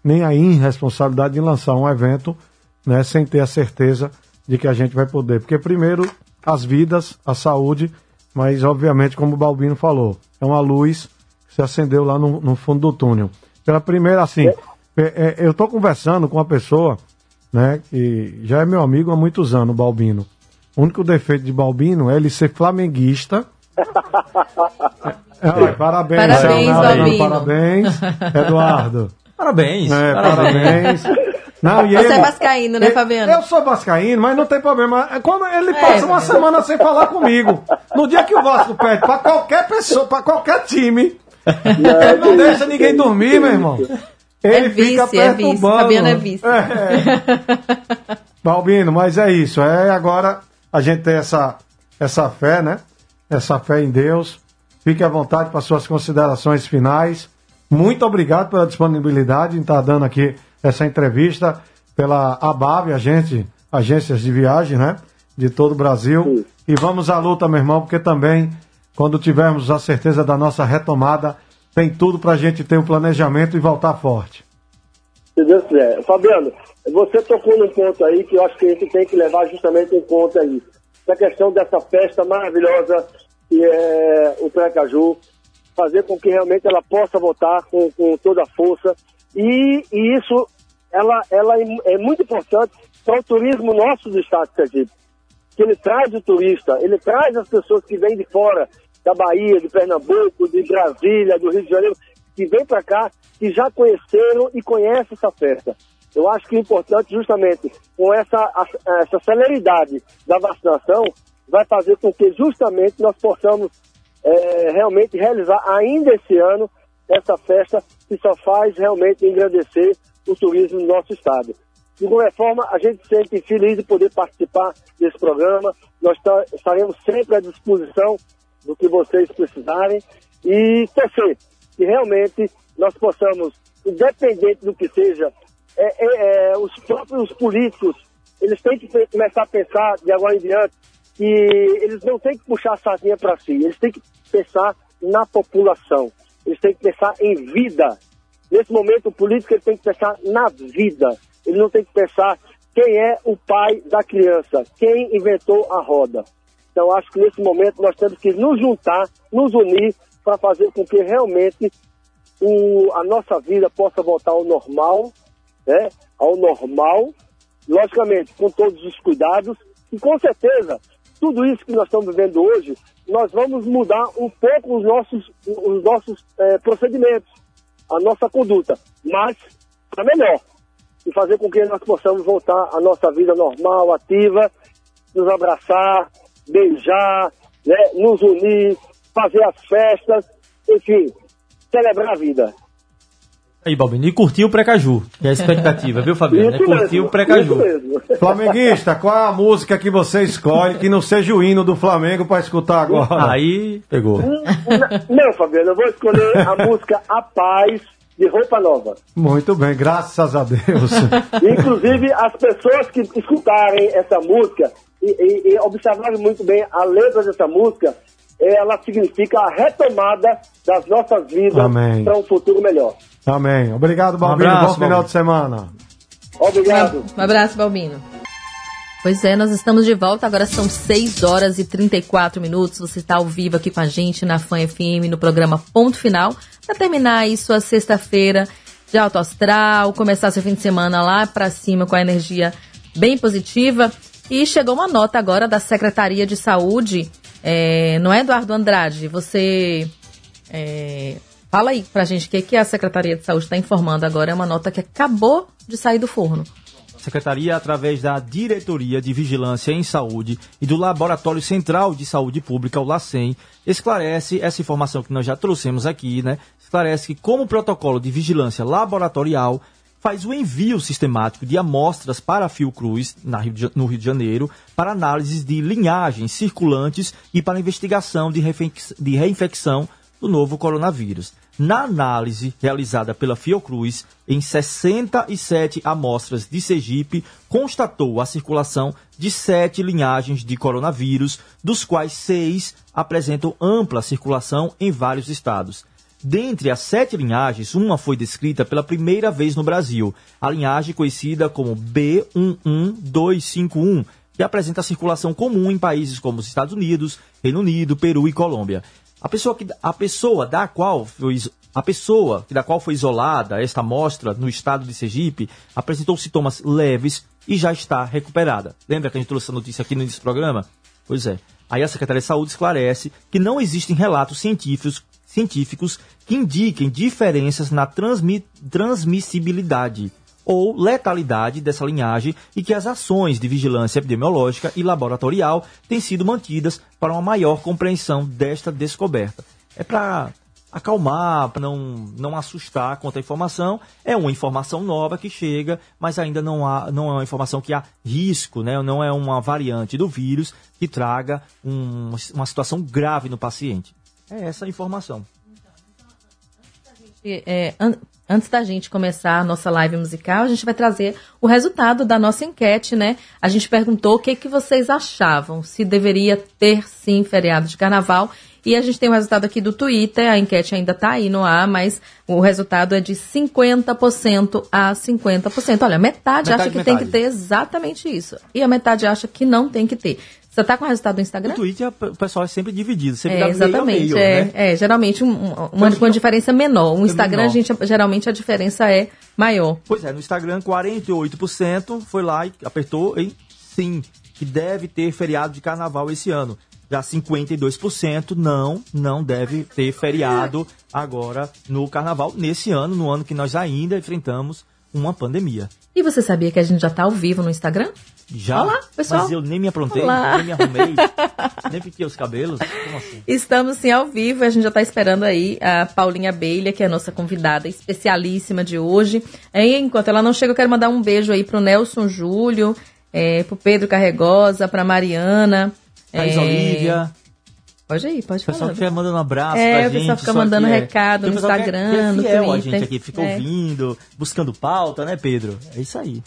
nem a irresponsabilidade de lançar um evento né, sem ter a certeza de que a gente vai poder. Porque, primeiro, as vidas, a saúde, mas, obviamente, como o Balbino falou, é uma luz que se acendeu lá no, no fundo do túnel. Pela primeira, assim, é- é, eu estou conversando com uma pessoa né, que já é meu amigo há muitos anos, Balbino. O único defeito de Balbino é ele ser flamenguista. É, olha, parabéns, Parabéns, Leonardo, Balbino. Parabéns, Eduardo. Parabéns. É, parabéns. Não, e Você ele- é vascaíno, né, Fabiano? Eu sou vascaíno, mas não tem problema. É Quando ele passa uma semana sem falar comigo. No dia que o Vasco pede pra qualquer pessoa, pra qualquer time, ele não deixa ninguém dormir, meu irmão. Ele É vice, fica é vice. perturbando. Fabiano é vice. Balbino, mas é isso. É agora a gente tem essa, essa fé, né? Essa fé em Deus. Fique à vontade para suas considerações finais. Muito obrigado pela disponibilidade em estar dando aqui essa entrevista pela ABAV, agente, agências de viagem, né? De todo o Brasil. E vamos à luta, meu irmão, porque também, quando tivermos a certeza da nossa retomada, tem tudo para a gente ter um planejamento e voltar forte. Se Deus quiser. Fabiano, você tocou num ponto aí que eu acho que a gente tem que levar justamente em conta aí. Essa questão dessa festa maravilhosa que é o Precaju, fazer com que realmente ela possa voltar com, com toda a força. E, e isso ela, ela é, é muito importante para o turismo nosso do estado de Sergipe. Que ele traz o turista, ele traz as pessoas que vêm de fora, da Bahia, de Pernambuco, de Brasília, do Rio de Janeiro, que vêm para cá, que já conheceram e conhecem essa festa. Eu acho que é importante, justamente, com essa, essa celeridade da vacinação, vai fazer com que justamente nós possamos eh, realmente realizar ainda esse ano essa festa que só faz realmente engrandecer o turismo no nosso estado. De qualquer forma, a gente se sente feliz de poder participar desse programa. Nós ta- estaremos sempre à disposição do que vocês precisarem e torcer que realmente nós possamos, independente do que seja, é, é, é, os próprios políticos, eles têm que começar a pensar de agora em diante que eles não têm que puxar a sardinha para si, eles têm que pensar na população, eles têm que pensar em vida. Nesse momento, o político ele tem que pensar na vida, ele não tem que pensar quem é o pai da criança, quem inventou a roda. Então, acho que nesse momento nós temos que nos juntar, nos unir, para fazer com que realmente o- a nossa vida possa voltar ao normal, né? Ao normal, logicamente, com todos os cuidados, e com certeza, tudo isso que nós estamos vivendo hoje, nós vamos mudar um pouco os nossos, os nossos eh, procedimentos, a nossa conduta, mas para melhor, e fazer com que nós possamos voltar à nossa vida normal, ativa, nos abraçar, beijar, né, nos unir, fazer as festas, enfim, celebrar a vida. Aí, Balbino, e curtiu o Precaju, que é a expectativa, viu, Fabiano? É Isso mesmo, o Precaju. Flamenguista, qual é a música que você escolhe que não seja o hino do Flamengo para escutar agora? Aí, pegou. Não, Fabiano, eu vou escolher a música A Paz, de Roupa Nova. Muito bem, graças a Deus. Inclusive, as pessoas que escutarem essa música e, e, e observarem muito bem a letra dessa música, ela significa a retomada das nossas vidas Amém. para um futuro melhor. Amém. Obrigado, Balbino. abraço, Bom final Balbino. de semana. Obrigado. Um abraço, Balbino. Pois é, nós estamos de volta. Agora são 6 horas e 34 minutos. Você está ao vivo aqui com a gente na Fã FM no programa Ponto Final. Para terminar aí sua sexta-feira de alto astral, começar seu fim de semana lá para cima com a energia bem positiva. E chegou uma nota agora da Secretaria de Saúde, é, não é, Eduardo Andrade? Você é, fala aí pra gente o que, que a Secretaria de Saúde está informando agora. É uma nota que acabou de sair do forno. A Secretaria, através da Diretoria de Vigilância em Saúde e do Laboratório Central de Saúde Pública, o LACEN, esclarece essa informação que nós já trouxemos aqui, né? Esclarece que, como protocolo de vigilância laboratorial, faz o envio sistemático de amostras para a Fiocruz, no Rio de Janeiro, para análises de linhagens circulantes e para investigação de reinfecção do novo coronavírus. Na análise realizada pela Fiocruz, em 67 amostras de Sergipe, constatou a circulação de sete linhagens de coronavírus, dos quais seis apresentam ampla circulação em vários estados. Dentre as sete linhagens, uma foi descrita pela primeira vez no Brasil, a linhagem conhecida como B11251, que apresenta circulação comum em países como os Estados Unidos, Reino Unido, Peru e Colômbia. A pessoa, que, a pessoa da qual foi, a pessoa da qual foi isolada esta amostra no estado de Sergipe apresentou sintomas leves e já está recuperada. Lembra que a gente trouxe essa notícia aqui no início do programa? Pois é. Aí a Secretaria de Saúde esclarece que não existem relatos científicos científicos que indiquem diferenças na transmi transmissibilidade ou letalidade dessa linhagem e que as ações de vigilância epidemiológica e laboratorial têm sido mantidas para uma maior compreensão desta descoberta. É para acalmar, para não, não assustar quanto à informação. É uma informação nova que chega, mas ainda não, há, não é uma informação que há risco, né? não é uma variante do vírus que traga um, uma situação grave no paciente. É essa a informação. É, an antes da gente começar a nossa live musical, a gente vai trazer o resultado da nossa enquete, né? A gente perguntou o que, que vocês achavam, se deveria ter sim feriado de carnaval. E a gente tem o resultado aqui do Twitter, a enquete ainda está aí no ar, mas o resultado é de 50% a 50%. Olha, metade, metade acha que metade. tem que ter exatamente isso. E a metade acha que não tem que ter. Você tá com o resultado do Instagram? No Twitter o pessoal é sempre dividido, sempre é, dá exatamente, meio, é, né? é, geralmente um, uma, uma diferença menor. O Instagram, menor. A gente, geralmente a diferença é maior. Pois é, no Instagram 48% foi lá e apertou em sim, que deve ter feriado de carnaval esse ano. Já 52% não, não deve ter feriado agora no carnaval, nesse ano, no ano que nós ainda enfrentamos uma pandemia. E você sabia que a gente já está ao vivo no Instagram? Já? Olá, pessoal. Mas eu nem me aprontei, Olá. nem me arrumei, nem piquei os cabelos. Como assim? Estamos sim ao vivo, a gente já está esperando aí a Paulinha Beilha, que é a nossa convidada especialíssima de hoje. E enquanto ela não chega, eu quero mandar um beijo aí pro Nelson Júlio, é, pro Pedro Carregosa, pra Mariana. Thaís é... Olivia. Pode ir, pode falar. O pessoal fica mandando um abraço é, pra gente. o pessoal fica mandando é, recado no Instagram, que é, no fiel Twitter. a gente aqui, fica é. ouvindo, buscando pauta, né, Pedro? É isso aí.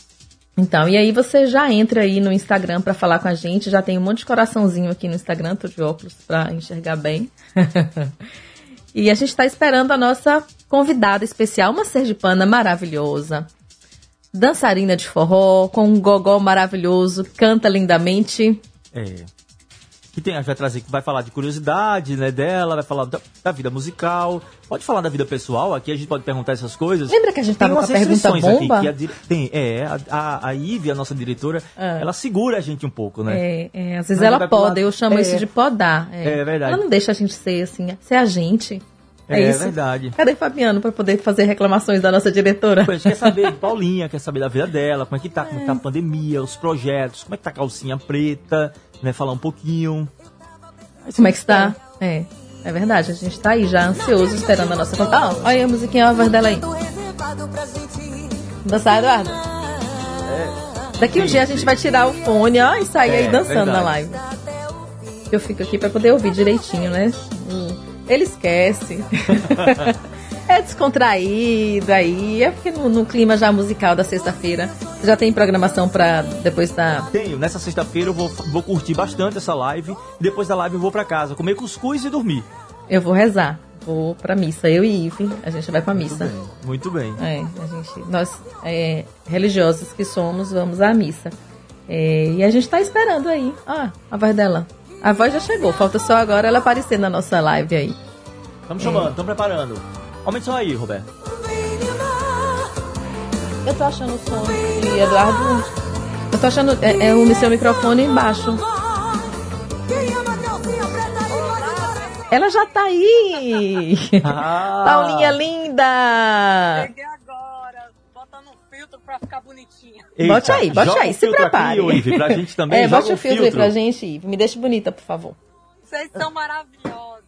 Então, e aí você já entra aí no Instagram para falar com a gente. Já tem um monte de coraçãozinho aqui no Instagram, tô de óculos para enxergar bem. e a gente está esperando a nossa convidada especial, uma sergipana maravilhosa. Dançarina de forró, com um gogó maravilhoso, canta lindamente. É. Que tem, vai trazer, vai falar de curiosidade, né, dela, vai falar da, da, vida musical, pode falar da vida pessoal, aqui a gente pode perguntar essas coisas. Lembra que a gente tava com a pergunta bomba? Aqui, a, tem, é, a, a, a Ivy, a nossa diretora, é. ela segura a gente um pouco, né? É, é às vezes Mas ela poda, eu chamo é, isso de podar. É. é. verdade. Ela não deixa a gente ser assim, ser a gente. É, é isso. verdade. Cadê Fabiano para poder fazer reclamações da nossa diretora? A gente quer saber de Paulinha, quer saber da vida dela, como é que tá, como é que tá a pandemia, os projetos, como é que tá a calcinha preta, né? Falar um pouquinho. Como é que está? É, é verdade. A gente tá aí já ansioso esperando a nossa conta. Ah, olha a musiquinha, a voz dela aí. Dançar, Eduardo? É. Daqui um dia a gente vai tirar o fone ó, e sair é, aí dançando verdade. na live. Eu fico aqui para poder ouvir direitinho, né? Ele esquece. é descontraído aí. É porque no, no clima já musical da sexta-feira. Já tem programação pra depois da. Tenho. Nessa sexta-feira eu vou, vou curtir bastante essa live. Depois da live eu vou pra casa comer cuscuz e dormir. Eu vou rezar. Vou pra missa. Eu e Ive, a gente vai pra missa. Muito bem. Muito bem. É, a gente, nós, é, religiosos que somos, vamos à missa. É, e a gente tá esperando aí. Ah, a voz dela. A voz já chegou, falta só agora ela aparecer na nossa live aí. Estamos chamando, estamos é. preparando. Aumenta só aí, Roberto. Eu tô achando o som de Eduardo Eu tô achando é, é o seu microfone baixo. Ela já tá aí! Ah. Paulinha linda! Cheguei agora, botando um filtro pra ficar bonitinha. Eita, bote aí, bote aí, o se filtro prepare. Aqui, Ive, pra gente também. É, bote o filtro, aí pra gente, Ive. Me deixe bonita, por favor. Vocês são maravilhosos.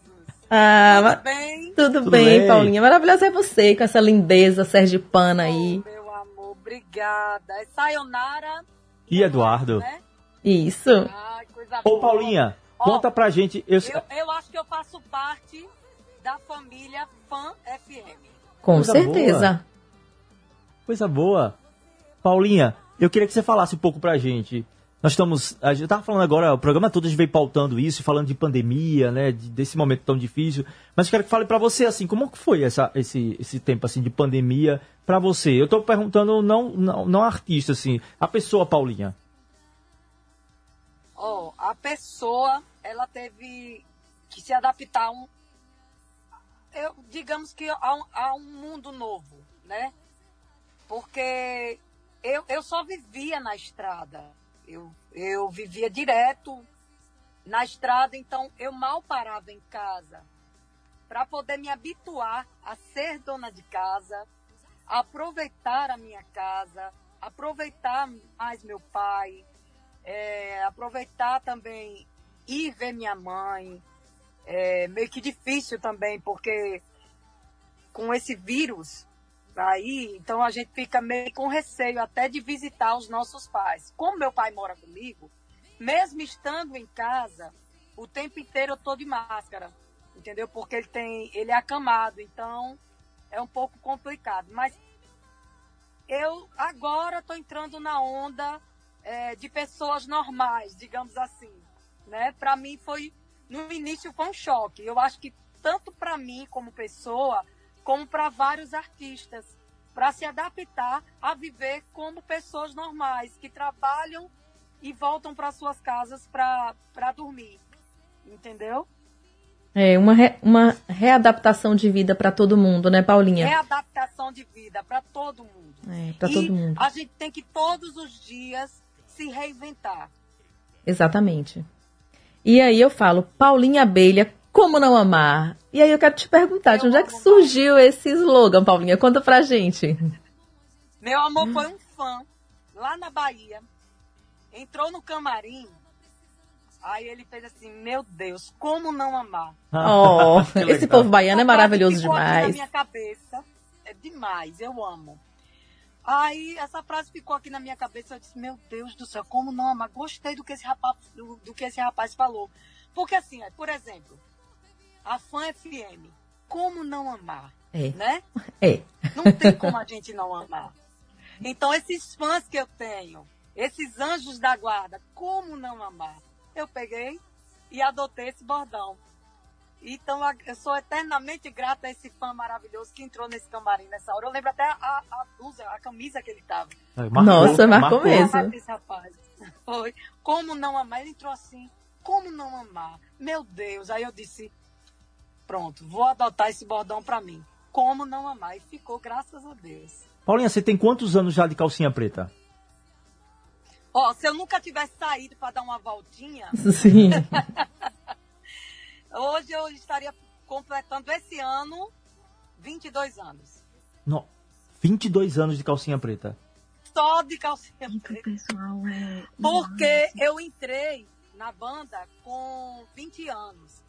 Ah, Tudo bem? Tudo, Tudo bem, bem. Paulinha. Maravilhosa é você, com essa lindeza sergipana aí. Meu amor, obrigada. É Sayonara, E Eduardo. né? Isso. Ai, coisa Ô, boa. Paulinha, Ó, conta pra gente. Eu, Eu, eu acho que eu faço parte da família Fã FM. Com Coisa certeza. Coisa boa. Paulinha, eu queria que você falasse um pouco pra gente. Nós estamos. A gente tava falando agora, o programa todo a gente veio pautando isso, falando de pandemia, né? de- desse momento tão difícil. Mas quero que fale pra você, assim, como foi essa, esse, esse tempo assim de pandemia pra você? Eu tô perguntando não, não, não artista, assim, a pessoa, Paulinha. Ó, a pessoa, ela teve que se adaptar a um, eu, digamos que a um, a um mundo novo, né? Porque eu, eu só vivia na estrada. Eu, eu vivia direto na estrada, então eu mal parava em casa para poder me habituar a ser dona de casa, a aproveitar a minha casa, aproveitar mais meu pai, é, aproveitar também ir ver minha mãe. É meio que difícil também, porque com esse vírus aí, então a gente fica meio com receio até de visitar os nossos pais. Como meu pai mora comigo, mesmo estando em casa, o tempo inteiro eu tô de máscara, entendeu? Porque ele tem, ele é acamado, então é um pouco complicado. Mas eu agora estou entrando na onda é, de pessoas normais, digamos assim, né? Para mim foi no início foi um choque. Eu acho que tanto para mim como pessoa, como para vários artistas, para se adaptar a viver como pessoas normais que trabalham e voltam para suas casas para dormir, entendeu? É uma, re- uma readaptação de vida pra todo mundo, né, Paulinha? Readaptação de vida para todo mundo. É, pra e todo mundo. a gente tem que todos os dias se reinventar. Exatamente. E aí eu falo, Paulinha Abelha, como não amar? E aí eu quero te perguntar, de onde é que surgiu esse slogan, Paulinha? Conta pra gente. Meu amor foi um fã lá na Bahia. Entrou no camarim. Aí ele fez assim: Meu Deus, como não amar? Oh, Que esse povo baiano é maravilhoso Ficou aqui na demais. minha cabeça. É demais, eu amo. Aí essa frase ficou aqui na minha cabeça. Eu disse: Meu Deus do céu, como não amar? Gostei do que esse rapaz, do, do que esse rapaz falou. Porque assim, por exemplo, a fã FM, como não amar? É. Né? É. Não tem como a gente não amar. Então, esses fãs que eu tenho, esses anjos da guarda, como não amar? Eu peguei e adotei esse bordão. Então, eu sou eternamente grata a esse fã maravilhoso que entrou nesse camarim nessa hora. Eu lembro até a, a blusa, a camisa que ele tava. Marcou, Nossa, marcou mesmo. Ah, esse rapaz. Foi. Como não amar? Ele entrou assim. Como não amar? Meu Deus. Aí eu disse, pronto, vou adotar esse bordão pra mim. Como não amar? E ficou, graças a Deus. Paulinha, você tem quantos anos já de calcinha preta? Ó, se eu nunca tivesse saído para dar uma voltinha, Sim. hoje eu estaria completando esse ano 22 anos. No, 22 anos de calcinha preta. Só de calcinha preta. Porque eu entrei na banda com 20 anos.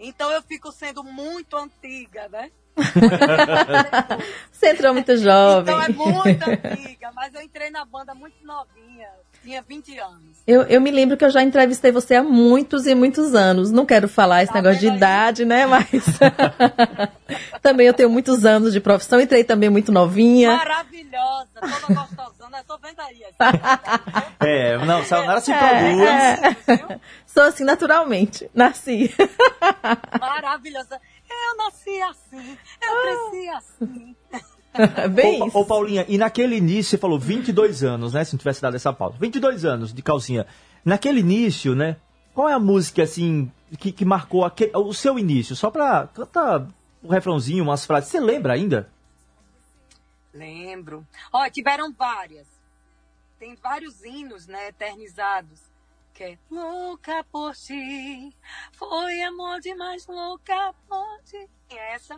Então eu fico sendo muito antiga, né? Você entrou muito jovem. Então é muito antiga, mas eu entrei na banda muito novinha, tinha 20 anos. Eu, eu me lembro que eu já entrevistei você há muitos e muitos anos. Não quero falar esse Tá negócio de aí? idade, né? Mas também eu tenho muitos anos de profissão. Entrei também muito novinha. Maravilhosa, toda gostosona, eu tô vendo aí. assim. É, não, Sayonara se É, produz. é. Sou assim naturalmente. Nasci. Maravilhosa. Eu nasci assim, eu cresci assim. Bem Ô, ô, Paulinha, e naquele início, você falou 22 anos, né? Se não tivesse dado essa pauta. 22 anos de calcinha. Naquele início, né? Qual é a música, assim, que, que marcou aque- o seu início? Só pra cantar um refrãozinho, umas frases. Você lembra ainda? Lembro. Ó, tiveram várias. tem vários hinos, né, eternizados. Que é louca por ti, foi amor demais, louca por ti. E essa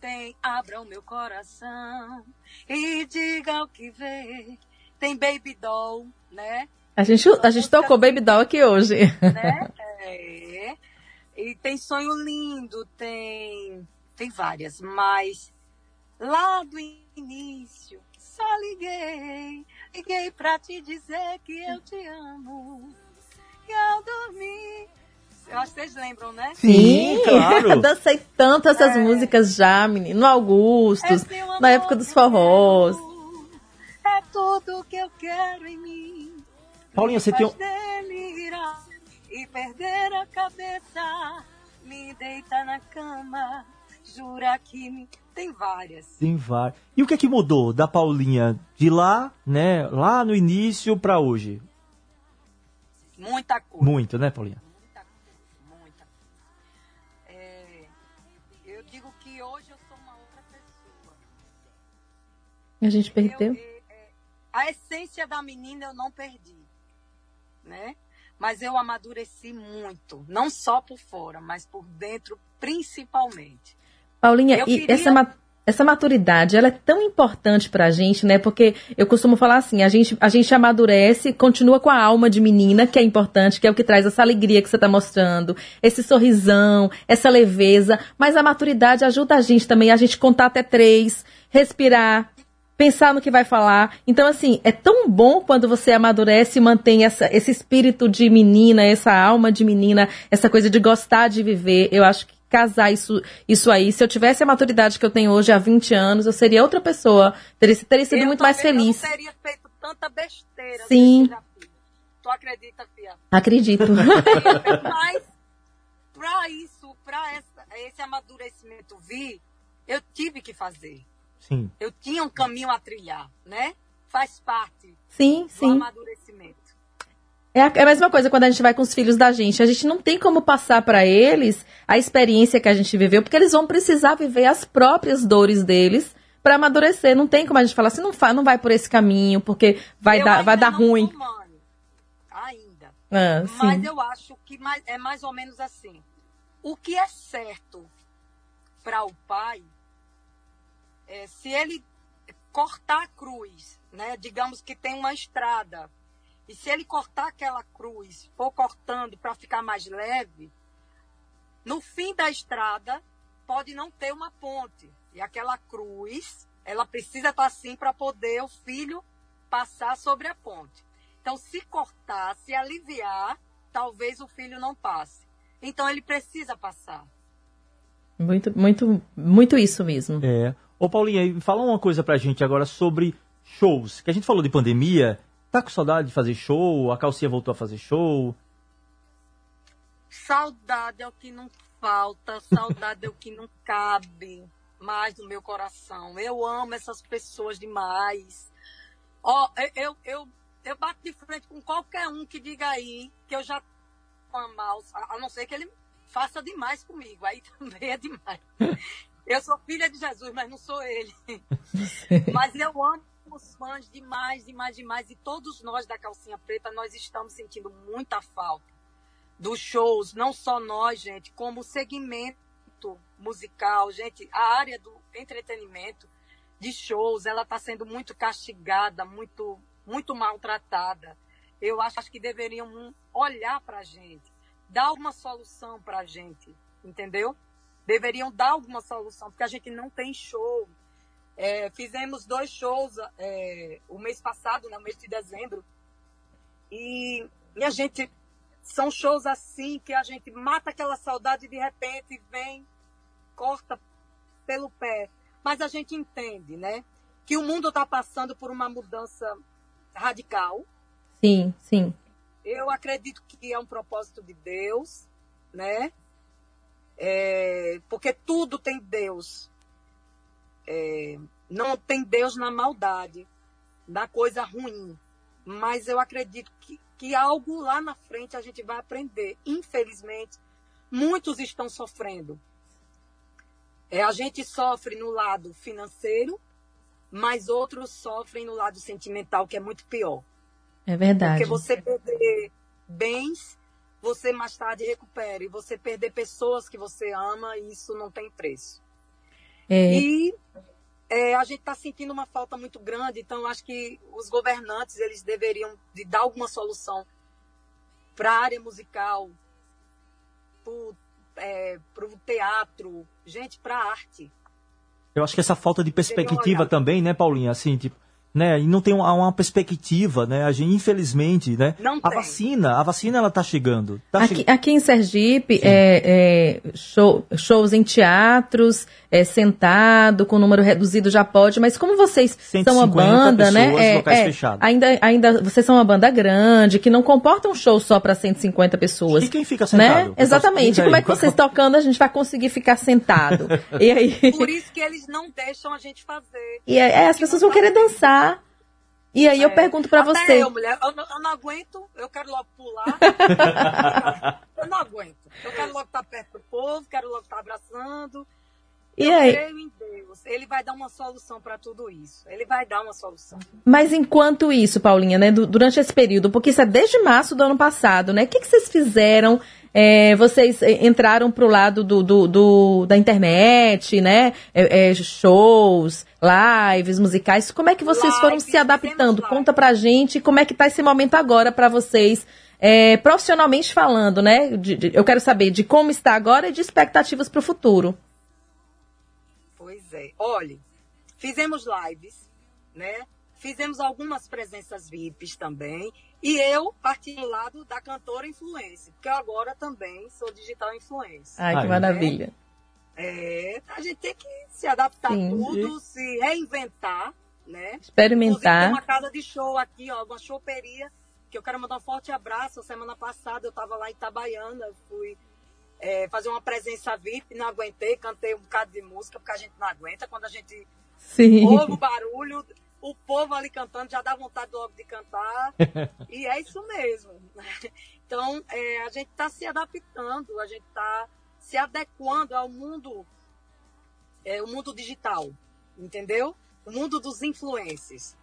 tem abra o meu coração e diga o que vê. Tem Baby Doll, né? A gente, a gente tocou Baby Doll aqui hoje. Né? É. E tem Sonho Lindo, tem, tem várias, mas lá do início só liguei, liguei pra te dizer que eu te amo. E ao dormir, eu acho que vocês lembram, né? Sim, claro. Dancei tanto essas é. músicas já, menino. No Augustus, é na época dos forrós. É tudo que eu quero em mim. Paulinha, você tem um... E perder a cabeça, me deita na cama, jura que me... Tem várias. Tem várias. E o que é que mudou da Paulinha de lá, né, lá no início para hoje? Muita coisa. Muito, né, Paulinha? Muita coisa, muita. É, eu digo que hoje eu sou uma outra pessoa. A gente perdeu? Eu, é, a essência da menina eu não perdi, né? Mas eu amadureci muito, não só por fora, mas por dentro principalmente. Paulinha, eu e queria... essa essa maturidade, ela é tão importante pra gente, né? Porque eu costumo falar assim, a gente, a gente amadurece, continua com a alma de menina, que é importante, que é o que traz essa alegria que você tá mostrando, esse sorrisão, essa leveza, mas a maturidade ajuda a gente também, a gente contar até três, respirar, pensar no que vai falar. Então, assim, é tão bom quando você amadurece e mantém essa, esse espírito de menina, essa alma de menina, essa coisa de gostar de viver. Eu acho que casar isso, isso aí. Se eu tivesse a maturidade que eu tenho hoje há 20 anos, eu seria outra pessoa. Teria, teria sido eu muito mais feliz. Eu não teria feito tanta besteira. Sim. Tu acredita, Fia? Acredito. Mas, pra isso, pra essa, esse amadurecimento vir, eu tive que fazer. Sim. Eu tinha um caminho a trilhar, né? Faz parte sim, do sim. amadurecimento. É a, é a, mesma coisa quando a gente vai com os filhos da gente. A gente não tem como passar para eles a experiência que a gente viveu, porque eles vão precisar viver as próprias dores deles para amadurecer. Não tem como a gente falar assim, não, fa, não vai por esse caminho, porque vai eu dar, vai dar ruim. Mãe, ainda. Ah, Mas eu acho que mais, é mais ou menos assim. O que é certo para o pai, é, se ele cortar a cruz, né? Digamos que tem uma estrada e se ele cortar aquela cruz, for cortando para ficar mais leve, no fim da estrada pode não ter uma ponte. E aquela cruz, ela precisa estar assim para poder o filho passar sobre a ponte. Então, se cortar, se aliviar, talvez o filho não passe. Então, ele precisa passar. Muito, muito, muito isso mesmo. É. Ô, Paulinha, fala uma coisa pra gente agora sobre shows. Que a gente falou de pandemia Tá com saudade de fazer show? A calcinha voltou a fazer show? Saudade é o que não falta, saudade é o que não cabe mais no meu coração. Eu amo essas pessoas demais. Ó, oh, eu, eu, eu bato de frente com qualquer um que diga aí que eu já amar, a não ser que ele faça demais comigo. Aí também é demais. Eu sou filha de Jesus, mas não sou ele. mas eu amo somos fãs demais, demais, demais. E todos nós da Calcinha Preta, nós estamos sentindo muita falta dos shows. Não só nós, gente, como o segmento musical. Gente, a área do entretenimento, de shows, ela está sendo muito castigada, muito, muito maltratada. Eu acho que deveriam olhar para a gente, dar uma solução para a gente, entendeu? Deveriam dar alguma solução, porque a gente não tem show, é, fizemos dois shows é, o mês passado, no né, mês de dezembro. E, e a gente. São shows assim que a gente mata aquela saudade de repente vem, corta pelo pé. Mas a gente entende, né? Que o mundo está passando por uma mudança radical. Sim, sim. Eu acredito que é um propósito de Deus, né? É, porque tudo tem Deus é, não tem Deus na maldade, na coisa ruim. Mas eu acredito que, que algo lá na frente a gente vai aprender. Infelizmente, muitos estão sofrendo. É, a gente sofre no lado financeiro, mas outros sofrem no lado sentimental, que é muito pior. É verdade. Porque você perder bens, você mais tarde recupera. E você perder pessoas que você ama, isso não tem preço. É. E é, a gente está sentindo uma falta muito grande, então acho que os governantes eles deveriam de dar alguma solução para a área musical, para o teatro, gente, para a arte. Eu acho que essa falta de perspectiva também, né, Paulinha? Assim, tipo, né? E não tem uma, uma perspectiva, né? A gente, infelizmente, né? Não a tem. vacina, a vacina ela tá chegando. Tá Aqui, che- aqui em Sergipe, é, é, show- shows em teatros, é, sentado, com número reduzido já pode, mas como vocês são uma 150 banda, né? pessoas, é, locais é, fechados. ainda, ainda vocês são uma banda grande, que não comporta um show só para 150 pessoas. E quem fica sentado? Né? Exatamente. Como é que qual- vocês tocando, a gente vai conseguir ficar sentado? e aí, Por isso que eles não deixam a gente fazer. e aí as pessoas vão querer dançar. E aí eu É, pergunto para você. Eu, mulher, eu, não- eu não aguento, eu quero logo pular. eu não aguento. Eu quero logo estar perto do povo, quero logo estar abraçando. E eu aí? creio em Deus. Ele vai dar uma solução para tudo isso. Ele vai dar uma solução. Mas enquanto isso, Paulinha, né, du- durante esse período, porque isso é desde março do ano passado, né? O que, que vocês fizeram? É, vocês é, entraram pro lado do, do- do- da internet, né? É, é, shows, lives, musicais. Como é que vocês foram se adaptando? Conta pra gente como é que tá esse momento agora pra vocês, é, profissionalmente falando, né? De- de- eu quero saber de como está agora e de expectativas pro futuro. Pois é. Olhe, fizemos lives, né? Fizemos algumas presenças VIPs também. E eu parti do lado da cantora influencer, porque eu agora também sou digital influencer. Ai, que né? maravilha. É, a gente tem que se adaptar a Sim. tudo, se reinventar, né? Experimentar. Inclusive, tem uma casa de show aqui, ó, uma choperia, que eu quero mandar um forte abraço. Semana passada eu estava lá em Itabaiana, fui é, fazer uma presença VIP, não aguentei, cantei um bocado de música, porque a gente não aguenta. Quando a gente Sim. ouve o barulho, o povo ali cantando, já dá vontade logo de cantar. E é isso mesmo. Então, é, a gente está se adaptando, a gente está se adequando ao mundo, é, o mundo digital, entendeu? O mundo dos influencers.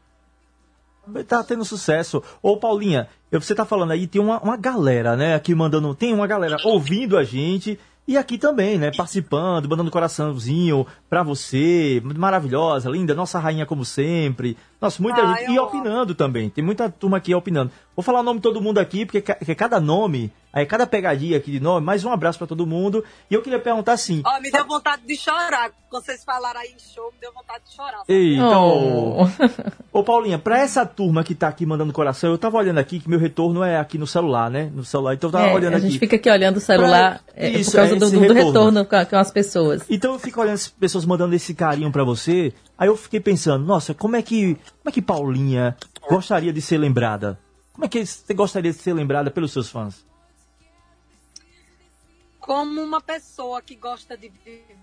Tá tendo sucesso. Ô, Paulinha, você tá falando aí, tem uma, uma galera, né, aqui mandando. Tem uma galera ouvindo a gente. E aqui também, né, participando, mandando coraçãozinho pra você. Maravilhosa, linda, nossa rainha como sempre. Nossa, muita Ah, gente. E opinando também. Tem muita turma aqui opinando. Vou falar o nome de todo mundo aqui, porque porque cada nome, aí cada pegadinha aqui de nome, mais um abraço pra todo mundo. E eu queria perguntar assim. Ó, me deu vontade de chorar. Quando vocês falaram aí em show, me deu vontade de chorar. sabe? Eita, Oh. ô. Paulinha, pra essa turma que tá aqui mandando coração, eu tava olhando aqui que meu retorno é aqui no celular, né? No celular. Então eu tava É, olhando a aqui. gente fica aqui olhando o celular Pra- é, Isso, por causa é do, do retorno. retorno com, a- com as pessoas. Então eu fico olhando as pessoas mandando esse carinho pra você. Aí eu fiquei pensando, nossa, como é que, como é que Paulinha gostaria de ser lembrada? Como é que você gostaria de ser lembrada pelos seus fãs? Como uma pessoa que gosta de viver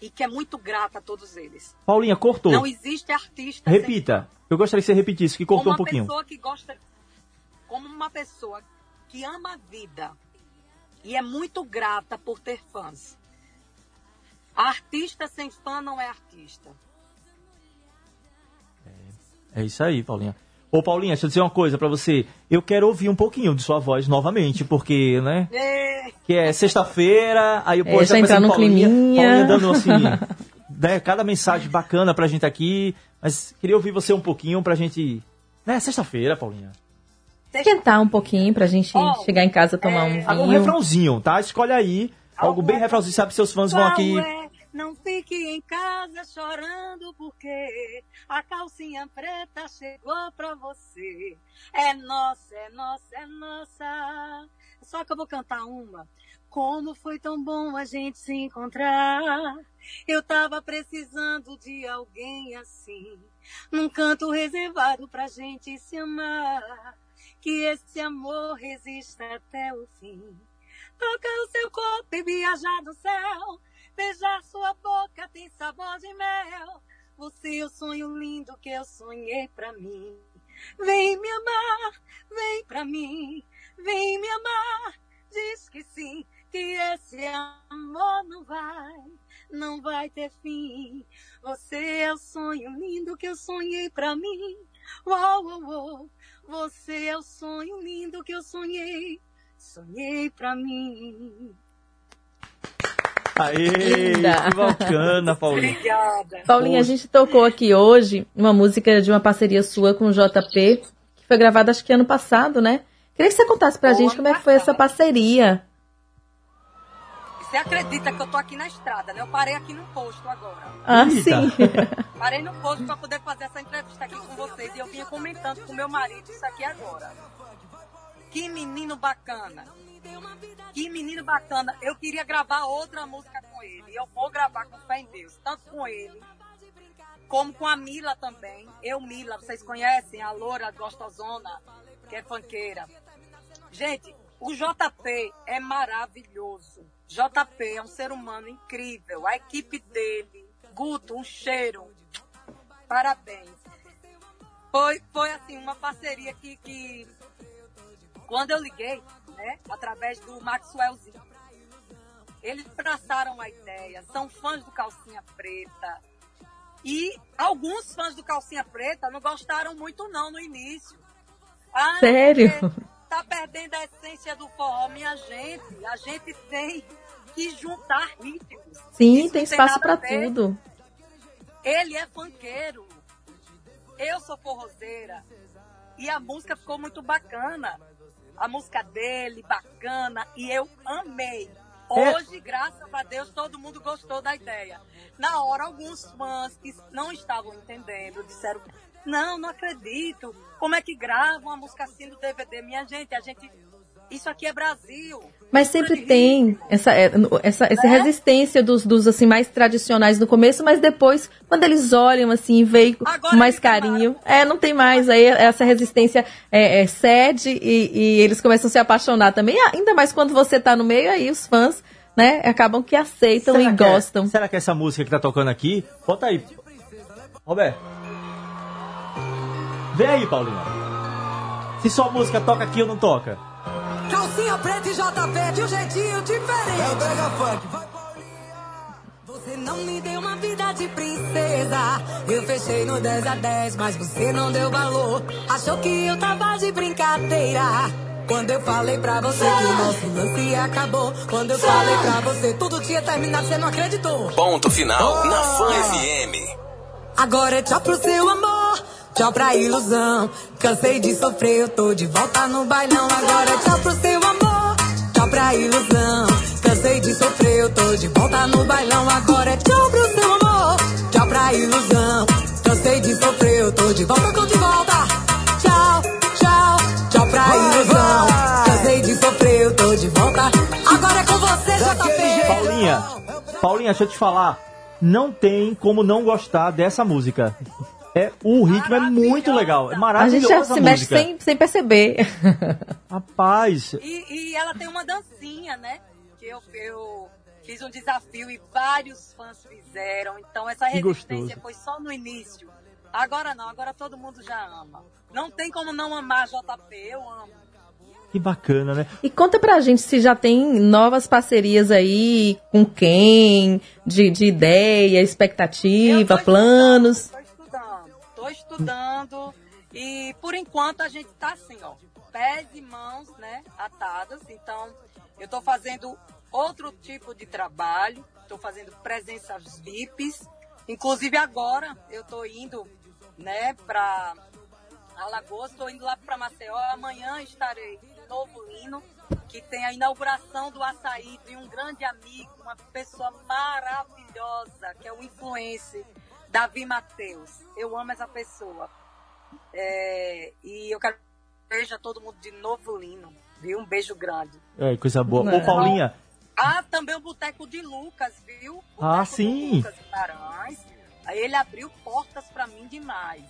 e que é muito grata a todos eles. Paulinha, cortou. Não existe artista Repita. Eu gostaria que você repetisse, que como cortou um uma pouquinho. pessoa que gosta como uma pessoa que ama a vida e é muito grata por ter fãs. Artista sem fã não é artista. É isso aí, Paulinha. Ô, Paulinha, deixa eu dizer uma coisa pra você. Eu quero ouvir um pouquinho de sua voz novamente, porque, né? É, Que é sexta-feira, aí eu É, pô, já entrar no Paulinha, climinha. Paulinha dando assim, né, cada mensagem bacana pra gente aqui. Mas queria ouvir você um pouquinho pra gente. Né, sexta-feira, Paulinha. Esquentar um pouquinho pra gente Oh, chegar em casa tomar um Algum vinho. refrãozinho, tá? Escolhe aí. Algo bem refrãozinho, sabe? Seus fãs vão aqui. É? Não fique em casa chorando porque a calcinha preta chegou pra você. É nossa, é nossa, é nossa. Só que eu vou cantar uma. Como foi tão bom a gente se encontrar. Eu tava precisando de alguém assim. Num canto reservado pra gente se amar. Que esse amor resista até o fim. Tocar o seu corpo e viajar no céu. Beijar sua boca tem sabor de mel. Você é o sonho lindo que eu sonhei pra mim. Vem me amar, vem pra mim. Vem me amar, diz que sim. Que esse amor não vai, não vai ter fim. Você é o sonho lindo que eu sonhei pra mim. Uau, uau, uau. Você é o sonho lindo que eu sonhei. Sonhei pra mim. Aê, Linda. que bacana, Paulinha. Obrigada. Paulinha, a gente tocou aqui hoje uma música de uma parceria sua com o JP, que foi gravada acho que ano passado, né? Queria que você contasse pra Foi gente como é que foi essa parceria. Você acredita que eu tô aqui na estrada, né? Eu parei aqui no posto agora. Ah, Eita. sim. Parei no posto pra poder fazer essa entrevista aqui com vocês. E eu vinha comentando com meu marido isso aqui agora. Que menino bacana. Que menino bacana. Eu queria gravar outra música com ele. E eu vou gravar com fé em Deus. Tanto com ele, como com a Mila também. Eu, Mila, vocês conhecem? A loura gostosona, que é fanqueira. Gente, o JP é maravilhoso. JP é um ser humano incrível. A equipe dele, Guto, um cheiro. Parabéns. Foi, foi assim, uma parceria que, que quando eu liguei, né, através do Maxwellzinho, eles traçaram a ideia, são fãs do Calcinha Preta. E alguns fãs do Calcinha Preta não gostaram muito não no início. Ah, Sério? porque Tá perdendo a essência do forró, minha gente. A gente tem que juntar ritmos. Sim, tem espaço a ver. tudo. Ele é funkeiro. Eu sou forrozeira. E a música ficou muito bacana. A música dele, bacana. E eu amei. É. Hoje, graças a Deus, todo mundo gostou da ideia. Na hora, alguns fãs que não estavam entendendo disseram: Não, não acredito. Como é que gravam uma música assim no DVD? Minha gente, a gente. Isso aqui é Brasil. Mas sempre tem essa, é, essa, essa resistência dos, dos assim mais tradicionais no começo, mas depois, quando eles olham assim e veem com mais carinho, é, não tem mais. Aí essa resistência é, é, cede e, e eles começam a se apaixonar também. Ah, Ainda mais quando você tá no meio, aí os fãs, né, acabam que aceitam e que é- gostam. será que essa música que tá tocando aqui. Bota aí. Roberto. Vem aí, Paulinha. Se só música toca aqui ou não toca? Calcinha preta e JP de um jeitinho diferente. É o Brega Funk. Vai, Paulinha. Você não me deu uma vida de princesa. Eu fechei no 10 a 10, mas você não deu valor. Achou que eu tava de brincadeira. Quando eu falei pra você que o nosso lance acabou. Quando eu falei pra você tudo tinha terminado, você não acreditou. Ponto final na Fã FM. Agora é tchau pro seu amor, tchau pra ilusão. Cansei de sofrer, eu tô de volta no bailão. Agora é tchau pro seu amor, tchau pra ilusão. Cansei de sofrer, eu tô de volta no bailão. Agora é tchau pro seu amor, tchau pra ilusão. Cansei de sofrer, eu tô de volta, tô de volta. Tchau, tchau, tchau pra ilusão. Cansei de sofrer, eu tô de volta. Agora é com você, JP. Paulinha, Paulinha, deixa eu te falar. Não tem como não gostar dessa música. É, o ritmo é muito legal. É A gente já a se mexe sem, sem perceber. Rapaz, E, e ela tem uma dancinha, né? Que eu, eu fiz um desafio e vários fãs fizeram. Então essa resistência foi só no início. Agora não, agora todo mundo já ama. Não tem como não amar JP, eu amo. que bacana, né? E conta pra gente se já tem novas parcerias aí com quem, de, de ideia, expectativa, planos. Estudando. E por enquanto a gente tá assim, ó, pés e mãos, né, atadas. Então, eu tô fazendo outro tipo de trabalho, tô fazendo presenças VIPs. Inclusive agora eu tô indo, né, pra Alagoas, tô indo lá pra Maceió. Amanhã estarei em Novo Lino, que tem a inauguração do açaí de um grande amigo, uma pessoa maravilhosa, que é o influencer Davi Matheus. Eu amo essa pessoa. É, e eu quero que veja todo mundo de Novo Lino, viu? Um beijo grande. É, coisa boa. Não. Ô, Paulinha, Ah, também o Boteco de Lucas, viu? Ah, Boteco do sim. Lucas Guimarães. Aí ele abriu portas pra mim demais.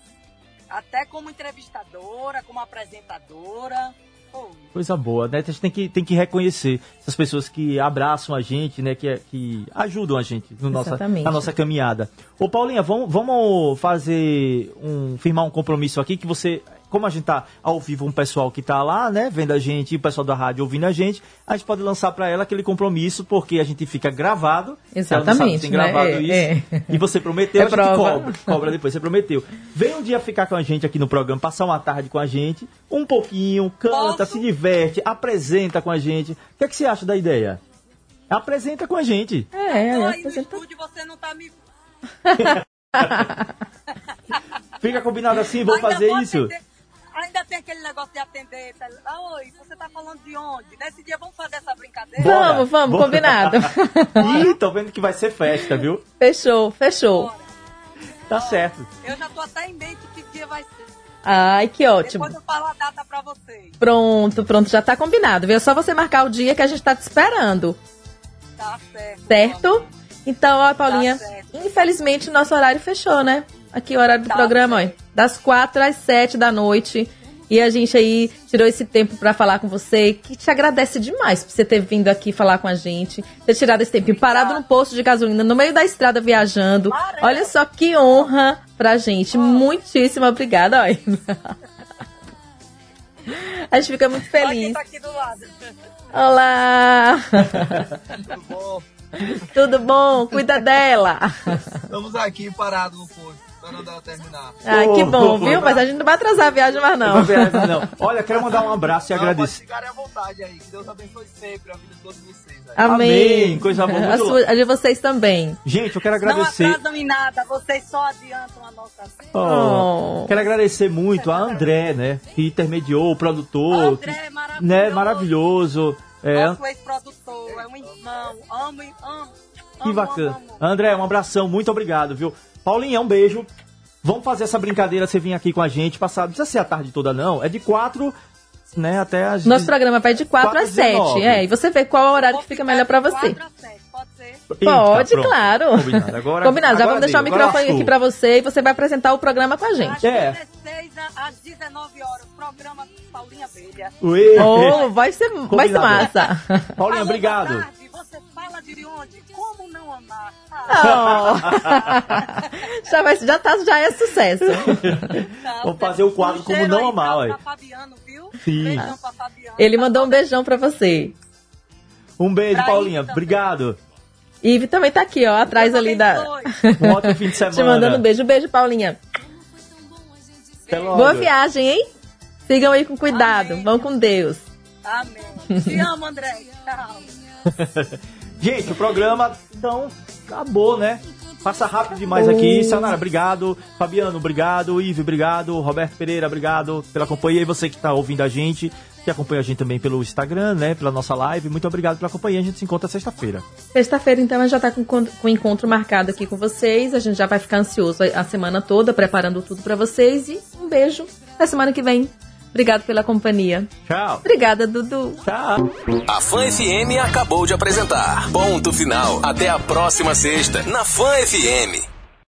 Até como entrevistadora, como apresentadora. Coisa boa, né? A gente tem que, tem que reconhecer essas pessoas que abraçam a gente, né? Que, que ajudam a gente no nossa, na nossa caminhada. Ô, Paulinha, vamos, vamos fazer um. firmar um compromisso aqui que você. Como a gente tá ao vivo, um pessoal que tá lá, né, vendo a gente, e o pessoal da rádio ouvindo a gente, a gente pode lançar para ela aquele compromisso, porque a gente fica gravado. Sabe Exatamente, tem né? gravado É, isso. é. E você prometeu, É a gente prova. cobra. Cobra depois, você prometeu. Vem um dia ficar com a gente aqui no programa, passar uma tarde com a gente, um pouquinho, canta, se diverte, apresenta com a gente. O que, é que você acha da ideia? Apresenta com a gente. É, Tô ela aí no apresenta- estúdio, você não tá me. Fica combinado assim, vou Ainda fazer vou isso. atender- Ainda tem aquele negócio de atender. tá? Oi, você tá falando de onde? Nesse dia vamos fazer essa brincadeira? Vamos, vamos, Bora. combinado. Ih, tô vendo que vai ser festa, viu? fechou, fechou. Tá certo. Eu já tô até em mente que dia vai ser. Ai, que ótimo. Depois eu falo a data pra vocês. Pronto, pronto, já tá combinado, viu? É só você marcar o dia que a gente tá te esperando, Tá certo. certo? Então, ó, Paulinha, Tá certo. infelizmente nosso horário fechou, né? Aqui o horário do Tá programa, ó, das quatro às sete da noite. E a gente aí tirou esse tempo pra falar com você, que te agradece demais por você ter vindo aqui falar com a gente, ter tirado esse tempo parado no posto de gasolina, no meio da estrada viajando. Olha só que honra pra gente. Muitíssimo obrigada, ó. A gente fica muito feliz. tá aqui do lado. Olá! Tudo bom? Tudo bom? Cuida dela. Estamos aqui parados no posto, esperando ela terminar. Ai, que bom, viu? Mas a gente não vai atrasar a viagem mais não. Não, viagem, não. Olha, quero mandar um abraço e Não, agradecer. Pode ficarem à vontade aí. Que Deus abençoe sempre a vida de todos vocês. Aí. Amém. Amém, coisa boa, A, sua, a de vocês também. Gente, eu quero Não agradecer. atrasam em nada, vocês só adiantam a nossa vida. Oh, Oh. Quero agradecer muito a André, né? Que intermediou o produtor. André é maravilhoso. né, maravilhoso. É, Nosso ex-produtor, é um irmão. Amo, amo. Que bacana. André, um abração, muito obrigado, viu? Paulinha, um beijo. Vamos fazer essa brincadeira, você vir aqui com a gente, passar, não precisa ser a tarde toda não, é de quatro, né, até as... Nosso programa vai de 4 Quatro às às 7. 19. É, e você vê qual é o horário que fica melhor pra de você. a Pode ser? Eita, Pode, pronto. claro. Combinado. Agora, Combinado, já agora vamos deixar o deu, agora microfone aqui pra você e você vai apresentar o programa com a gente. É. 16 a- às 19 horas, programa Paulinha Abelha. Uê. Oh, vai ser, vai ser massa. Paulinha, obrigado. De onde? Como não amar? Oh. já, vai, já, tá, já é sucesso. Tá, Vamos fazer o quadro Um Como Não aí Amar, pra- ué. pra Fabiano, viu? Sim. Beijão pra Fabiano. Ele mandou um beijão pra você. Um beijo, Pra Paulinha, Ita obrigado. Ive também tá aqui, ó, atrás ali da. Um ótimo fim de semana. Te mandando um beijo. Beijo, Paulinha. Até logo. Boa viagem, hein? Sigam aí com cuidado. Amém. Vão com Deus. Amém. Te amo, André. Tchau. Gente, o programa, então, acabou, né? Passa rápido demais aqui. Sanara, obrigado. Fabiano, obrigado. Ive, obrigado. Roberto Pereira, obrigado pela companhia. E você que está ouvindo a gente, que acompanha a gente também pelo Instagram, né? Pela nossa live. Muito obrigado pela companhia. A gente se encontra sexta-feira. Sexta-feira, então, a gente já tá com, com o encontro marcado aqui com vocês. A gente já vai ficar ansioso a, a semana toda, preparando tudo pra vocês. E um beijo. Até semana que vem. Obrigado pela companhia. Tchau. Obrigada, Dudu. Tchau. A Fã FM acabou de apresentar. Ponto final. Até a próxima sexta, na Fã FM.